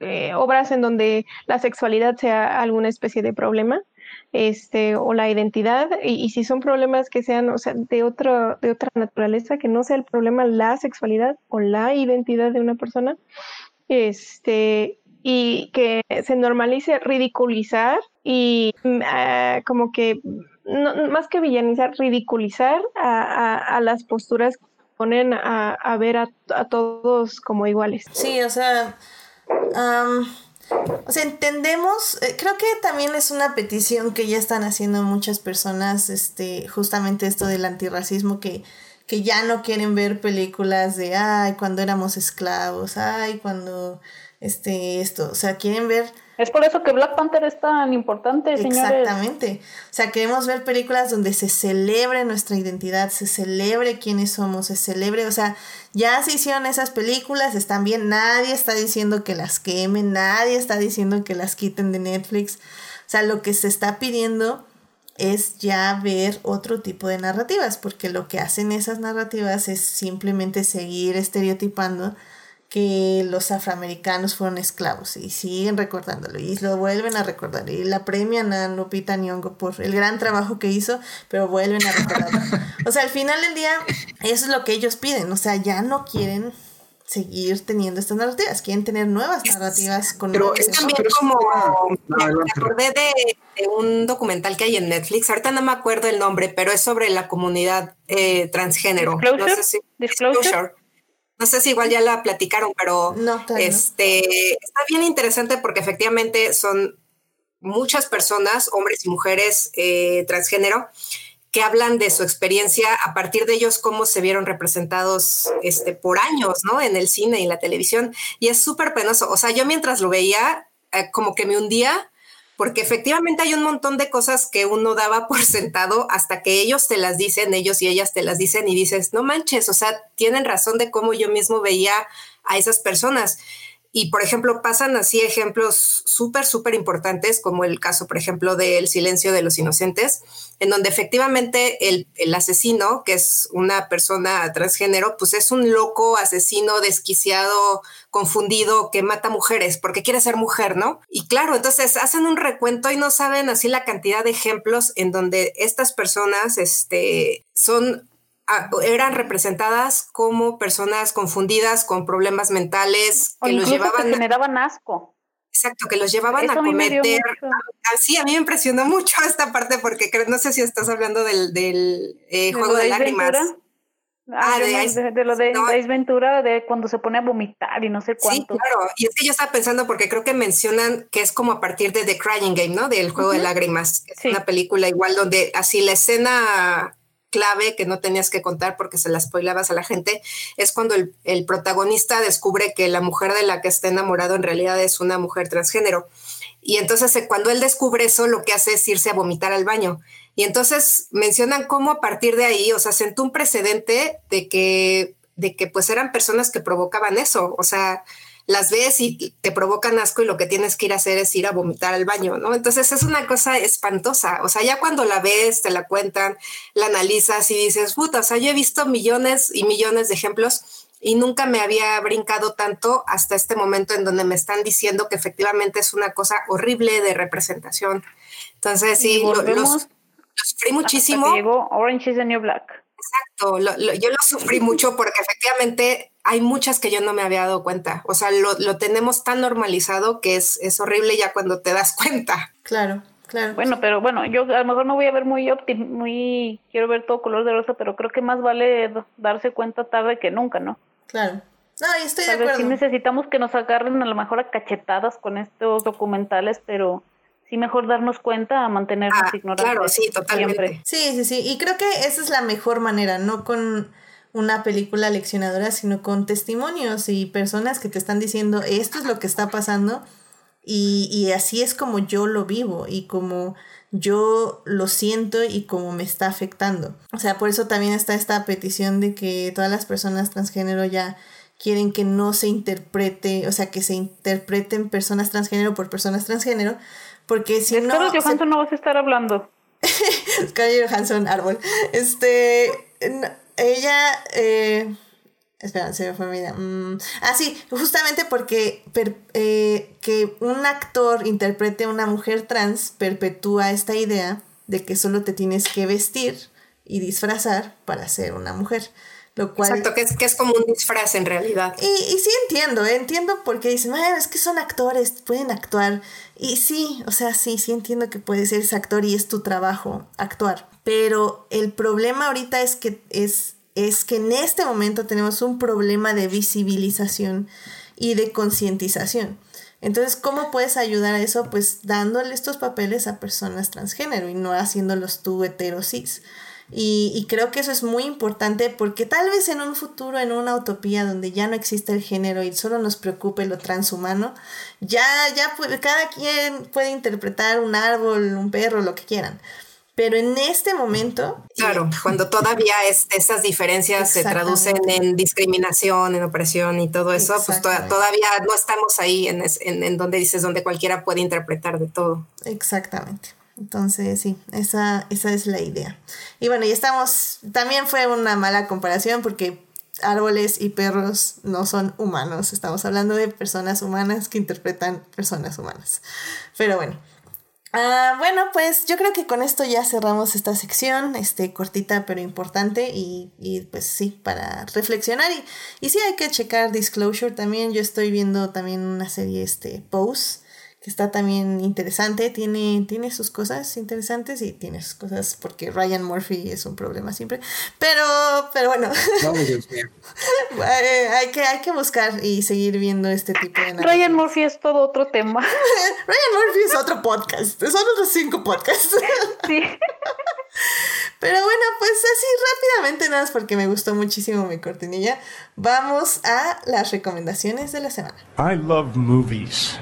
eh, obras en donde la sexualidad sea alguna especie de problema, este, o la identidad, y, si son problemas que sean, o sea, de otro, de otra naturaleza, que no sea el problema la sexualidad o la identidad de una persona, este, y que se normalice ridiculizar y ah, como que más que villanizar, ridiculizar a, a las posturas ponen a, ver a, todos como iguales. Sí, o sea, o sea, entendemos, eh, creo que también es una petición que ya están haciendo muchas personas, este, justamente esto del antirracismo, que, que ya no quieren ver películas de, ay, cuando éramos esclavos, ay, cuando, este, esto, o sea, quieren ver es por eso que Black Panther es tan importante, señores. Exactamente. O sea, queremos ver películas donde se celebre nuestra identidad, se celebre quiénes somos, se celebre, o sea, ya se hicieron esas películas, están bien, nadie está diciendo que las quemen, nadie está diciendo que las quiten de Netflix. O sea, lo que se está pidiendo es ya ver otro tipo de narrativas, porque lo que hacen esas narrativas es simplemente seguir estereotipando que los afroamericanos fueron esclavos y siguen recordándolo y lo vuelven a recordar y la premian a Lupita Nyong'o por el gran trabajo que hizo, pero vuelven a recordarlo. [laughs] O sea, al final del día eso es lo que ellos piden, o sea, ya no quieren seguir teniendo estas narrativas, quieren tener nuevas narrativas con Pero es también como me acordé de, un documental que hay en Netflix, ahorita no me acuerdo el nombre, pero es sobre la comunidad eh, transgénero. Disclosure. No sé si igual ya la platicaron, pero este, está bien interesante porque efectivamente son muchas personas, hombres y mujeres eh, transgénero, que hablan de su experiencia a partir de ellos, cómo se vieron representados este, por años, ¿no? En el cine y la televisión. Y es súper penoso. O sea, yo mientras lo veía, eh, como que me hundía porque efectivamente hay un montón de cosas que uno daba por [laughs] sentado hasta que ellos te las dicen, ellos y ellas te las dicen y dices, no manches, o sea, tienen razón de cómo yo mismo veía a esas personas. Y, por ejemplo, pasan así ejemplos súper, súper importantes, como el caso, por ejemplo, del silencio de los inocentes, en donde efectivamente el, el, asesino, que es una persona transgénero, pues es un loco asesino desquiciado, confundido, que mata mujeres porque quiere ser mujer, ¿no? Y claro, entonces hacen un recuento y no saben así la cantidad de ejemplos en donde estas personas este, son eran representadas como personas confundidas con problemas mentales que los llevaban que generaban asco. Exacto, que los llevaban a cometer. Así, a mí me impresionó mucho [laughs] esta parte porque no sé si estás hablando del, del eh, juego de, lágrimas. Ah, ah de, lo de, Ventura, de cuando se pone a vomitar y no sé cuánto. Sí, claro. Y es que yo estaba pensando porque creo que mencionan que es como a partir de The Crying Game, ¿no? Del juego de lágrimas. Es una película igual donde así la escena clave que no tenías que contar porque se la spoilabas a la gente, es cuando el, el protagonista descubre que la mujer de la que está enamorado en realidad es una mujer transgénero. Y entonces eh, cuando él descubre eso, lo que hace es irse a vomitar al baño. Y entonces mencionan cómo a partir de ahí, o sea, sentó un precedente de que, de que pues eran personas que provocaban eso. O sea, las ves y te provocan asco y lo que tienes que ir a hacer es ir a vomitar al baño, ¿no? Entonces es una cosa espantosa. O sea, ya cuando la ves, te la cuentan, la analizas y dices, puta, o sea, yo he visto millones y millones de ejemplos y nunca me había brincado tanto hasta este momento en donde me están diciendo que efectivamente es una cosa horrible de representación. Entonces, sí, lo, los, sufrí muchísimo. Llegó Orange is the New Black. Exacto, yo lo sufrí mucho porque efectivamente hay muchas que yo no me había dado cuenta. O sea, lo, lo tenemos tan normalizado que es, es horrible ya cuando te das cuenta. Claro. Claro. Bueno, pero bueno, yo a lo mejor no voy a ver muy muy quiero ver todo color de rosa, pero creo que más vale darse cuenta tarde que nunca, ¿no? Claro. No, y estoy de acuerdo. sí necesitamos que nos agarren a lo mejor a cachetadas con estos documentales, pero sí mejor darnos cuenta a mantenernos ah, ignorantes. Claro, sí, totalmente. Sí, sí, sí. Y creo que esa es la mejor manera, no con una película leccionadora, sino con testimonios y personas que te están diciendo esto es lo que está pasando y, y así es como yo lo vivo y como yo lo siento y como me está afectando. O sea, por eso también está esta petición de que todas las personas transgénero ya quieren que no se interprete, o sea, que se interpreten personas transgénero por personas transgénero, porque si no... Scarlett Johansson no vas a estar hablando. [laughs] Scarlett Johansson, árbol. Este, ella... Eh, Espera, se me fue mi idea. Mm, ah, sí, justamente porque eh, que un actor interprete a una mujer trans perpetúa esta idea de que solo te tienes que vestir y disfrazar para ser una mujer. Lo cual, Exacto, que es, que es como un disfraz en realidad. Y, y sí entiendo, ¿eh? entiendo porque dicen, es que son actores, pueden actuar. Y sí, o sea, sí, sí entiendo que puedes ser ese actor y es tu trabajo actuar. Pero el problema ahorita es que es es que en este momento tenemos un problema de visibilización y de concientización. Entonces, ¿cómo puedes ayudar a eso? Pues dándole estos papeles a personas transgénero y no haciéndolos tú heterosis. Y, y, creo que eso es muy importante porque tal vez en un futuro, en una utopía donde ya no existe el género y solo nos preocupe lo transhumano, ya, ya puede, cada quien puede interpretar un árbol, un perro, lo que quieran. Pero en este momento... Claro, cuando todavía esas diferencias se traducen en discriminación, en opresión y todo eso, pues todavía no estamos ahí en, en, donde dices, donde cualquiera puede interpretar de todo. Exactamente. Entonces, sí, esa, esa es la idea. Y bueno, y estamos, también fue una mala comparación porque árboles y perros no son humanos. Estamos hablando de personas humanas que interpretan personas humanas. Pero bueno, Ah, bueno, pues yo creo que con esto ya cerramos esta sección, este, cortita pero importante y, y pues sí, para reflexionar y, y sí hay que checar Disclosure también, yo estoy viendo también una serie, este, Pose, que está también interesante, tiene, tiene sus cosas interesantes y tiene sus cosas porque Ryan Murphy es un problema siempre. Pero, pero bueno. [laughs] Eh, hay, que, hay que buscar y seguir viendo este tipo de Ryan Murphy es todo otro tema. [laughs] Ryan Murphy es otro podcast. Son otros cinco podcasts. [laughs] sí. Pero bueno, pues así rápidamente, nada más porque me gustó muchísimo mi cortinilla. Vamos a las recomendaciones de la semana. I love movies.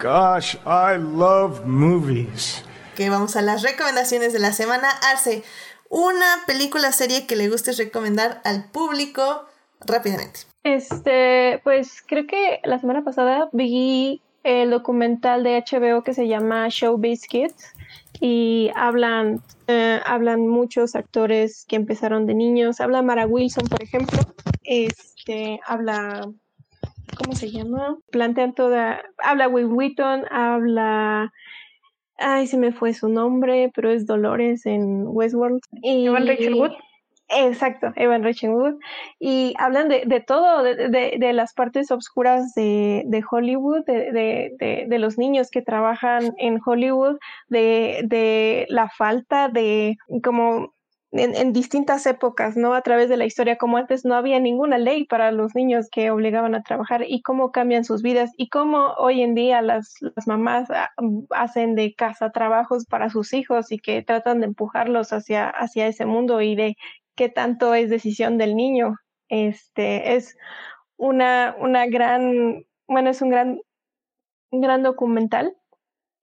Gosh, I love movies. Que vamos a las recomendaciones de la semana. Arce, una película serie que le guste recomendar al público rápidamente. Este, pues creo que la semana pasada vi el documental de HBO que se llama Showbiz Kids y hablan, eh, hablan muchos actores que empezaron de niños. Habla Mara Wilson, por ejemplo. Este, habla ¿cómo se llama? Plantean toda, habla Will Wheaton, habla, ay, se me fue su nombre, pero es Dolores en Westworld. Y, Evan Rachel Wood. Exacto, Evan Rachel Wood. Y hablan de, de todo, de, de, las partes oscuras de, de Hollywood, de, de, los niños que trabajan en Hollywood, de, de la falta de como en, distintas épocas, ¿no? A través de la historia, como antes no había ninguna ley para los niños que obligaban a trabajar y cómo cambian sus vidas y cómo hoy en día las, las mamás ah, hacen de casa trabajos para sus hijos y que tratan de empujarlos hacia, hacia ese mundo y de qué tanto es decisión del niño. Este es una, una gran, bueno, es un gran, un gran documental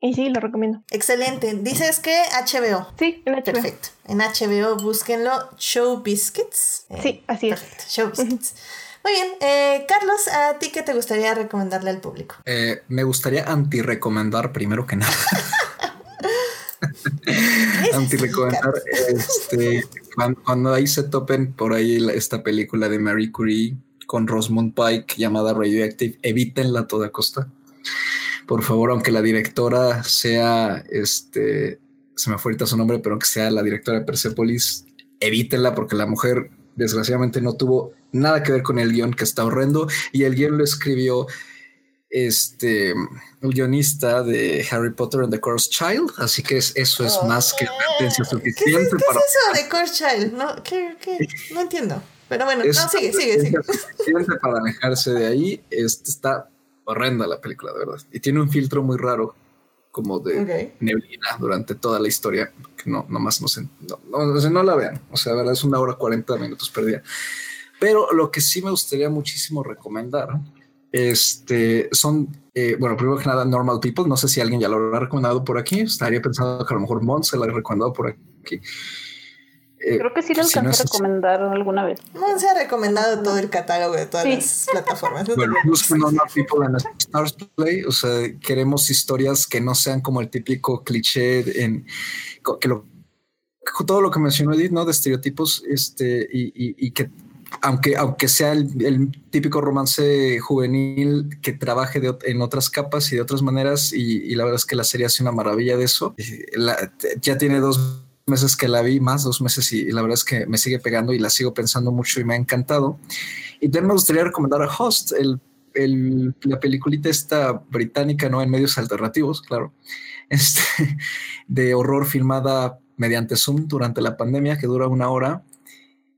y sí, lo recomiendo. Excelente. Dices que HBO. Sí, en HBO. Perfecto. En HBO búsquenlo. Show Biscuits. Eh, sí, así perfecto. Show Biscuits. Muy bien. Eh, Carlos, ¿a ti qué te gustaría recomendarle al público? Eh, me gustaría anti-recomendar primero que nada. [laughs] [laughs] anti-recomendar este, cuando, ahí se topen por ahí esta película de Marie Curie con Rosamund Pike llamada Radioactive, evítenla a toda costa por favor, aunque la directora sea, este, se me fue ahorita su nombre, pero aunque sea la directora de Persepolis, evítenla porque la mujer desgraciadamente no tuvo nada que ver con el guion que está horrendo y el guion lo escribió este el guionista de Harry Potter and the Cursed Child, así que eso es más que advertencia suficiente ¿Qué es, eso de Cursed Child? No, ¿qué, no entiendo. Pero bueno, no, sigue, sigue, sigue. Para alejarse de ahí, este está horrenda la película, de verdad. Y tiene un filtro muy raro, como de neblina durante toda la historia, que no, nomás no, se, no, no, no la vean. O sea, verdad es una hora 40 minutos perdida. Pero lo que sí me gustaría muchísimo recomendar este, son, eh, bueno, primero que nada, Normal People. No sé si alguien ya lo habrá recomendado por aquí. Estaría pensando que a lo mejor Mont se lo ha recomendado por aquí. Eh, Creo que sí lo alcancé a recomendar alguna vez. No se ha recomendado todo el catálogo de todas las plataformas. bueno, People en Stars Play, o sea, queremos historias que no sean como el típico cliché en que lo todo lo que mencionó Edith, ¿no? De estereotipos, este, y, que aunque, aunque sea el, típico romance juvenil que trabaje en otras capas y de otras maneras, y, la verdad es que la serie hace una maravilla de eso. ya tiene dos meses que la vi, más dos meses, y, la verdad es que me sigue pegando y la sigo pensando mucho y me ha encantado. Y también me gustaría recomendar a Host, el, el, la peliculita esta británica, ¿no? En medios alternativos, claro, [laughs] este, de horror filmada mediante Zoom durante la pandemia, que dura una hora,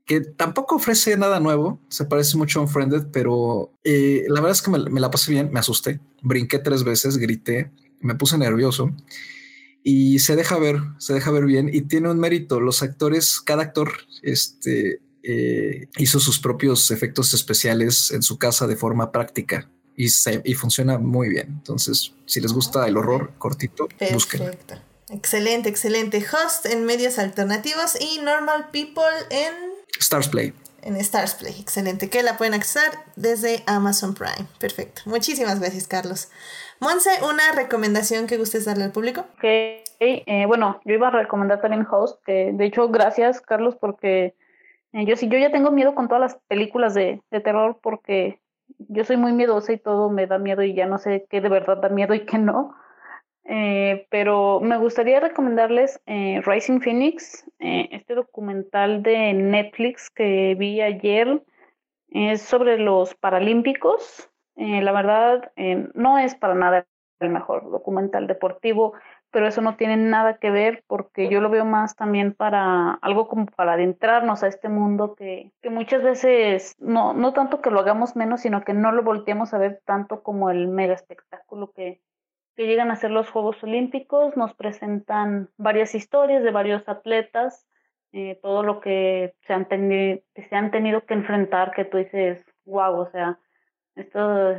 que tampoco ofrece nada nuevo, se parece mucho a Unfriended, pero eh, la verdad es que me, me la pasé bien, me asusté, brinqué tres veces, grité, me puse nervioso y se deja ver, se deja ver bien y tiene un mérito. Los actores, cada actor, este, eh, hizo sus propios efectos especiales en su casa de forma práctica y, se, y funciona muy bien. Entonces, si les gusta el horror cortito, busquen. Excelente, excelente. Host en medios alternativos y Normal People en Stars Play. En Stars Play, excelente. Que la pueden acceder desde Amazon Prime. Perfecto. Muchísimas gracias, Carlos. Monse, ¿una recomendación que gustes darle al público? Ok, eh, bueno, yo iba a recomendar también Host, que de hecho, gracias, Carlos, porque eh, yo sí, yo ya tengo miedo con todas las películas de, terror, porque yo soy muy miedosa y todo me da miedo y ya no sé qué de verdad da miedo y qué no. Eh, pero me gustaría recomendarles Rising Phoenix, este documental de Netflix que vi ayer, es sobre los Paralímpicos. Eh, la verdad, eh, no es para nada el mejor documental deportivo, pero eso no tiene nada que ver porque yo lo veo más también para algo como para adentrarnos a este mundo que, que muchas veces no, no tanto que lo hagamos menos, sino que no lo volteemos a ver tanto como el mega espectáculo que, que llegan a ser los Juegos Olímpicos, nos presentan varias historias de varios atletas, eh, todo lo que se han, tenido, se han tenido que enfrentar, que tú dices, wow, o sea, esto,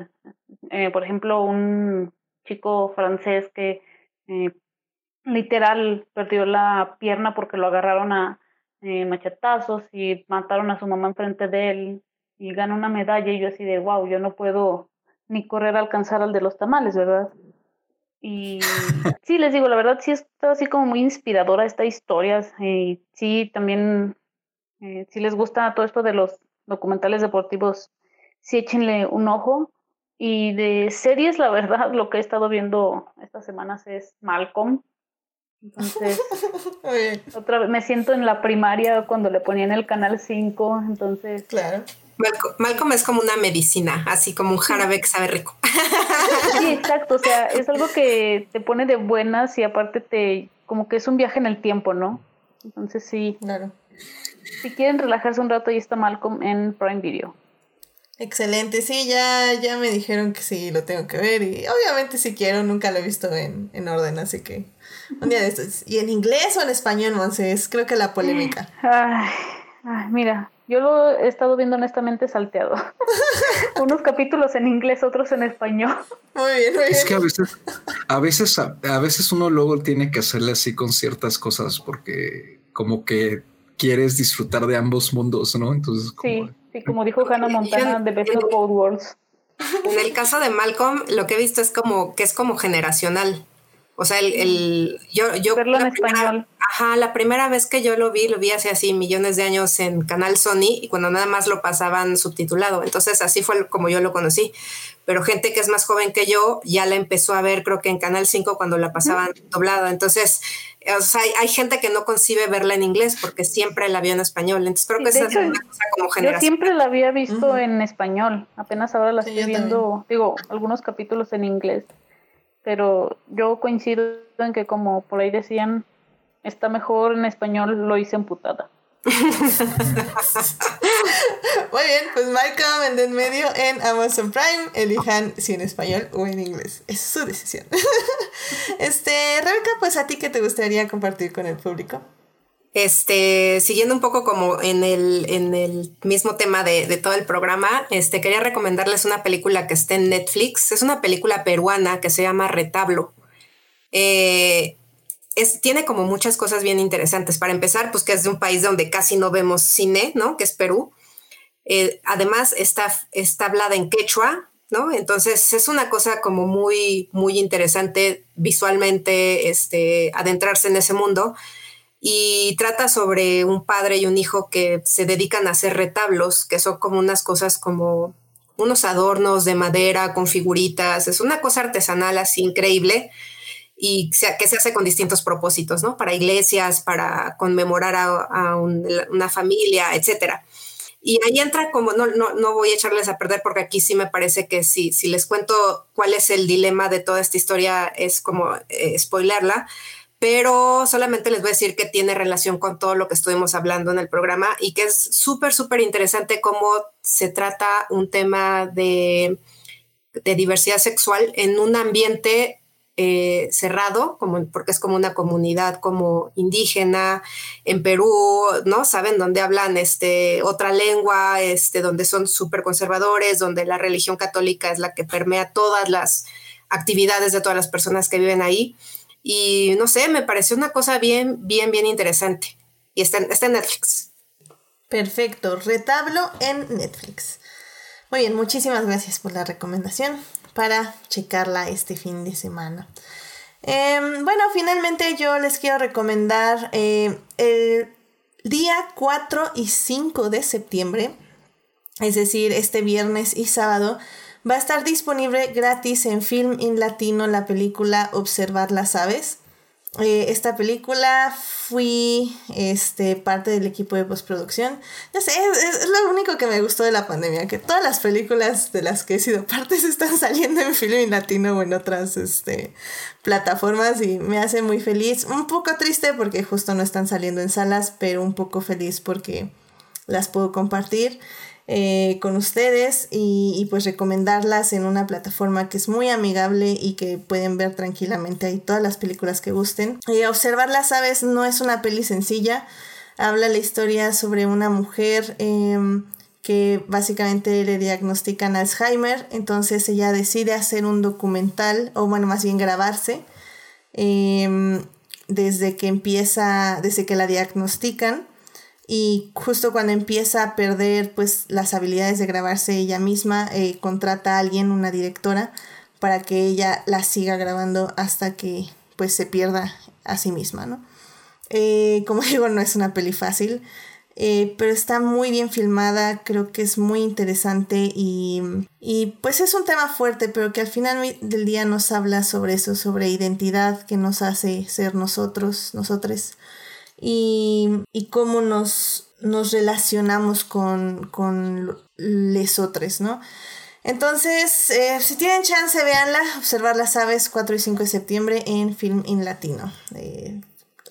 eh, por ejemplo, un chico francés que eh, literal perdió la pierna porque lo agarraron a eh, machetazos y mataron a su mamá enfrente de él y ganó una medalla y yo así de wow, yo no puedo ni correr a alcanzar al de los tamales, ¿verdad? Y sí, les digo, la verdad sí está así como muy inspiradora esta historia y sí, también, si les gusta todo esto de los documentales deportivos sí échenle un ojo. Y de series, la verdad, lo que he estado viendo estas semanas es Malcolm. Entonces, [laughs] otra vez me siento en la primaria cuando le ponían el canal 5, entonces... Claro. Malcolm, es como una medicina, así como un jarabe que sabe rico. Sí, [laughs] exacto, o sea, es algo que te pone de buenas y aparte te, como que es un viaje en el tiempo, ¿no? Entonces sí, claro. Si quieren relajarse un rato, ahí está Malcolm en Prime Video. Excelente, sí, ya, ya me dijeron que sí, lo tengo que ver y obviamente si quiero, nunca lo he visto en, en orden, así que un día de estos. ¿Y en inglés o en español, Monse? Es creo que la polémica. Ay, ay, mira, yo lo he estado viendo honestamente salteado. [laughs] Unos capítulos en inglés, otros en español. Muy bien, muy bien. Es que a veces, a veces, a veces uno luego tiene que hacerle así con ciertas cosas porque como que quieres disfrutar de ambos mundos, ¿no? Entonces, como, Sí, sí, como dijo Hannah Montana, The Best of Both Worlds. En el caso de Malcolm, lo que he visto es como que es como generacional. O sea, el, el yo, yo Verlo en primera- español. ajá, la primera vez que yo lo vi, lo vi hace así millones de años en Canal Sony y cuando nada más lo pasaban subtitulado. Entonces así fue como yo lo conocí. Pero gente que es más joven que yo ya la empezó a ver, creo que en Canal 5 cuando la pasaban doblada. Entonces, eh, o sea, hay, hay gente que no concibe verla en inglés porque siempre la vio en español. Entonces creo que esa es una cosa como Yo generación. siempre la había visto en español, apenas ahora la Sí, estoy yo viendo, digo, algunos capítulos en inglés, pero yo coincido en que como por ahí decían, está mejor en español, lo hice emputada. [laughs] Muy bien, pues Malcolm en medio en Amazon Prime. Elijan si en español o en inglés. Es su decisión. [laughs] este, Rebeca, pues a ti qué te gustaría compartir con el público. Este, siguiendo un poco como en el, en el mismo tema de, de todo el programa, este, quería recomendarles una película que está en Netflix. Es una película peruana que se llama Retablo. Eh, tiene como muchas cosas bien interesantes. Para empezar, pues que es de un país donde casi no vemos cine, ¿no? Que es Perú. Eh, además, está, está hablada en quechua, ¿no? Entonces es una cosa como muy, muy interesante visualmente, este, adentrarse en ese mundo y trata sobre un padre y un hijo que se dedican a hacer retablos, que son como unas cosas como unos adornos de madera con figuritas, es una cosa artesanal así increíble y que se hace con distintos propósitos, ¿no? Para iglesias, para conmemorar a, a un- una familia, etcétera. Y ahí entra como, no, no, no voy a echarles a perder porque aquí sí me parece que si, si les cuento cuál es el dilema de toda esta historia es como eh, spoilerla, pero solamente les voy a decir que tiene relación con todo lo que estuvimos hablando en el programa y que es súper, súper interesante cómo se trata un tema de, de diversidad sexual en un ambiente eh, cerrado, como, porque es como una comunidad como indígena en Perú, ¿no? Saben, donde hablan este, otra lengua, este, donde son súper conservadores, donde la religión católica es la que permea todas las actividades de todas las personas que viven ahí. Y no sé, me pareció una cosa bien, bien, bien interesante. Y está está en Netflix. Perfecto, retablo en Netflix. Muy bien, muchísimas gracias por la recomendación para checarla este fin de semana. Em, bueno, finalmente yo les quiero recomendar eh, el día 4 y 5 de septiembre, es decir, este viernes y sábado, va a estar disponible gratis en Film in Latino la película Observar las aves. Eh, esta película fui este, parte del equipo de postproducción. No sé, es, es lo único que me gustó de la pandemia, que todas las películas de las que he sido parte [laughs] se están saliendo en film latino o en otras este, plataformas y me hace muy feliz. Un poco triste porque justo no están saliendo en salas, pero un poco feliz porque las puedo compartir eh, con ustedes y, pues recomendarlas en una plataforma que es muy amigable y que pueden ver tranquilamente ahí todas las películas que gusten. Y Observar las aves no es una peli sencilla, habla la historia sobre una mujer eh, que básicamente le diagnostican Alzheimer, entonces ella decide hacer un documental, o bueno, más bien grabarse, eh, desde que empieza, desde que la diagnostican y justo cuando empieza a perder pues las habilidades de grabarse ella misma eh, contrata a alguien una directora para que ella la siga grabando hasta que pues se pierda a sí misma no eh, como [laughs] digo no es una peli fácil eh, pero está muy bien filmada creo que es muy interesante y, y pues es un tema fuerte pero que al final del día nos habla sobre eso sobre identidad que nos hace ser nosotros nosotros y, y cómo nos, nos relacionamos con, con lesotres, ¿no? Entonces, eh, si tienen chance, véanla, observar las aves 4 y 5 de septiembre en Film in Latino. Eh,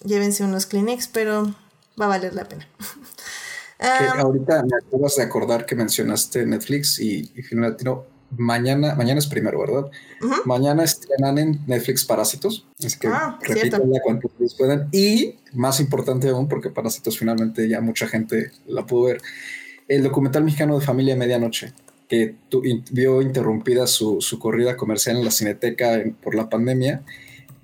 llévense unos Kleenex, pero va a valer la pena. [laughs] ahorita me acabas de acordar que mencionaste Netflix y, y Film Latino. Mañana, mañana es primero, ¿verdad? Mañana estrenan en Netflix Parásitos. Así que ah, repítanla cuanto puedan. Y más importante aún, porque Parásitos finalmente ya mucha gente la pudo ver. El documental mexicano de Familia Medianoche, que vio interrumpida su, su, corrida comercial en la Cineteca por la pandemia,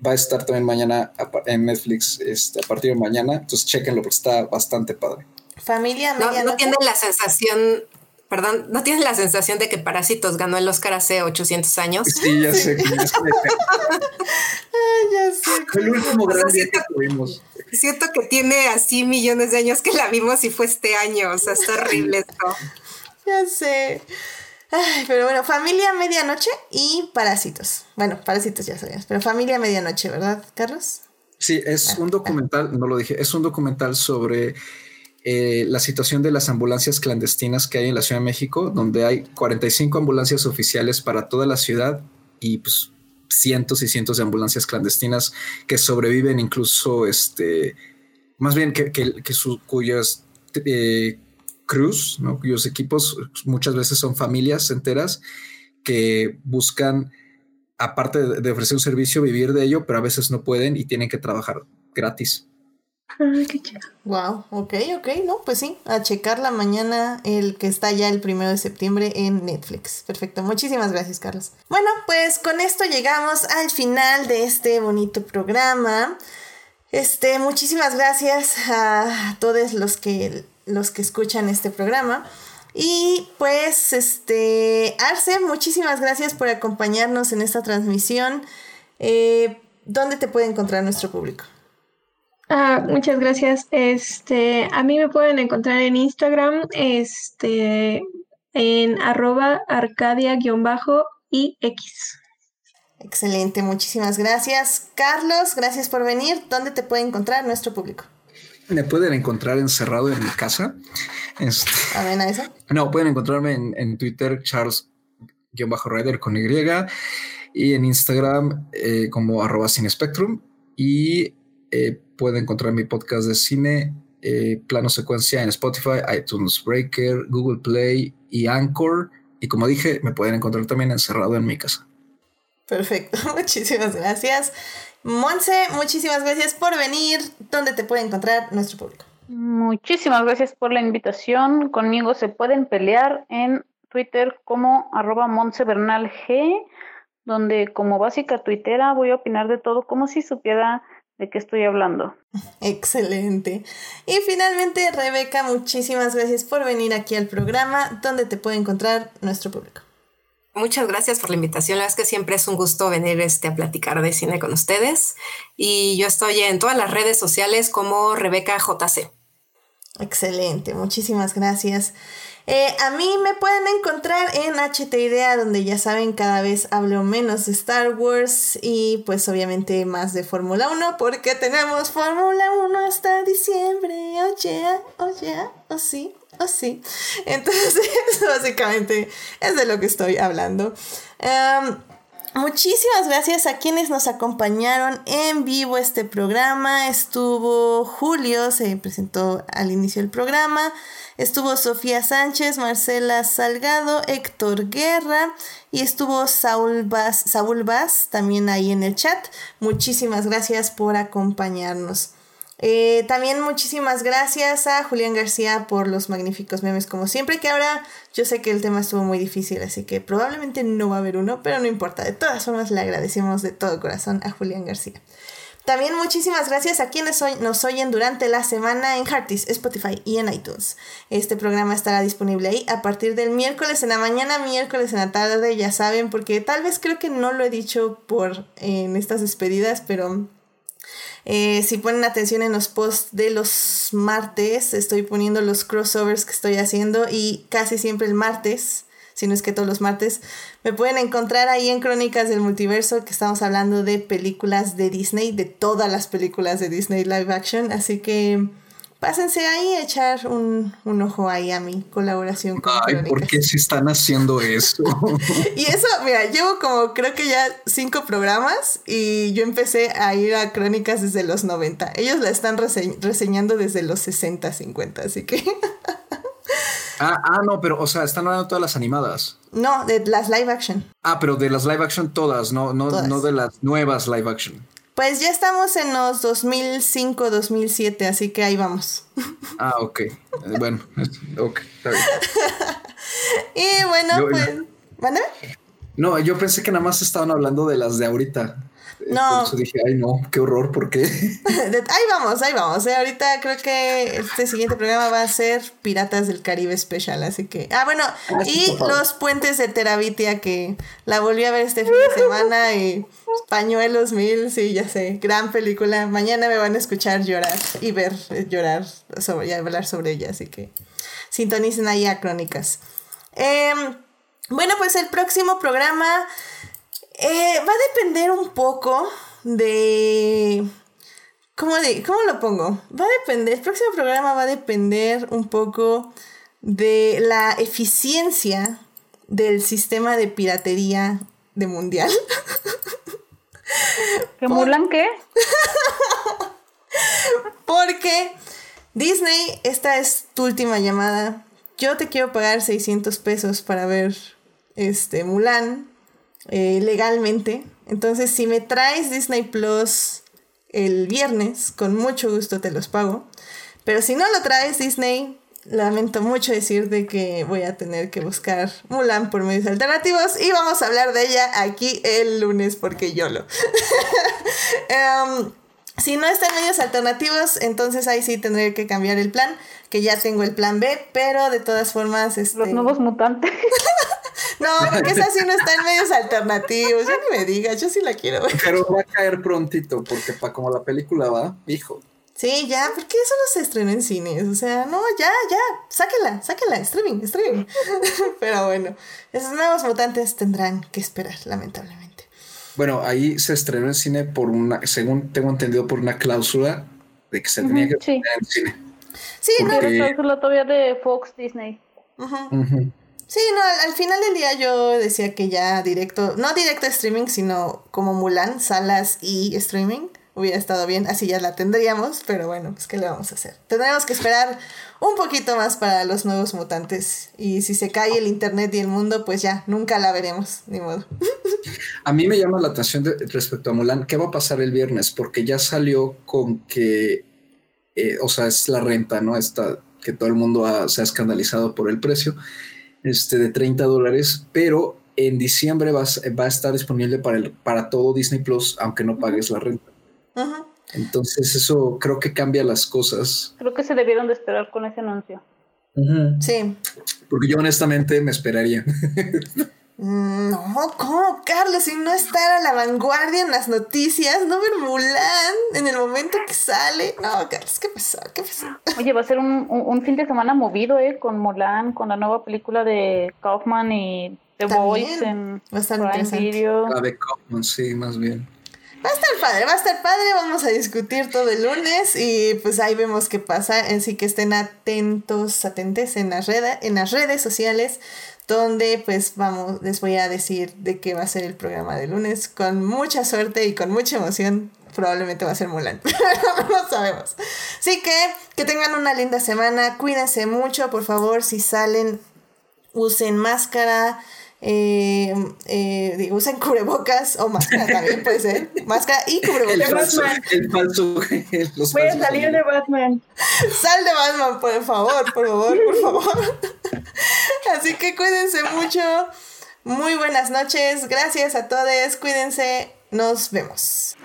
va a estar también mañana en Netflix este, a partir de mañana. Entonces, chequenlo porque está bastante padre. Familia Medianoche. No, no tiene la sensación perdón, ¿no tienes la sensación de que Parásitos ganó el Oscar hace 800 años? Sí, ya sé. [laughs] ya sé. ya sé. El último gran día que tuvimos. Siento que tiene así millones de años que la vimos y fue este año. O sea, está horrible esto. Ya sé. Ay, pero bueno, Familia Medianoche y Parásitos. Bueno, Parásitos ya sabías, pero Familia Medianoche, ¿verdad, Carlos? Sí, es ah, un documental, no lo dije, es un documental sobre eh, la situación de las ambulancias clandestinas que hay en la Ciudad de México, donde hay 45 ambulancias oficiales para toda la ciudad y pues cientos y cientos de ambulancias clandestinas que sobreviven incluso este más bien que, cuyas eh, crews, cuyos equipos muchas veces son familias enteras que buscan aparte de ofrecer un servicio vivir de ello, pero a veces no pueden y tienen que trabajar gratis. Wow, ok, ok, no, pues sí, a checar la mañana el que está ya el primero de septiembre en Netflix. Perfecto, muchísimas gracias, Carlos. Bueno, pues con esto llegamos al final de este bonito programa. Este, muchísimas gracias a todos los que los que escuchan este programa. Y pues, este, Arce, muchísimas gracias por acompañarnos en esta transmisión. Eh, ¿Dónde te puede encontrar nuestro público? Ah, muchas gracias. Este, a mí me pueden encontrar en Instagram, este, en arroba arcadia-ix. Excelente, muchísimas gracias. Carlos, gracias por venir. ¿Dónde te puede encontrar nuestro público? Me pueden encontrar encerrado en mi casa. Este, ¿A ver, a eso? No, pueden encontrarme en, Twitter, Charles-Rider con Y, y en Instagram eh, como arroba sin spectrum. Y eh, pueden encontrar mi podcast de cine, eh, plano secuencia en Spotify, iTunes Breaker, Google Play y Anchor. Y como dije, me pueden encontrar también encerrado en mi casa. Perfecto, [laughs] muchísimas gracias. Monse, muchísimas gracias por venir. ¿Dónde te puede encontrar nuestro público? Muchísimas gracias por la invitación. Conmigo se pueden pelear en Twitter como arroba G, donde como básica tuitera voy a opinar de todo como si supiera de qué estoy hablando. Excelente. Y finalmente, Rebeca, muchísimas gracias por venir aquí al programa. ¿Dónde te puede encontrar nuestro público? Muchas gracias por la invitación. La verdad es que siempre es un gusto venir este, a platicar de cine con ustedes. Y yo estoy en todas las redes sociales como Rebeca JC. Excelente, muchísimas gracias. Eh, a mí me pueden encontrar en HT Idea, donde ya saben, cada vez hablo menos de Star Wars y pues obviamente más de Fórmula 1, porque tenemos Fórmula 1 hasta diciembre. Oh yeah, oh yeah, oh sí, oh sí. Entonces, [laughs] básicamente es de lo que estoy hablando. Em, muchísimas gracias a quienes nos acompañaron en vivo este programa. Estuvo Julio, se presentó al inicio del programa. Estuvo Sofía Sánchez, Marcela Salgado, Héctor Guerra y estuvo Saúl Vaz, Saúl también ahí en el chat. Muchísimas gracias por acompañarnos. Eh, también muchísimas gracias a Julián García por los magníficos memes como siempre, que ahora yo sé que el tema estuvo muy difícil, así que probablemente no va a haber uno, pero no importa, de todas formas le agradecemos de todo corazón a Julián García. También muchísimas gracias a quienes nos oyen durante la semana en Heartis, Spotify y en iTunes. Este programa estará disponible ahí a partir del miércoles en la mañana, miércoles en la tarde, ya saben, porque tal vez creo que no lo he dicho por en estas despedidas, pero eh, si ponen atención en los posts de los martes, estoy poniendo los crossovers que estoy haciendo y casi siempre el martes si no es que todos los martes, me pueden encontrar ahí en Crónicas del Multiverso, que estamos hablando de películas de Disney, de todas las películas de Disney live action. Así que pásense ahí a echar un, ojo ahí a mi colaboración con Ay, ¿por qué se están haciendo eso? [laughs] y eso, mira, llevo como creo que ya cinco programas y yo empecé a ir a Crónicas desde los 90. Ellos la están reseñando desde los 60, 50, así que... [laughs] ah, ah, no, pero, o sea, están hablando todas las animadas. No, de las live action. Ah, pero de las live action todas, no, no, no de las nuevas live action. Pues ya estamos en los 2005, 2007, así que ahí vamos. Ah, ok. Eh, bueno, ok, está bien. [laughs] y bueno, pues. ¿Vale? No, yo pensé que nada más estaban hablando de las de ahorita. No. Por eso dije, ay no, qué horror, ¿por qué? [laughs] ahí vamos, ahí vamos. ¿eh? Ahorita creo que este siguiente programa va a ser Piratas del Caribe Special, así que... Ah, bueno, ah, y Los Puentes de Terabitia, que la volví a ver este fin de semana y Pañuelos Mil, sí, ya sé, gran película. Mañana me van a escuchar llorar y ver llorar sobre, y hablar sobre ella, así que sintonicen ahí a Crónicas. Em, bueno, pues el próximo programa eh, va a depender un poco de... ¿Cómo, de, ¿Cómo lo pongo? Va a depender, el próximo programa va a depender un poco de la eficiencia del sistema de piratería de mundial. [laughs] ¿Que Mulan qué? [laughs] Porque Disney, esta es tu última llamada. Yo te quiero pagar 600 pesos para ver este Mulan eh, legalmente. Entonces, si me traes Disney Plus el viernes, con mucho gusto te los pago. Pero si no lo traes Disney, lamento mucho decirte que voy a tener que buscar Mulan por medios alternativos y vamos a hablar de ella aquí el lunes porque yo lo. [laughs] Em, si no está en medios alternativos, entonces ahí sí tendré que cambiar el plan, que ya tengo el plan B, pero de todas formas... Este... Los nuevos mutantes. [laughs] no, porque esa sí no está en medios alternativos, ya ni me digas, yo sí la quiero ver. Pero va a caer prontito, porque para como la película va, hijo. Sí, ya, porque eso no se estrenó en cines. O sea, no, ya, ya, sáquela, sáquela, streaming, streaming. [laughs] Pero bueno, esos nuevos mutantes tendrán que esperar, lamentablemente. Bueno, ahí se estrenó en cine por una, según tengo entendido, por una cláusula de que se tenía que estrenar en cine. Sí, no. La cláusula todavía de Fox Disney. Sí, no, al, final del día yo decía que ya directo, no directo streaming, sino como Mulan, salas y streaming hubiera estado bien, así ya la tendríamos, pero bueno, pues ¿qué le vamos a hacer? Tendremos que esperar un poquito más para los nuevos mutantes y si se cae el internet y el mundo, pues ya, nunca la veremos, ni modo. A mí me llama la atención respecto a Mulan, ¿qué va a pasar el viernes? Porque ya salió con que, eh, o sea, es la renta, ¿no? Está, que todo el mundo se ha escandalizado por el precio, este, de 30 dólares, pero en diciembre va, va a estar disponible para, el, para todo Disney Plus, aunque no pagues la renta. Entonces eso creo que cambia las cosas. Creo que se debieron de esperar con ese anuncio. Sí. Porque yo honestamente me esperaría. [laughs] Mm, no, ¿cómo, Carlos? Si no estar a la vanguardia en las noticias, no ver Mulan en el momento que sale. No, Carlos, ¿qué pasó? ¿Qué pasó? Oye, va a ser un, fin de semana movido, ¿eh? Con Mulan, con la nueva película de Kaufman y The Voice en Prime Video. La de Kaufman, sí, más bien. Va a estar padre, va a estar padre, vamos a discutir todo el lunes y pues ahí vemos qué pasa, así que estén atentos, atentes en las, redes, en las redes sociales donde pues vamos, les voy a decir de qué va a ser el programa de lunes con mucha suerte y con mucha emoción. Probablemente va a ser Mulan, [laughs] no sabemos. Así que que tengan una linda semana, cuídense mucho, por favor, si salen, usen máscara, eh, eh, digo, usen cubrebocas o máscara también puede ser. Máscara y cubrebocas. El falso, el falso Voy a salir de Batman. Sal de Batman, por favor, por favor, por favor. Así que cuídense mucho. Muy buenas noches. Gracias a todos. Cuídense. Nos vemos.